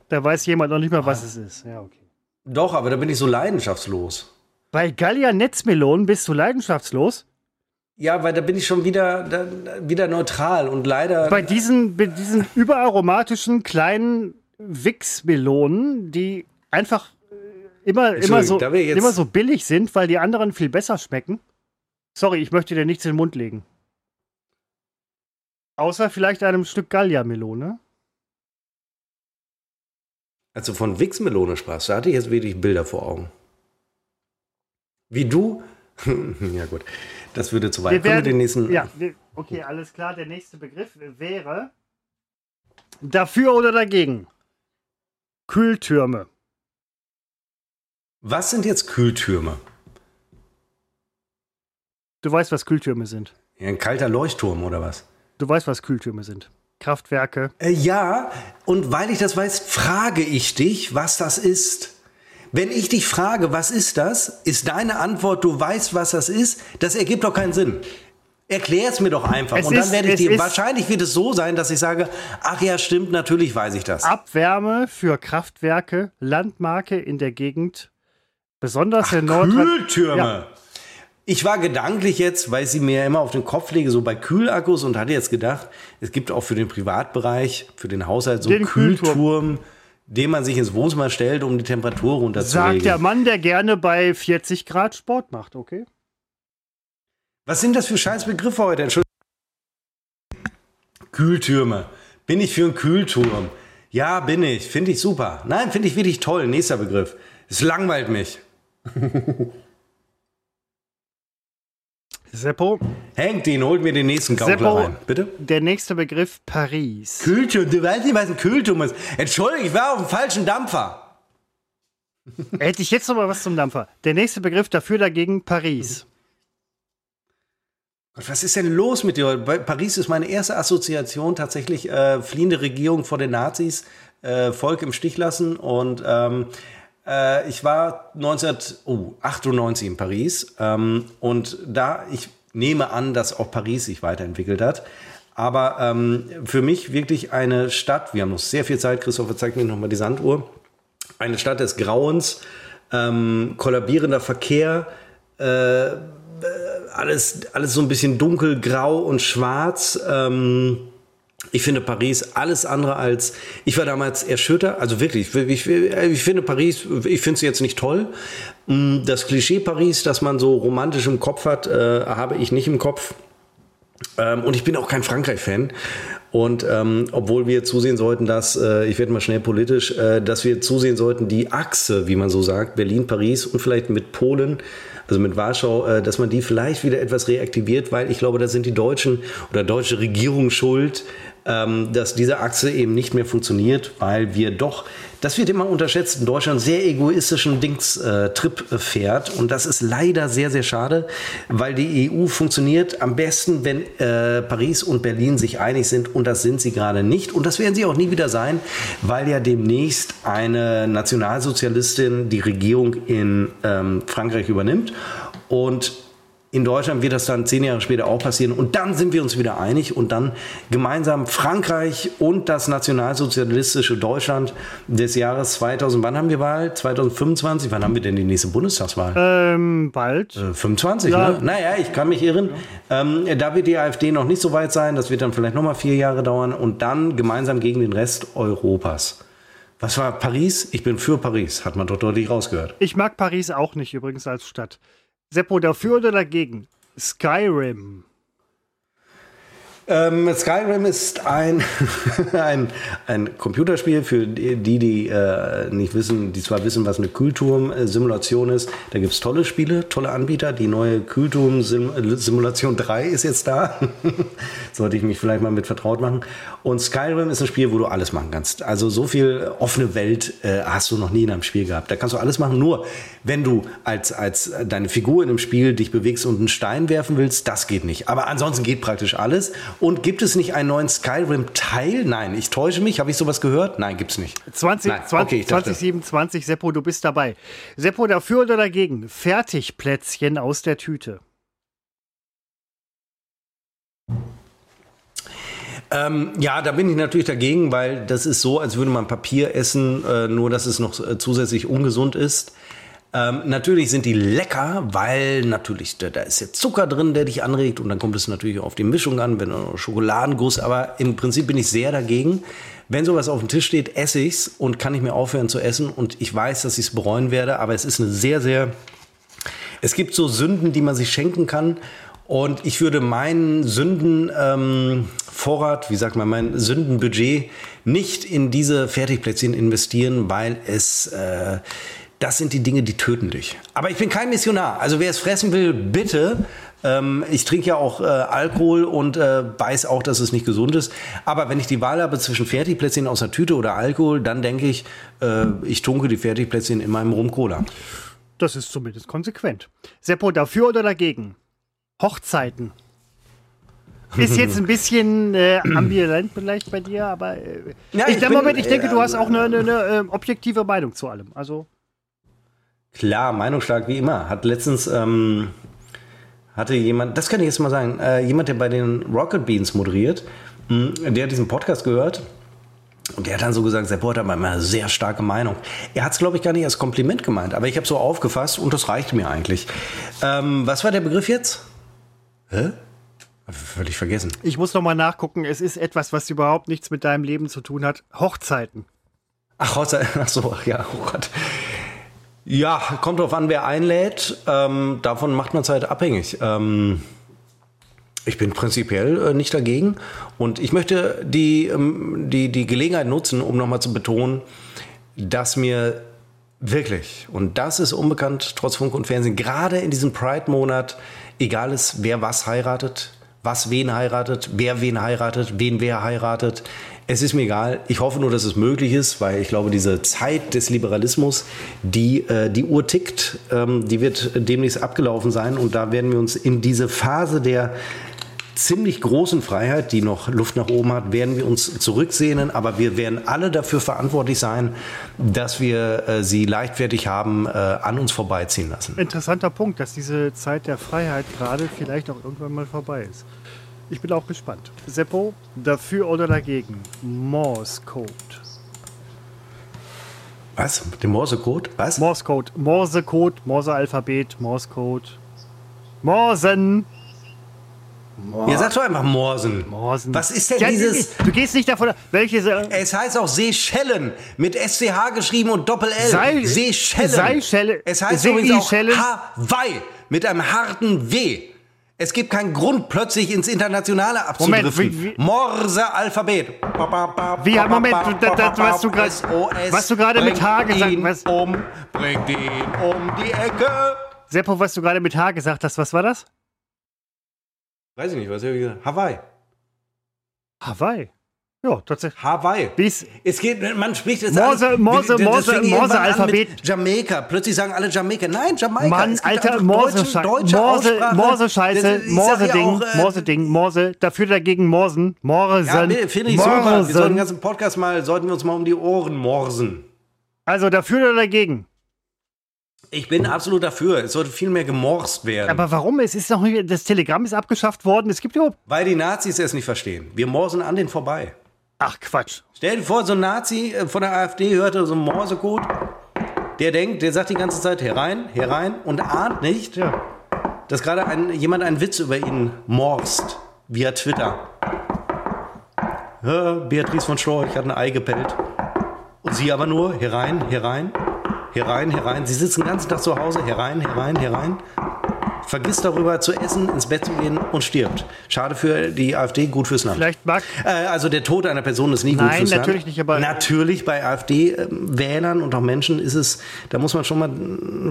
B: da weiß jemand noch nicht mal, was es ist. Ja, okay.
A: Doch, aber da bin ich so leidenschaftslos.
B: Bei Gallia Netzmelonen bist du leidenschaftslos?
A: Ja, weil da bin ich schon wieder, da, wieder neutral und leider.
B: Bei diesen, bei diesen überaromatischen kleinen Wix-Melonen, die einfach äh, immer, immer, so, immer so billig sind, weil die anderen viel besser schmecken. Sorry, ich möchte dir nichts in den Mund legen. Außer vielleicht einem Stück Gallia-Melone.
A: Also von Wix-Melone sprachst, da hatte ich jetzt wirklich Bilder vor Augen. Wie du. ja, gut. Das würde zu weit.
B: Wir werden, den nächsten. Ja, okay, alles klar. Der nächste Begriff wäre dafür oder dagegen. Kühltürme.
A: Was sind jetzt Kühltürme?
B: Du weißt, was Kühltürme sind.
A: Ja, ein kalter Leuchtturm oder was?
B: Du weißt, was Kühltürme sind. Kraftwerke.
A: Äh, ja, und weil ich das weiß, frage ich dich, was das ist. Wenn ich dich frage, was ist das, ist deine Antwort, du weißt, was das ist, das ergibt doch keinen Sinn. Erklär es mir doch einfach. Es und dann werde ich dir, wahrscheinlich wird es so sein, dass ich sage, ach ja, stimmt, natürlich weiß ich das.
B: Abwärme für Kraftwerke, Landmarke in der Gegend, besonders ach, in
A: Nordrhein. Kühltürme. Ja. Ich war gedanklich jetzt, weil ich sie mir immer auf den Kopf lege, so bei Kühlakkus und hatte jetzt gedacht, es gibt auch für den Privatbereich, für den Haushalt so einen Kühlturm, Kühlturm, den man sich ins Wohnzimmer stellt, um die Temperatur runterzulegen.
B: Sagt der Mann, der gerne bei 40 Grad Sport macht, okay?
A: Was sind das für scheiß Begriffe heute? Entschuldigung. Kühltürme. Bin ich für einen Kühlturm? Ja, bin ich. Finde ich super. Nein, finde ich wirklich toll. Nächster Begriff. Es langweilt mich.
B: Seppo.
A: Hängt ihn, holt mir den nächsten Gaukler rein. Bitte?
B: Der nächste Begriff Paris.
A: Kühlturm, du weißt nicht, was ein Kühlturm ist. Entschuldigung, ich war auf dem falschen Dampfer.
B: Hätte ich jetzt noch mal was zum Dampfer. Der nächste Begriff dafür dagegen Paris.
A: Gott, was ist denn los mit dir? Paris ist meine erste Assoziation tatsächlich äh, fliehende Regierung vor den Nazis, äh, Volk im Stich lassen und ähm, äh, ich war 1998 in Paris ähm, und da, ich nehme an, dass auch Paris sich weiterentwickelt hat. Aber ähm, für mich wirklich eine Stadt, wir haben noch sehr viel Zeit, Christopher zeigt mir nochmal die Sanduhr, eine Stadt des Grauens, ähm, kollabierender Verkehr, äh, alles, alles so ein bisschen dunkel, grau und schwarz. Ähm, ich finde Paris alles andere als. Ich war damals erschüttert, also wirklich. Ich, ich finde Paris, ich finde es jetzt nicht toll. Mm, das Klischee Paris, das man so romantisch im Kopf hat, äh, habe ich nicht im Kopf. Ähm, und ich bin auch kein Frankreich-Fan. Und ähm, obwohl wir zusehen sollten, dass, äh, ich werde mal schnell politisch, äh, dass wir zusehen sollten, die Achse, wie man so sagt, Berlin-Paris und vielleicht mit Polen, also mit Warschau, äh, dass man die vielleicht wieder etwas reaktiviert, weil ich glaube, da sind die Deutschen oder deutsche Regierung schuld, ähm, dass diese Achse eben nicht mehr funktioniert, weil wir doch, das wird immer unterschätzt, in Deutschland sehr egoistischen Dings-Trip äh, fährt. Und das ist leider sehr, sehr schade, weil die EU funktioniert am besten, wenn äh, Paris und Berlin sich einig sind. Und das sind sie gerade nicht. Und das werden sie auch nie wieder sein, weil ja demnächst eine Nationalsozialistin die Regierung in ähm, Frankreich übernimmt. Und in Deutschland wird das dann zehn Jahre später auch passieren und dann sind wir uns wieder einig und dann gemeinsam Frankreich und das nationalsozialistische Deutschland des Jahres 2000. Wann haben wir Wahl? 2025? Wann haben wir denn die nächste Bundestagswahl?
B: Ähm, bald.
A: Äh, 25, ja. ne? Naja, ich kann mich irren. Ja. Ähm, da wird die AfD noch nicht so weit sein. Das wird dann vielleicht nochmal vier Jahre dauern und dann gemeinsam gegen den Rest Europas. Was war Paris? Ich bin für Paris, hat man doch deutlich rausgehört.
B: Ich mag Paris auch nicht übrigens als Stadt. Seppo, dafür oder dagegen? Skyrim.
A: Ähm, Skyrim ist ein, ein, ein Computerspiel für die, die äh, nicht wissen, die zwar wissen, was eine Kühlturm-Simulation ist. Da gibt es tolle Spiele, tolle Anbieter. Die neue Kühlturm-Simulation 3 ist jetzt da. Sollte ich mich vielleicht mal mit vertraut machen. Und Skyrim ist ein Spiel, wo du alles machen kannst. Also so viel offene Welt äh, hast du noch nie in einem Spiel gehabt. Da kannst du alles machen. Nur wenn du als, als deine Figur in einem Spiel dich bewegst und einen Stein werfen willst, das geht nicht. Aber ansonsten geht praktisch alles. Und gibt es nicht einen neuen Skyrim-Teil? Nein, ich täusche mich. Habe ich sowas gehört? Nein, gibt es nicht.
B: 20, Nein. 20, okay, 2027, Seppo, du bist dabei. Seppo, dafür oder dagegen? Fertigplätzchen aus der Tüte.
A: Ähm, ja, da bin ich natürlich dagegen, weil das ist so, als würde man Papier essen, äh, nur dass es noch äh, zusätzlich ungesund ist. Ähm, natürlich sind die lecker, weil natürlich da, da, ist jetzt Zucker drin, der dich anregt und dann kommt es natürlich auf die Mischung an, wenn Schokoladenguss, aber im Prinzip bin ich sehr dagegen. Wenn sowas auf dem Tisch steht, esse ich's und kann nicht mehr aufhören zu essen und ich weiß, dass ich es bereuen werde, aber es ist eine sehr, sehr, es gibt so Sünden, die man sich schenken kann und ich würde meinen Sündenvorrat, ähm, wie sagt man, mein Sündenbudget nicht in diese Fertigplätzchen investieren, weil es äh, das sind die Dinge, die töten dich. Aber ich bin kein Missionar. Also wer es fressen will, bitte. Ähm, ich trinke ja auch äh, Alkohol und äh, weiß auch, dass es nicht gesund ist. Aber wenn ich die Wahl habe zwischen Fertigplätzchen aus der Tüte oder Alkohol, dann denke ich, äh, ich tunke die Fertigplätzchen in meinem Rum-Cola.
B: Das ist zumindest konsequent. Seppo, dafür oder dagegen? Hochzeiten. Ist jetzt ein bisschen äh, ambivalent vielleicht bei dir, aber äh, ja, ich, ich, bin, Moment, ich denke, du hast auch eine, eine, eine ähm, objektive Meinung zu allem. Also
A: Klar, meinungsstark wie immer. Hat letztens ähm, hatte jemand, das kann ich jetzt mal sagen, äh, jemand, der bei den Rocket Beans moderiert, mh, hm, der hat diesen Podcast gehört und der hat dann so gesagt, Sepp hat aber immer eine sehr starke Meinung. Er hat es, glaube ich, gar nicht als Kompliment gemeint, aber ich habe so aufgefasst und das reicht mir eigentlich. Ähm, was war der Begriff jetzt? Hä? Völlig vergessen.
B: Ich muss noch mal nachgucken. Es ist etwas, was überhaupt nichts mit deinem Leben zu tun hat. Hochzeiten.
A: Ach, Hochzeiten. Ach so, ja, oh Gott. Ja, kommt drauf an, wer einlädt. Ähm, davon macht man es halt abhängig. Ähm, ich bin prinzipiell äh, nicht dagegen und ich möchte die, ähm, die, die Gelegenheit nutzen, um nochmal zu betonen, dass mir wirklich, und das ist unbekannt trotz Funk und Fernsehen, gerade in diesem Pride-Monat, egal ist, wer was heiratet, was wen heiratet, wer wen heiratet, wen wer heiratet, es ist mir egal. Ich hoffe nur, dass es möglich ist, weil ich glaube, diese Zeit des Liberalismus, die, äh, die Uhr tickt, ähm, die wird demnächst abgelaufen sein. Und da werden wir uns in diese Phase der ziemlich großen Freiheit, die noch Luft nach oben hat, werden wir uns zurücksehnen. Aber wir werden alle dafür verantwortlich sein, dass wir äh, sie leichtfertig haben äh, an uns vorbeiziehen lassen.
B: Interessanter Punkt, dass diese Zeit der Freiheit gerade vielleicht auch irgendwann mal vorbei ist. Ich bin auch gespannt. Seppo, dafür oder dagegen? Morse Code.
A: Was? Den Morse Code? Was?
B: Morse Code. Morse Code, Morse Alphabet, Morse Code. Morsen.
A: Mor ja, sag doch einfach Morsen.
B: Morsen.
A: Was ist denn ja, dieses.
B: Du gehst nicht davon. Welche.
A: Es heißt auch Seychellen. Mit SCH geschrieben und Doppel-L.
B: Sei,
A: Seychellen.
B: Seychellen.
A: Es heißt übrigens auch Hawaii. Mit einem harten W. Es gibt keinen Grund, plötzlich ins Internationale abzudriften. Morse-Alphabet.
B: Wie, Moment, was du gerade was du gerade mit H gesagt hast.
A: Um, bringt ihn um die Ecke.
B: Seppo, was du gerade mit H gesagt hast, was war das?
A: Weiß ich nicht, was habe ich gesagt? Hawaii.
B: Hawaii. Ja, tatsächlich.
A: Hawaii.
B: Bis
A: es geht, man spricht es
B: Morse,
A: alles,
B: Morse, Morse, Morse Alphabet.
A: Jamaika. Plötzlich sagen alle Jamaika. Nein, Jamaika.
B: Mann, Alter, Morse, deutsche, Morse, Morse Scheiße, Morse Ding, äh, Morse Ding, Morse. Dafür dagegen Morsen, Morsen.
A: Ja, finde ich super. Wir sollten den ganzen Podcast mal, sollten wir uns mal um die Ohren morsen.
B: Also dafür oder dagegen?
A: Ich bin absolut dafür. Es sollte viel mehr gemorst werden.
B: Aber warum? Es ist noch nicht, das Telegramm ist abgeschafft worden. Es gibt überhaupt.
A: Weil die Nazis es nicht verstehen. Wir morsen an den vorbei.
B: Ach Quatsch.
A: Stell dir vor, so ein Nazi äh, von der AfD hörte so einen Morsecode. Der denkt, der sagt die ganze Zeit herein, herein und ahnt nicht, ja. dass gerade ein, jemand einen Witz über ihn morst via Twitter. Ja, Beatrice von Storch hat ein Ei gepellt. Und sie aber nur herein, herein, herein, herein. Sie sitzen den ganzen Tag zu Hause, herein, herein, herein vergisst darüber zu essen, ins Bett zu gehen und stirbt. Schade für die AfD, gut fürs Land.
B: Vielleicht mag.
A: Äh, also der Tod einer Person ist nie Nein, gut fürs
B: Land. Nein, natürlich
A: nicht,
B: aber.
A: Natürlich bei AfD-Wählern und auch Menschen ist es, da muss man schon mal,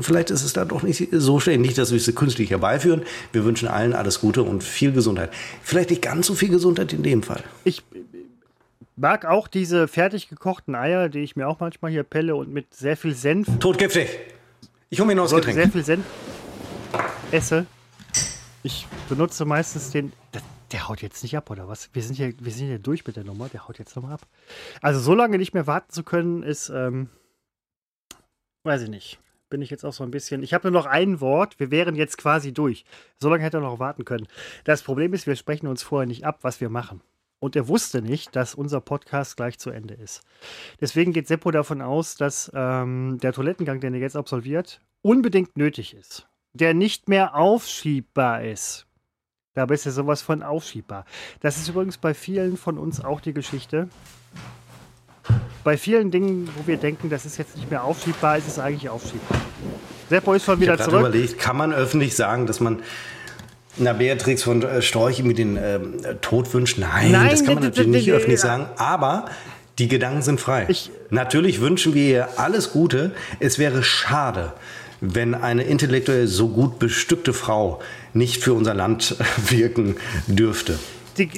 A: vielleicht ist es da doch nicht so schlecht. Nicht, dass wir es künstlich herbeiführen. Wir wünschen allen alles Gute und viel Gesundheit. Vielleicht nicht ganz so viel Gesundheit in dem Fall.
B: Ich mag auch diese fertig gekochten Eier, die ich mir auch manchmal hier pelle und mit sehr viel Senf.
A: Totgiftig. Ich hole mir noch das Getränk.
B: Sehr viel Senf esse. Ich benutze meistens den. Der, der, haut jetzt nicht ab, oder was? Wir sind hier, wir sind hier durch mit der Nummer. Der haut jetzt nochmal ab. Also so lange nicht mehr warten zu können, ist, ähm, weiß ich nicht. Bin ich jetzt auch so ein bisschen. Ich habe nur noch ein Wort. Wir wären jetzt quasi durch. So lange hätte er noch warten können. Das Problem ist, wir sprechen uns vorher nicht ab, was wir machen. Und er wusste nicht, dass unser Podcast gleich zu Ende ist. Deswegen geht Seppo davon aus, dass ähm, der Toilettengang, den er jetzt absolviert, unbedingt nötig ist der nicht mehr aufschiebbar ist. Dabei ist ja sowas von aufschiebbar. Das ist übrigens bei vielen von uns auch die Geschichte. Bei vielen Dingen, wo wir denken, das ist jetzt nicht mehr aufschiebbar, ist es eigentlich aufschiebbar. Seppo ist schon wieder ich zurück.
A: Überlegt, kann man öffentlich sagen, dass man na, Beatrix von äh, Storch mit den ähm, Tod wünscht? Nein, Nein, das kann man natürlich nicht öffentlich sagen. Aber die Gedanken sind frei. Ich, natürlich wünschen wir ihr alles Gute. Es wäre schade, wenn eine intellektuell so gut bestückte Frau nicht für unser Land wirken dürfte.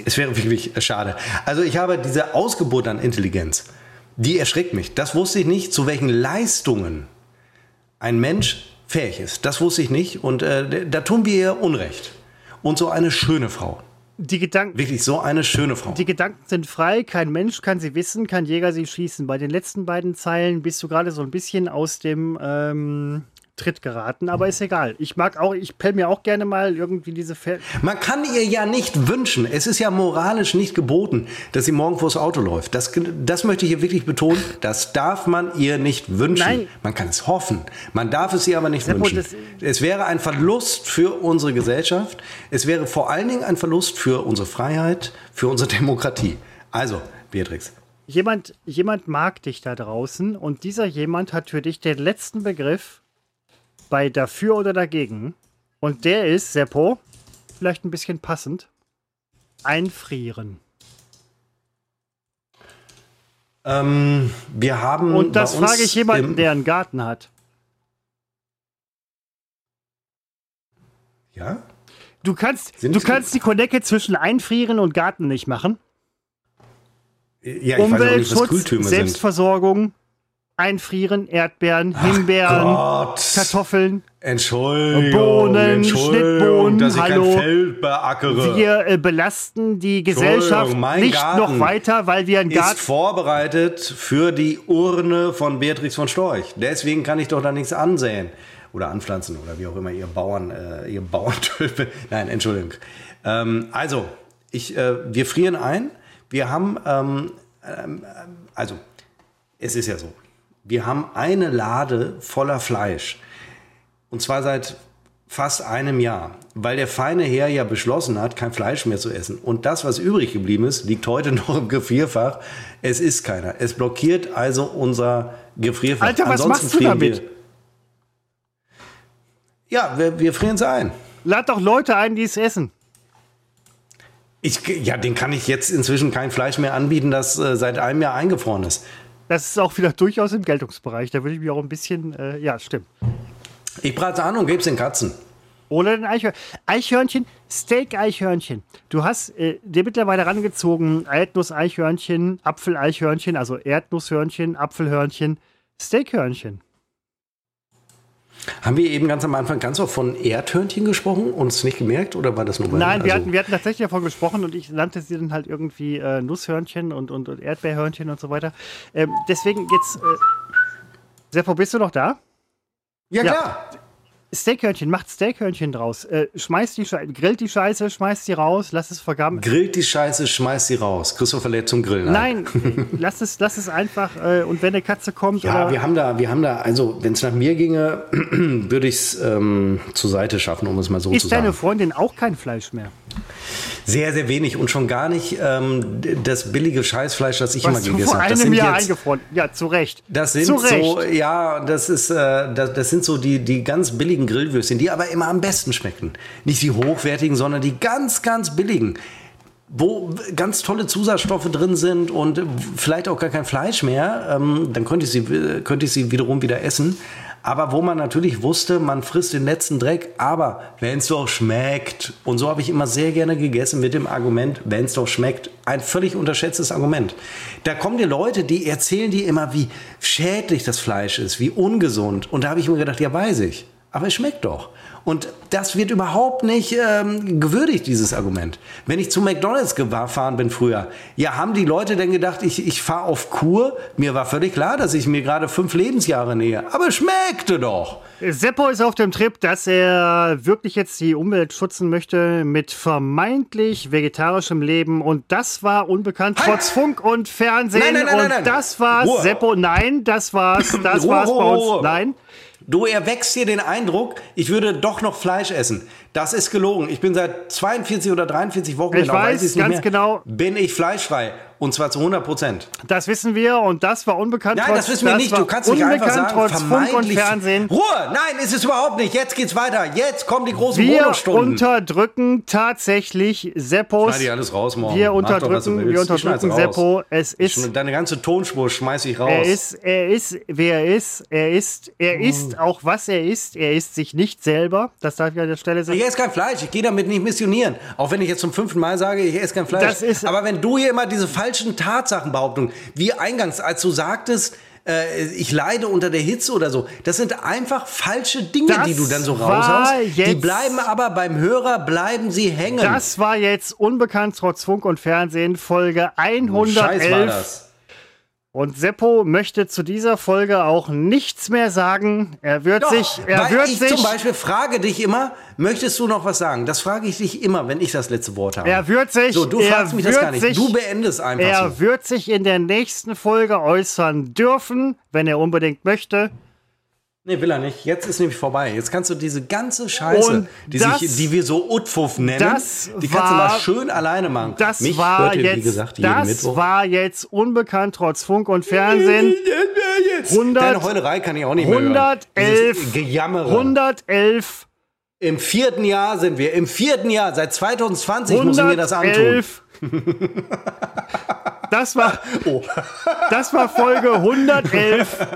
A: es wäre wirklich schade. Also ich habe diese Ausgeburt an Intelligenz, die erschreckt mich. Das wusste ich nicht, zu welchen Leistungen ein Mensch fähig ist. Das wusste ich nicht und äh, da tun wir ihr Unrecht. Und so eine schöne Frau.
B: Die Gedanken.
A: Wirklich so eine schöne Frau.
B: Die Gedanken sind frei, kein Mensch kann sie wissen, kein Jäger sie schießen. Bei den letzten beiden Zeilen bist du gerade so ein bisschen aus dem ähm, Tritt geraten, aber ist egal. Ich mag auch, ich pell mir auch gerne mal irgendwie diese Fel
A: Man kann ihr ja nicht wünschen. Es ist ja moralisch nicht geboten, dass sie morgen vors Auto läuft. Das, das möchte ich hier wirklich betonen. Das darf man ihr nicht wünschen. Nein. Man kann es hoffen. Man darf es ihr aber nicht Seppo, wünschen. Es wäre ein Verlust für unsere Gesellschaft. Es wäre vor allen Dingen ein Verlust für unsere Freiheit, für unsere Demokratie. Also, Beatrix,
B: Jemand, jemand mag dich da draußen und dieser jemand hat für dich den letzten Begriff bei dafür oder dagegen. Und der ist, Seppo, vielleicht ein bisschen passend, einfrieren.
A: Ähm, wir haben.
B: Und das frage ich jemanden, der einen Garten hat.
A: Ja?
B: Du kannst, du kannst die Konecke zwischen Einfrieren und Garten nicht machen.
A: Ja, ich Umweltschutz,
B: weiß nicht, was Selbstversorgung, einfrieren, Erdbeeren, Himbeeren, Kartoffeln.
A: Entschuldigung,
B: Bohnen,
A: Entschuldigung,
B: Schnittbohnen, hallo. Wir äh, belasten die Gesellschaft nicht Garten noch weiter, weil wir einen Garten...
A: ist vorbereitet für die Urne von Beatrix von Storch. Deswegen kann ich doch da nichts ansehen. Oder anpflanzen oder wie auch immer ihr Bauern, äh, ihr Bauerntöpfe. Nein, Entschuldigung. Ähm, also, ich, äh, wir frieren ein. Wir haben, ähm, ähm, also, es ist ja so, wir haben eine Lade voller Fleisch. Und zwar seit fast einem Jahr, weil der feine Herr ja beschlossen hat, kein Fleisch mehr zu essen. Und das, was übrig geblieben ist, liegt heute noch im Gefrierfach. Es ist keiner. Es blockiert also unser Gefrierfach.
B: Alter, was Ansonsten machst du damit?
A: Wir, ja, wir, wir frieren es ein.
B: Lad doch Leute ein, die es essen.
A: Ich, ja, den kann ich jetzt inzwischen kein Fleisch mehr anbieten, das äh, seit einem Jahr eingefroren ist.
B: Das ist auch wieder durchaus im Geltungsbereich. Da würde ich mich auch ein bisschen, äh, ja, stimmt.
A: Ich brate an und gebe es den Katzen.
B: Oder den Eichhörnchen. Eichhörnchen, Steak-Eichhörnchen. Du hast äh, dir mittlerweile rangezogen Erdnuss-Eichhörnchen, Apfel-Eichhörnchen, also Erdnusshörnchen, Apfelhörnchen, Steakhörnchen.
A: Haben wir eben ganz am Anfang ganz oft von Erdhörnchen gesprochen und es nicht gemerkt oder war das nur bei
B: Nein, wir, also hatten, wir hatten tatsächlich davon gesprochen und ich nannte sie dann halt irgendwie äh, Nusshörnchen und, und, und, Erdbeerhörnchen und so weiter. Ähm, deswegen jetzt. Äh, Seppo, bist du noch da?
A: Ja, ja. klar.
B: Steakhörnchen, macht Steakhörnchen draus. Äh, schmeißt die Scheiße, grillt die Scheiße, schmeißt sie raus, lass es vergaben.
A: Grillt die Scheiße, schmeißt sie raus. Christopher lädt zum Grillen.
B: Nein, lass, es, lass es einfach. Äh, und wenn eine Katze kommt.
A: Ja, wir haben da, wir haben da, also wenn es nach mir ginge, würde ich es ähm, zur Seite schaffen, um es mal so
B: Ist
A: zu sagen.
B: Ist deine Freundin auch kein Fleisch mehr?
A: Sehr, sehr wenig und schon gar nicht ähm, das billige Scheißfleisch, das ich Was immer gegessen habe.
B: Das einem Jahr jetzt, eingefroren. Ja, zu Recht.
A: Das sind
B: zu
A: so, ja, das ist, äh, das, das sind so die, die ganz billigen Grillwürstchen, die aber immer am besten schmecken. Nicht die hochwertigen, sondern die ganz, ganz billigen wo ganz tolle Zusatzstoffe drin sind und vielleicht auch gar kein Fleisch mehr, ähm, dann könnte ich, sie, könnte ich sie wiederum wieder essen aber wo man natürlich wusste, man frisst den letzten Dreck, aber wenn es doch schmeckt. Und so habe ich immer sehr gerne gegessen mit dem Argument, wenn es doch schmeckt. Ein völlig unterschätztes Argument. Da kommen die Leute, die erzählen dir immer, wie schädlich das Fleisch ist, wie ungesund. Und da habe ich mir gedacht, ja, weiß ich. Aber es schmeckt doch. Und das wird überhaupt nicht ähm, gewürdigt, dieses Argument. Wenn ich zu McDonalds gefahren bin früher, ja, haben die Leute denn gedacht, ich, ich fahre auf Kur? Mir war völlig klar, dass ich mir gerade fünf Lebensjahre nähe. Aber es schmeckte doch.
B: Seppo ist auf dem Trip, dass er wirklich jetzt die Umwelt schützen möchte mit vermeintlich vegetarischem Leben. Und das war unbekannt, halt! trotz Funk und Fernsehen. Nein, nein, nein, und das Ruhe. Seppo. Nein, das war's. Das Ruhe, war's bei uns. Nein.
A: Du erwächst hier den Eindruck, ich würde doch noch Fleisch essen. Das ist gelogen. Ich bin seit 42 oder 43 Wochen,
B: ich genau, weiß, weiß ganz mehr, genau,
A: bin ich fleischfrei. Und zwar zu 100 Prozent.
B: Das wissen wir und das war unbekannt.
A: Nein, trotz, das wissen wir nicht. Du kannst nicht einfach sagen,
B: trotz Funk und Fernsehen.
A: Ruhe! Nein, ist es überhaupt nicht. Jetzt geht's weiter. Jetzt kommen die großen
B: wir. Wir unterdrücken tatsächlich Seppos.
A: Schneid ich alles raus morgen.
B: Wir unterdrücken, doch, wir unterdrücken Seppo. Es ist.
A: Deine ganze Tonspur schmeiß ich raus.
B: Er ist, er ist, wer er ist. Er ist, er ist oh. auch was er ist. Er ist sich nicht selber. Das darf ich an der Stelle sagen.
A: Esse kein Fleisch. Ich gehe damit nicht missionieren. Auch wenn ich jetzt zum fünften Mal sage, ich esse kein Fleisch. Aber wenn du hier immer diese falschen Tatsachen Behauptung. Wie eingangs, als du sagtest, äh, ich leide unter der Hitze oder so. Das sind einfach falsche Dinge, das die du dann so raushaust. Die bleiben aber beim Hörer, bleiben sie hängen.
B: Das war jetzt unbekannt trotz Funk und Fernsehen, Folge 111. Scheiß war das. Und Seppo möchte zu dieser Folge auch nichts mehr sagen. Er wird Doch, sich, er wird
A: ich
B: sich.
A: Zum Beispiel frage dich immer, möchtest du noch was sagen? Das frage ich dich immer, wenn ich das letzte Wort habe.
B: Er wird sich.
A: So, du fragst mich das gar nicht. Sich, du beendest einfach.
B: Er
A: so.
B: wird sich in der nächsten Folge äußern dürfen, wenn er unbedingt möchte.
A: Nee, will er nicht. Jetzt ist nämlich vorbei. Jetzt kannst du diese ganze Scheiße, die, das, sich, die wir so Utfuff nennen, die kannst war, du mal schön alleine machen.
B: Das Mich war ihr, jetzt, gesagt, das Mittwoch. war jetzt unbekannt trotz Funk und Fernsehen.
A: 100, Deine Heulerei kann ich auch nicht
B: 111, mehr hören. 111, 111.
A: Im vierten Jahr sind wir. Im vierten Jahr. Seit 2020 muss ich mir das antun.
B: Das war, oh. das war Folge 111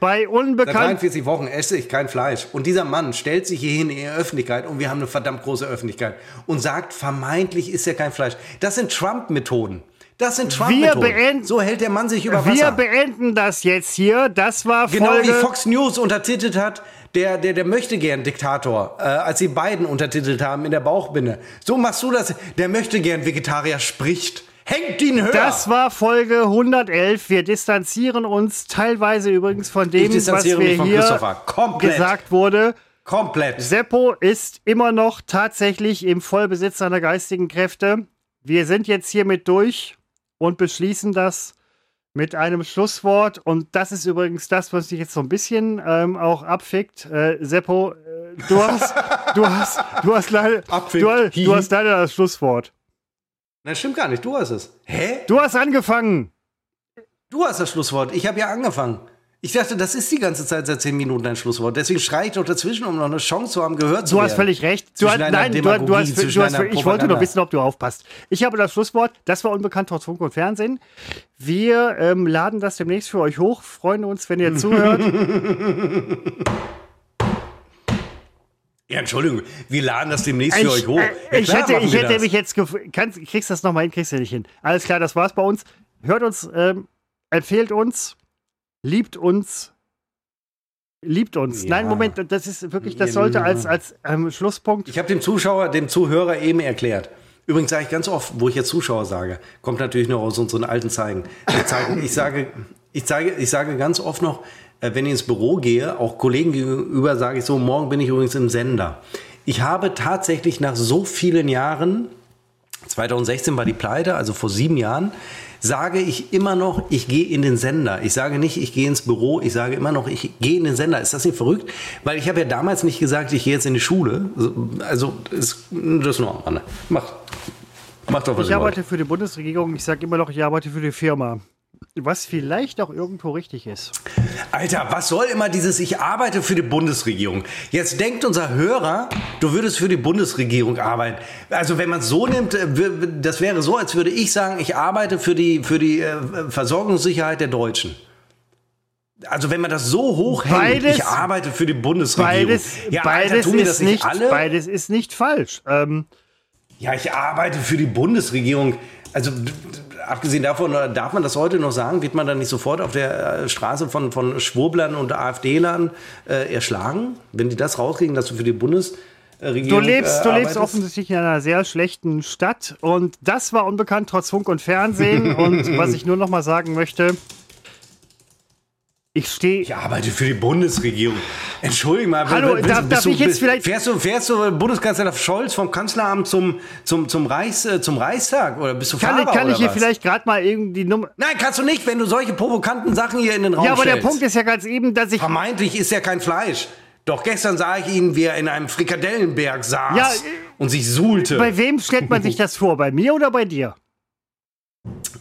B: bei unbekannt. Seit
A: 43 Wochen esse ich kein Fleisch. Und dieser Mann stellt sich hier hin in die Öffentlichkeit und wir haben eine verdammt große Öffentlichkeit und sagt, vermeintlich ist er kein Fleisch. Das sind Trump-Methoden. Das sind Trump-Methoden. So hält der Mann sich über Wasser.
B: Wir beenden das jetzt hier. Das war Folge
A: Genau wie Fox News untertitelt hat, der, der, der möchte gern Diktator, äh, als sie beiden untertitelt haben in der Bauchbinde. So machst du das. Der möchte gern Vegetarier spricht. Hängt ihn höher!
B: Das war Folge 111. Wir distanzieren uns teilweise übrigens von dem, was wir hier gesagt wurde.
A: Komplett.
B: Seppo ist immer noch tatsächlich im Vollbesitz seiner geistigen Kräfte. Wir sind jetzt hiermit durch und beschließen das mit einem Schlusswort. Und das ist übrigens das, was dich jetzt so ein bisschen ähm, auch abfickt. Äh, Seppo, äh, du hast, du hast, du hast leider, du, du hast leider das Schlusswort.
A: Nein, stimmt gar nicht. Du hast es.
B: Hä? Du hast angefangen.
A: Du hast das Schlusswort. Ich habe ja angefangen. Ich dachte, das ist die ganze Zeit seit zehn Minuten dein Schlusswort. Deswegen schreie ich doch dazwischen, um noch eine Chance zu haben, gehört zu
B: Du
A: werden.
B: hast völlig recht. Du hast, nein, du, du hast, du hast, ich wollte nur wissen, ob du aufpasst. Ich habe das Schlusswort. Das war unbekannt trotz Funk und Fernsehen. Wir ähm, laden das demnächst für euch hoch. Freuen uns, wenn ihr zuhört.
A: Ja, Entschuldigung, wir laden das demnächst für euch hoch.
B: Ja, ich klar, hätte, ich hätte mich jetzt kannst, kriegst das nochmal hin, kriegst du nicht hin. Alles klar, das war's bei uns. Hört uns, ähm, empfehlt uns, liebt uns, liebt uns. Ja. Nein, Moment, das ist wirklich, das sollte als, als ähm, Schlusspunkt.
A: Ich habe dem Zuschauer, dem Zuhörer eben erklärt. Übrigens sage ich ganz oft, wo ich jetzt Zuschauer sage, kommt natürlich noch aus unseren alten Zeigen. Ich sage, ich sage, ich sage ganz oft noch, äh, wenn ich ins Büro gehe, auch Kollegen gegenüber, sage ich so, morgen bin ich übrigens im Sender. Ich habe tatsächlich nach so vielen Jahren, 2016 war die Pleite, also vor sieben Jahren, sage ich immer noch, ich gehe in den Sender. Ich sage nicht, ich gehe ins Büro, ich sage immer noch, ich gehe in den Sender. Ist das nicht verrückt? Weil ich habe ja damals nicht gesagt, ich gehe jetzt in die Schule. Also, ist, das ist nur am Rande. Mach, mach doch was
B: Ich arbeite wollt. für die Bundesregierung, ich sage immer noch, ich arbeite für die Firma. Was vielleicht auch irgendwo richtig ist.
A: Alter, was soll immer dieses Ich arbeite für die Bundesregierung? Jetzt denkt unser Hörer, du würdest für die Bundesregierung arbeiten. Also wenn man es so nimmt, äh, das wäre so, als würde ich sagen, ich arbeite für die, für die äh, Versorgungssicherheit der Deutschen. Also wenn man das so hoch beides, ich arbeite für die Bundesregierung.
B: Beides, ja, beides, Alter, ist, nicht, alle? beides ist nicht falsch. Ähm,
A: ja, ich arbeite für die Bundesregierung. Also abgesehen davon, äh, darf man das heute noch sagen, wird man dann nicht sofort auf der äh, Straße von, von Schwurblern und AfD-Lern äh, erschlagen, wenn die das rauskriegen, dass du für die Bundesregierung.
B: Du lebst, äh, du lebst offensichtlich in einer sehr schlechten Stadt und das war unbekannt trotz Funk und Fernsehen. und was ich nur noch mal sagen möchte, ich stehe.
A: Ich arbeite für die Bundesregierung. Entschuldigung mal.
B: Hallo, bist, darf, darf du, ich jetzt vielleicht.
A: Fährst du, fährst du Bundeskanzler Scholz vom Kanzleramt zum, zum, zum, Reichs, äh, zum Reichstag? Oder bist du
B: Kann,
A: Fahrer,
B: kann ich hier
A: was?
B: vielleicht gerade mal irgendwie die Nummer.
A: Nein, kannst du nicht, wenn du solche provokanten Sachen hier in den Raum
B: Ja, aber
A: stellst.
B: der Punkt ist ja ganz eben, dass ich.
A: Vermeintlich ist ja kein Fleisch. Doch gestern sah ich ihn, wie er in einem Frikadellenberg saß
B: ja,
A: und sich suhlte.
B: Bei wem stellt man sich das vor? Bei mir oder bei dir?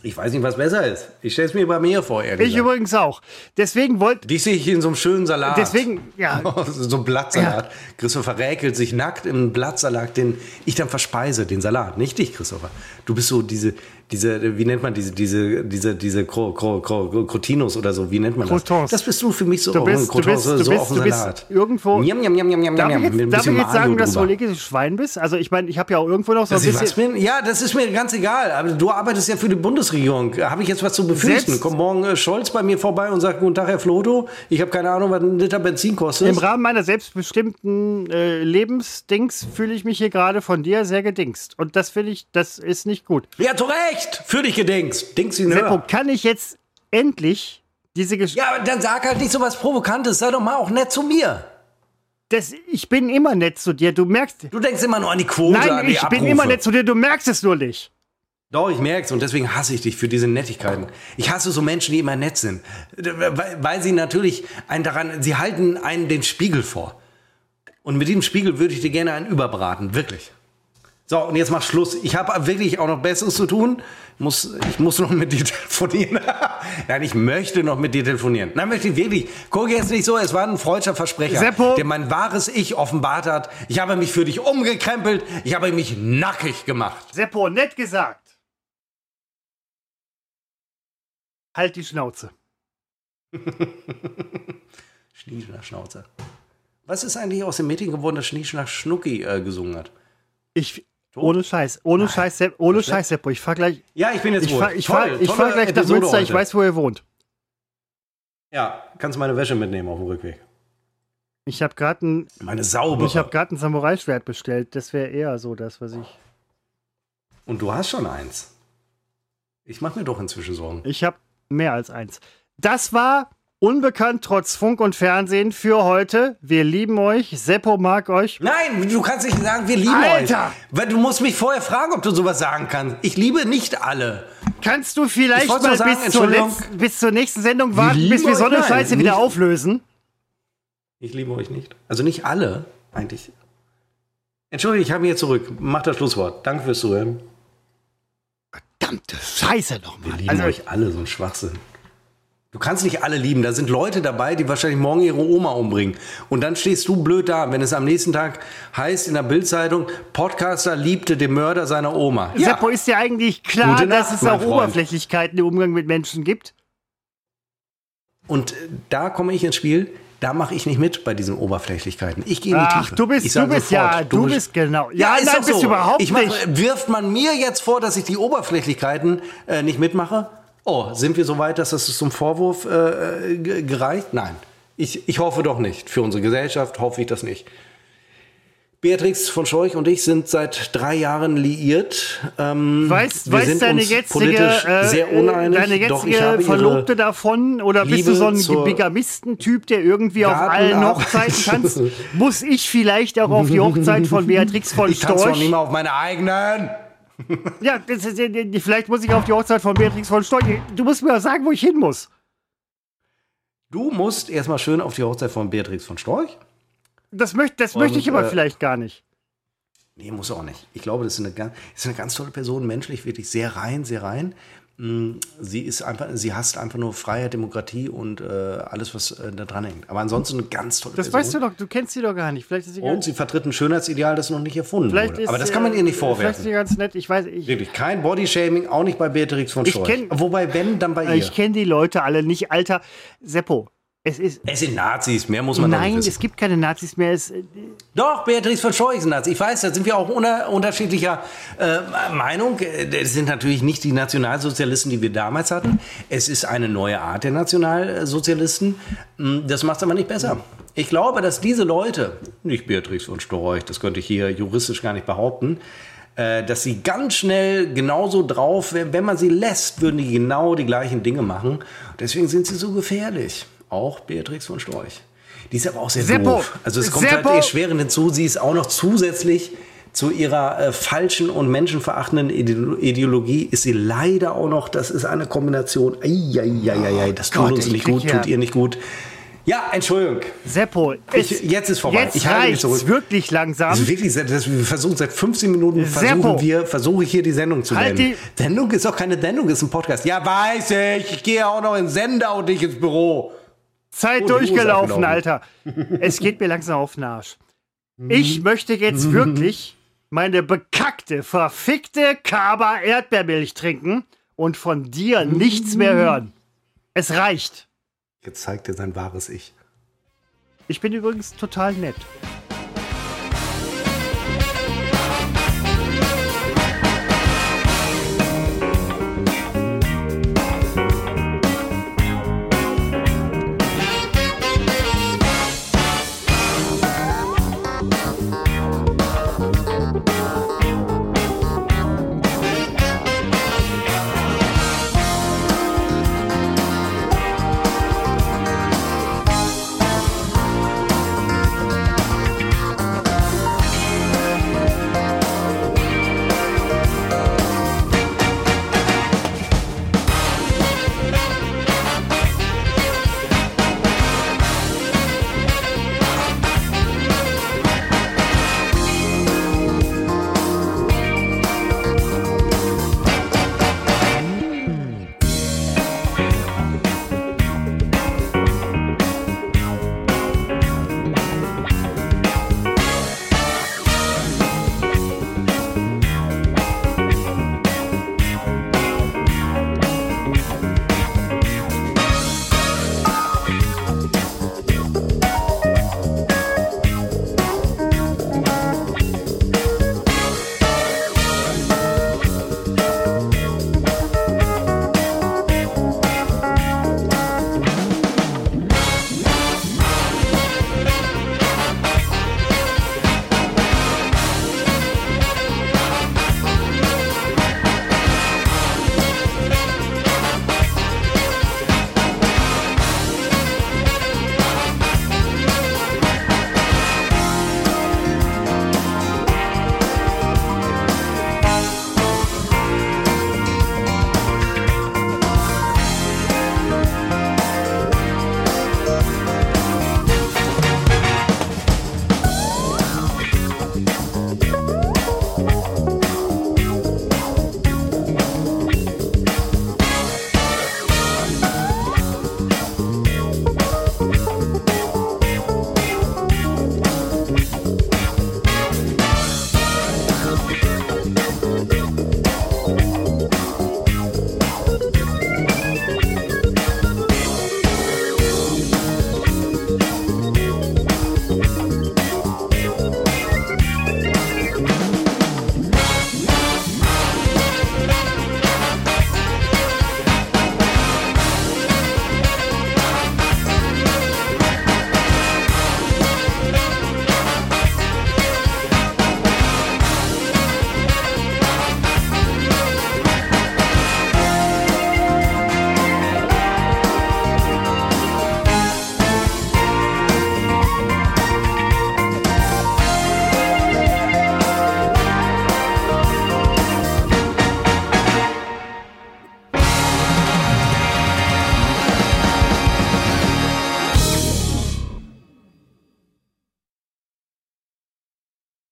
A: Ich weiß nicht, was besser ist. Ich stelle es mir bei mir vor, ehrlich
B: Ich gesagt. übrigens auch. Deswegen wollte.
A: Dich sehe ich in so einem schönen Salat.
B: Deswegen, ja.
A: so ein Blattsalat. Ja. Christopher räkelt sich nackt im Blattsalat, den ich dann verspeise, den Salat. Nicht dich, Christopher. Du bist so diese, diese, wie nennt man diese, diese, diese, diese Cro, Cro, Cro, Crotinos oder so, wie nennt man das?
B: Crotons.
A: Das bist du für mich so
B: du bist,
A: Croutons,
B: du bist,
A: so
B: du
A: auf dem Salat.
B: irgendwo.
A: Njam, njam, njam, njam,
B: darf
A: njam,
B: ich jetzt, darf ich jetzt sagen, dass du ein holländisches Schwein bist? Also ich meine, ich habe ja auch irgendwo noch so
A: ein bisschen... Bin? Ja, das ist mir ganz egal. Aber du arbeitest ja für die Bundesregierung. Habe ich jetzt was zu befürchten? Selbst Kommt morgen äh, Scholz bei mir vorbei und sagt, guten Tag, Herr Floto, ich habe keine Ahnung, was ein Liter Benzin kostet.
B: Im Rahmen meiner selbstbestimmten äh, Lebensdings fühle ich mich hier gerade von dir sehr gedingst. Und das finde ich, das ist nicht gut.
A: Ja, zu Recht. Für dich gedingst. Dings ihn
B: Seppo, kann ich jetzt endlich diese Geschichte.
A: Ja, aber dann sag halt nicht so was Provokantes. Sei doch mal auch nett zu mir.
B: Das, ich bin immer nett zu dir. Du merkst.
A: Du denkst immer nur an die Quote.
B: Nein,
A: an die
B: ich
A: Abrufe.
B: bin immer nett zu dir. Du merkst es nur nicht.
A: Doch, ich merk's und deswegen hasse ich dich für diese Nettigkeiten. Ich hasse so Menschen, die immer nett sind. Weil, weil sie natürlich einen daran, sie halten einen den Spiegel vor. Und mit diesem Spiegel würde ich dir gerne einen überbraten. Wirklich. So, und jetzt mach Schluss. Ich habe wirklich auch noch Besseres zu tun. Muss, ich muss noch mit dir telefonieren. Nein, ich möchte noch mit dir telefonieren. Nein, möchte ich wirklich. Guck jetzt nicht so, es war ein freudscher Versprecher,
B: Seppo.
A: der mein wahres Ich offenbart hat. Ich habe mich für dich umgekrempelt. Ich habe mich nackig gemacht.
B: Seppo, nett gesagt. Halt die Schnauze.
A: Schnieschnack-Schnauze. Was ist eigentlich aus dem Mädchen geworden, das Schnieschnack-Schnucki äh, gesungen hat?
B: Ich, ohne Scheiß, ohne Nein. Scheiß, Sepp, ohne Scheiß, Seppo. Ich fahr gleich.
A: Ja, ich bin jetzt
B: ich fahr, ich fahr, ich fahr gleich nach Münster. Heute. Ich weiß, wo ihr wohnt.
A: Ja, kannst meine Wäsche mitnehmen auf dem Rückweg.
B: Ich habe gerade ein.
A: Meine saubere.
B: Ich habe gerade ein Samurai-Schwert bestellt. Das wäre eher so das, was ich.
A: Und du hast schon eins. Ich mache mir doch inzwischen Sorgen.
B: Ich habe mehr als eins. Das war Unbekannt trotz Funk und Fernsehen für heute. Wir lieben euch. Seppo mag euch.
A: Nein, du kannst nicht sagen, wir lieben
B: Alter.
A: euch. Alter! Weil du musst mich vorher fragen, ob du sowas sagen kannst. Ich liebe nicht alle.
B: Kannst du vielleicht mal sagen, bis, zur letzten, bis, zur nächsten Sendung warten, wir bis wir so eine Scheiße wieder auflösen?
A: Ich liebe euch nicht. Also nicht alle, eigentlich. Entschuldigung, ich habe mich jetzt zurück. Mach das Schlusswort. Danke fürs Zuhören.
B: Verdammte Scheiße nochmal.
A: Wir lieben also, euch alle, so ein Schwachsinn. Du kannst nicht alle lieben. Da sind Leute dabei, die wahrscheinlich morgen ihre Oma umbringen. Und dann stehst du blöd da, wenn es am nächsten Tag heißt in der Bildzeitung, Podcaster liebte den Mörder seiner Oma.
B: Ja. Seppo, ist dir eigentlich klar, Nacht, dass es auch Freund. Oberflächlichkeiten im Umgang mit Menschen gibt?
A: Und da komme ich ins Spiel. Da mache ich nicht mit bei diesen Oberflächlichkeiten. Ich gehe in die
B: Ach,
A: Tiefe.
B: du bist, du bist sofort, ja, du, bist, bist genau.
A: Ja, ja nein, bist so. überhaupt ich mach, nicht. Wirft man mir jetzt vor, dass ich die Oberflächlichkeiten äh, nicht mitmache? Oh, sind wir so weit, dass das zum Vorwurf äh, gereicht? Nein. Ich, ich hoffe doch nicht. Für unsere Gesellschaft hoffe ich das nicht. Beatrix von Scheuch und ich sind seit drei Jahren liiert.
B: Ähm, weißt wir weiß sind deine jetzige, äh, sehr uneinig, deine jetzige Verlobte davon? Oder Liebe bist du so ein Bigamistentyp, der irgendwie auf allen Hochzeiten tanzt? Muss ich vielleicht auch auf die Hochzeit von Beatrix von
A: ich
B: Storch? Ich
A: tanze doch nicht mal auf meine eigenen.
B: ja, das ist, vielleicht muss ich auf die Hochzeit von Beatrix von Storch. Du musst mir sagen, wo ich hin muss.
A: Du musst erstmal schön auf die Hochzeit von Beatrix von Storch.
B: Das, möcht, das und, möchte ich aber äh, vielleicht gar nicht.
A: Nee, muss auch nicht. Ich glaube, das ist eine, ist eine ganz tolle Person, menschlich wirklich sehr rein, sehr rein. Mm, sie ist einfach, sie hasst einfach nur Freiheit, Demokratie und äh, alles, was äh, da dran hängt. Aber ansonsten eine ganz tolle
B: das
A: Person.
B: Weißt du doch, du kennst sie doch gar nicht. Vielleicht ist sie
A: und sie vertritt ein Schönheitsideal, das noch nicht erfunden vielleicht wurde. Aber das kann man ihr nicht vorwerfen. Vielleicht ist
B: sie ganz nett, ich weiß. Ich,
A: Wirklich, kein Bodyshaming, auch nicht bei Beatrix von Scheuch. Wobei, wenn, dann bei ihr.
B: Ich kenne die Leute alle nicht. Alter, Seppo, es, ist,
A: es sind Nazis, mehr muss man
B: Nein,
A: nicht
B: es gibt keine Nazis mehr. Es,
A: Doch, Beatrice von Scheuch ist ein Nazi. Ich weiß, da sind wir auch unter, unterschiedlicher äh, Meinung. Das sind natürlich nicht die Nationalsozialisten, die wir damals hatten. Es ist eine neue Art der Nationalsozialisten. Hm, das macht es aber nicht besser. Ich glaube, dass diese Leute, nicht Beatrice von Storch, das könnte ich hier juristisch gar nicht behaupten, äh, dass sie ganz schnell genauso drauf, wenn man sie lässt, würden die genau die gleichen Dinge machen. Deswegen sind sie so gefährlich auch Beatrix von Storch. Die ist aber auch sehr Seppo. doof. Also es kommt Seppo. halt erschwerend hinzu, sie ist auch noch zusätzlich zu ihrer äh, falschen und menschenverachtenden Ideologie ist sie leider auch noch, das ist eine Kombination, Eieieiei, das tut Gott, uns nicht gut, ja. tut ihr nicht gut. Ja, Entschuldigung.
B: Seppo,
A: ich, jetzt ist vorbei.
B: Jetzt ich halte mich zurück. wirklich langsam.
A: Also wirklich, das, wir versuchen seit 15 Minuten versuchen wir, versuche ich hier die Sendung zu halt nennen. Sendung ist doch keine Sendung, ist ein Podcast. Ja, weiß ich. Ich gehe auch noch in Sender und nicht ins Büro.
B: Zeit oh, durchgelaufen, Alter. Es geht mir langsam auf den Arsch. Ich mhm. möchte jetzt mhm. wirklich meine bekackte, verfickte Kaba Erdbeermilch trinken und von dir nichts mehr hören. Es reicht.
A: Jetzt zeigt er sein wahres Ich.
B: Ich bin übrigens total nett.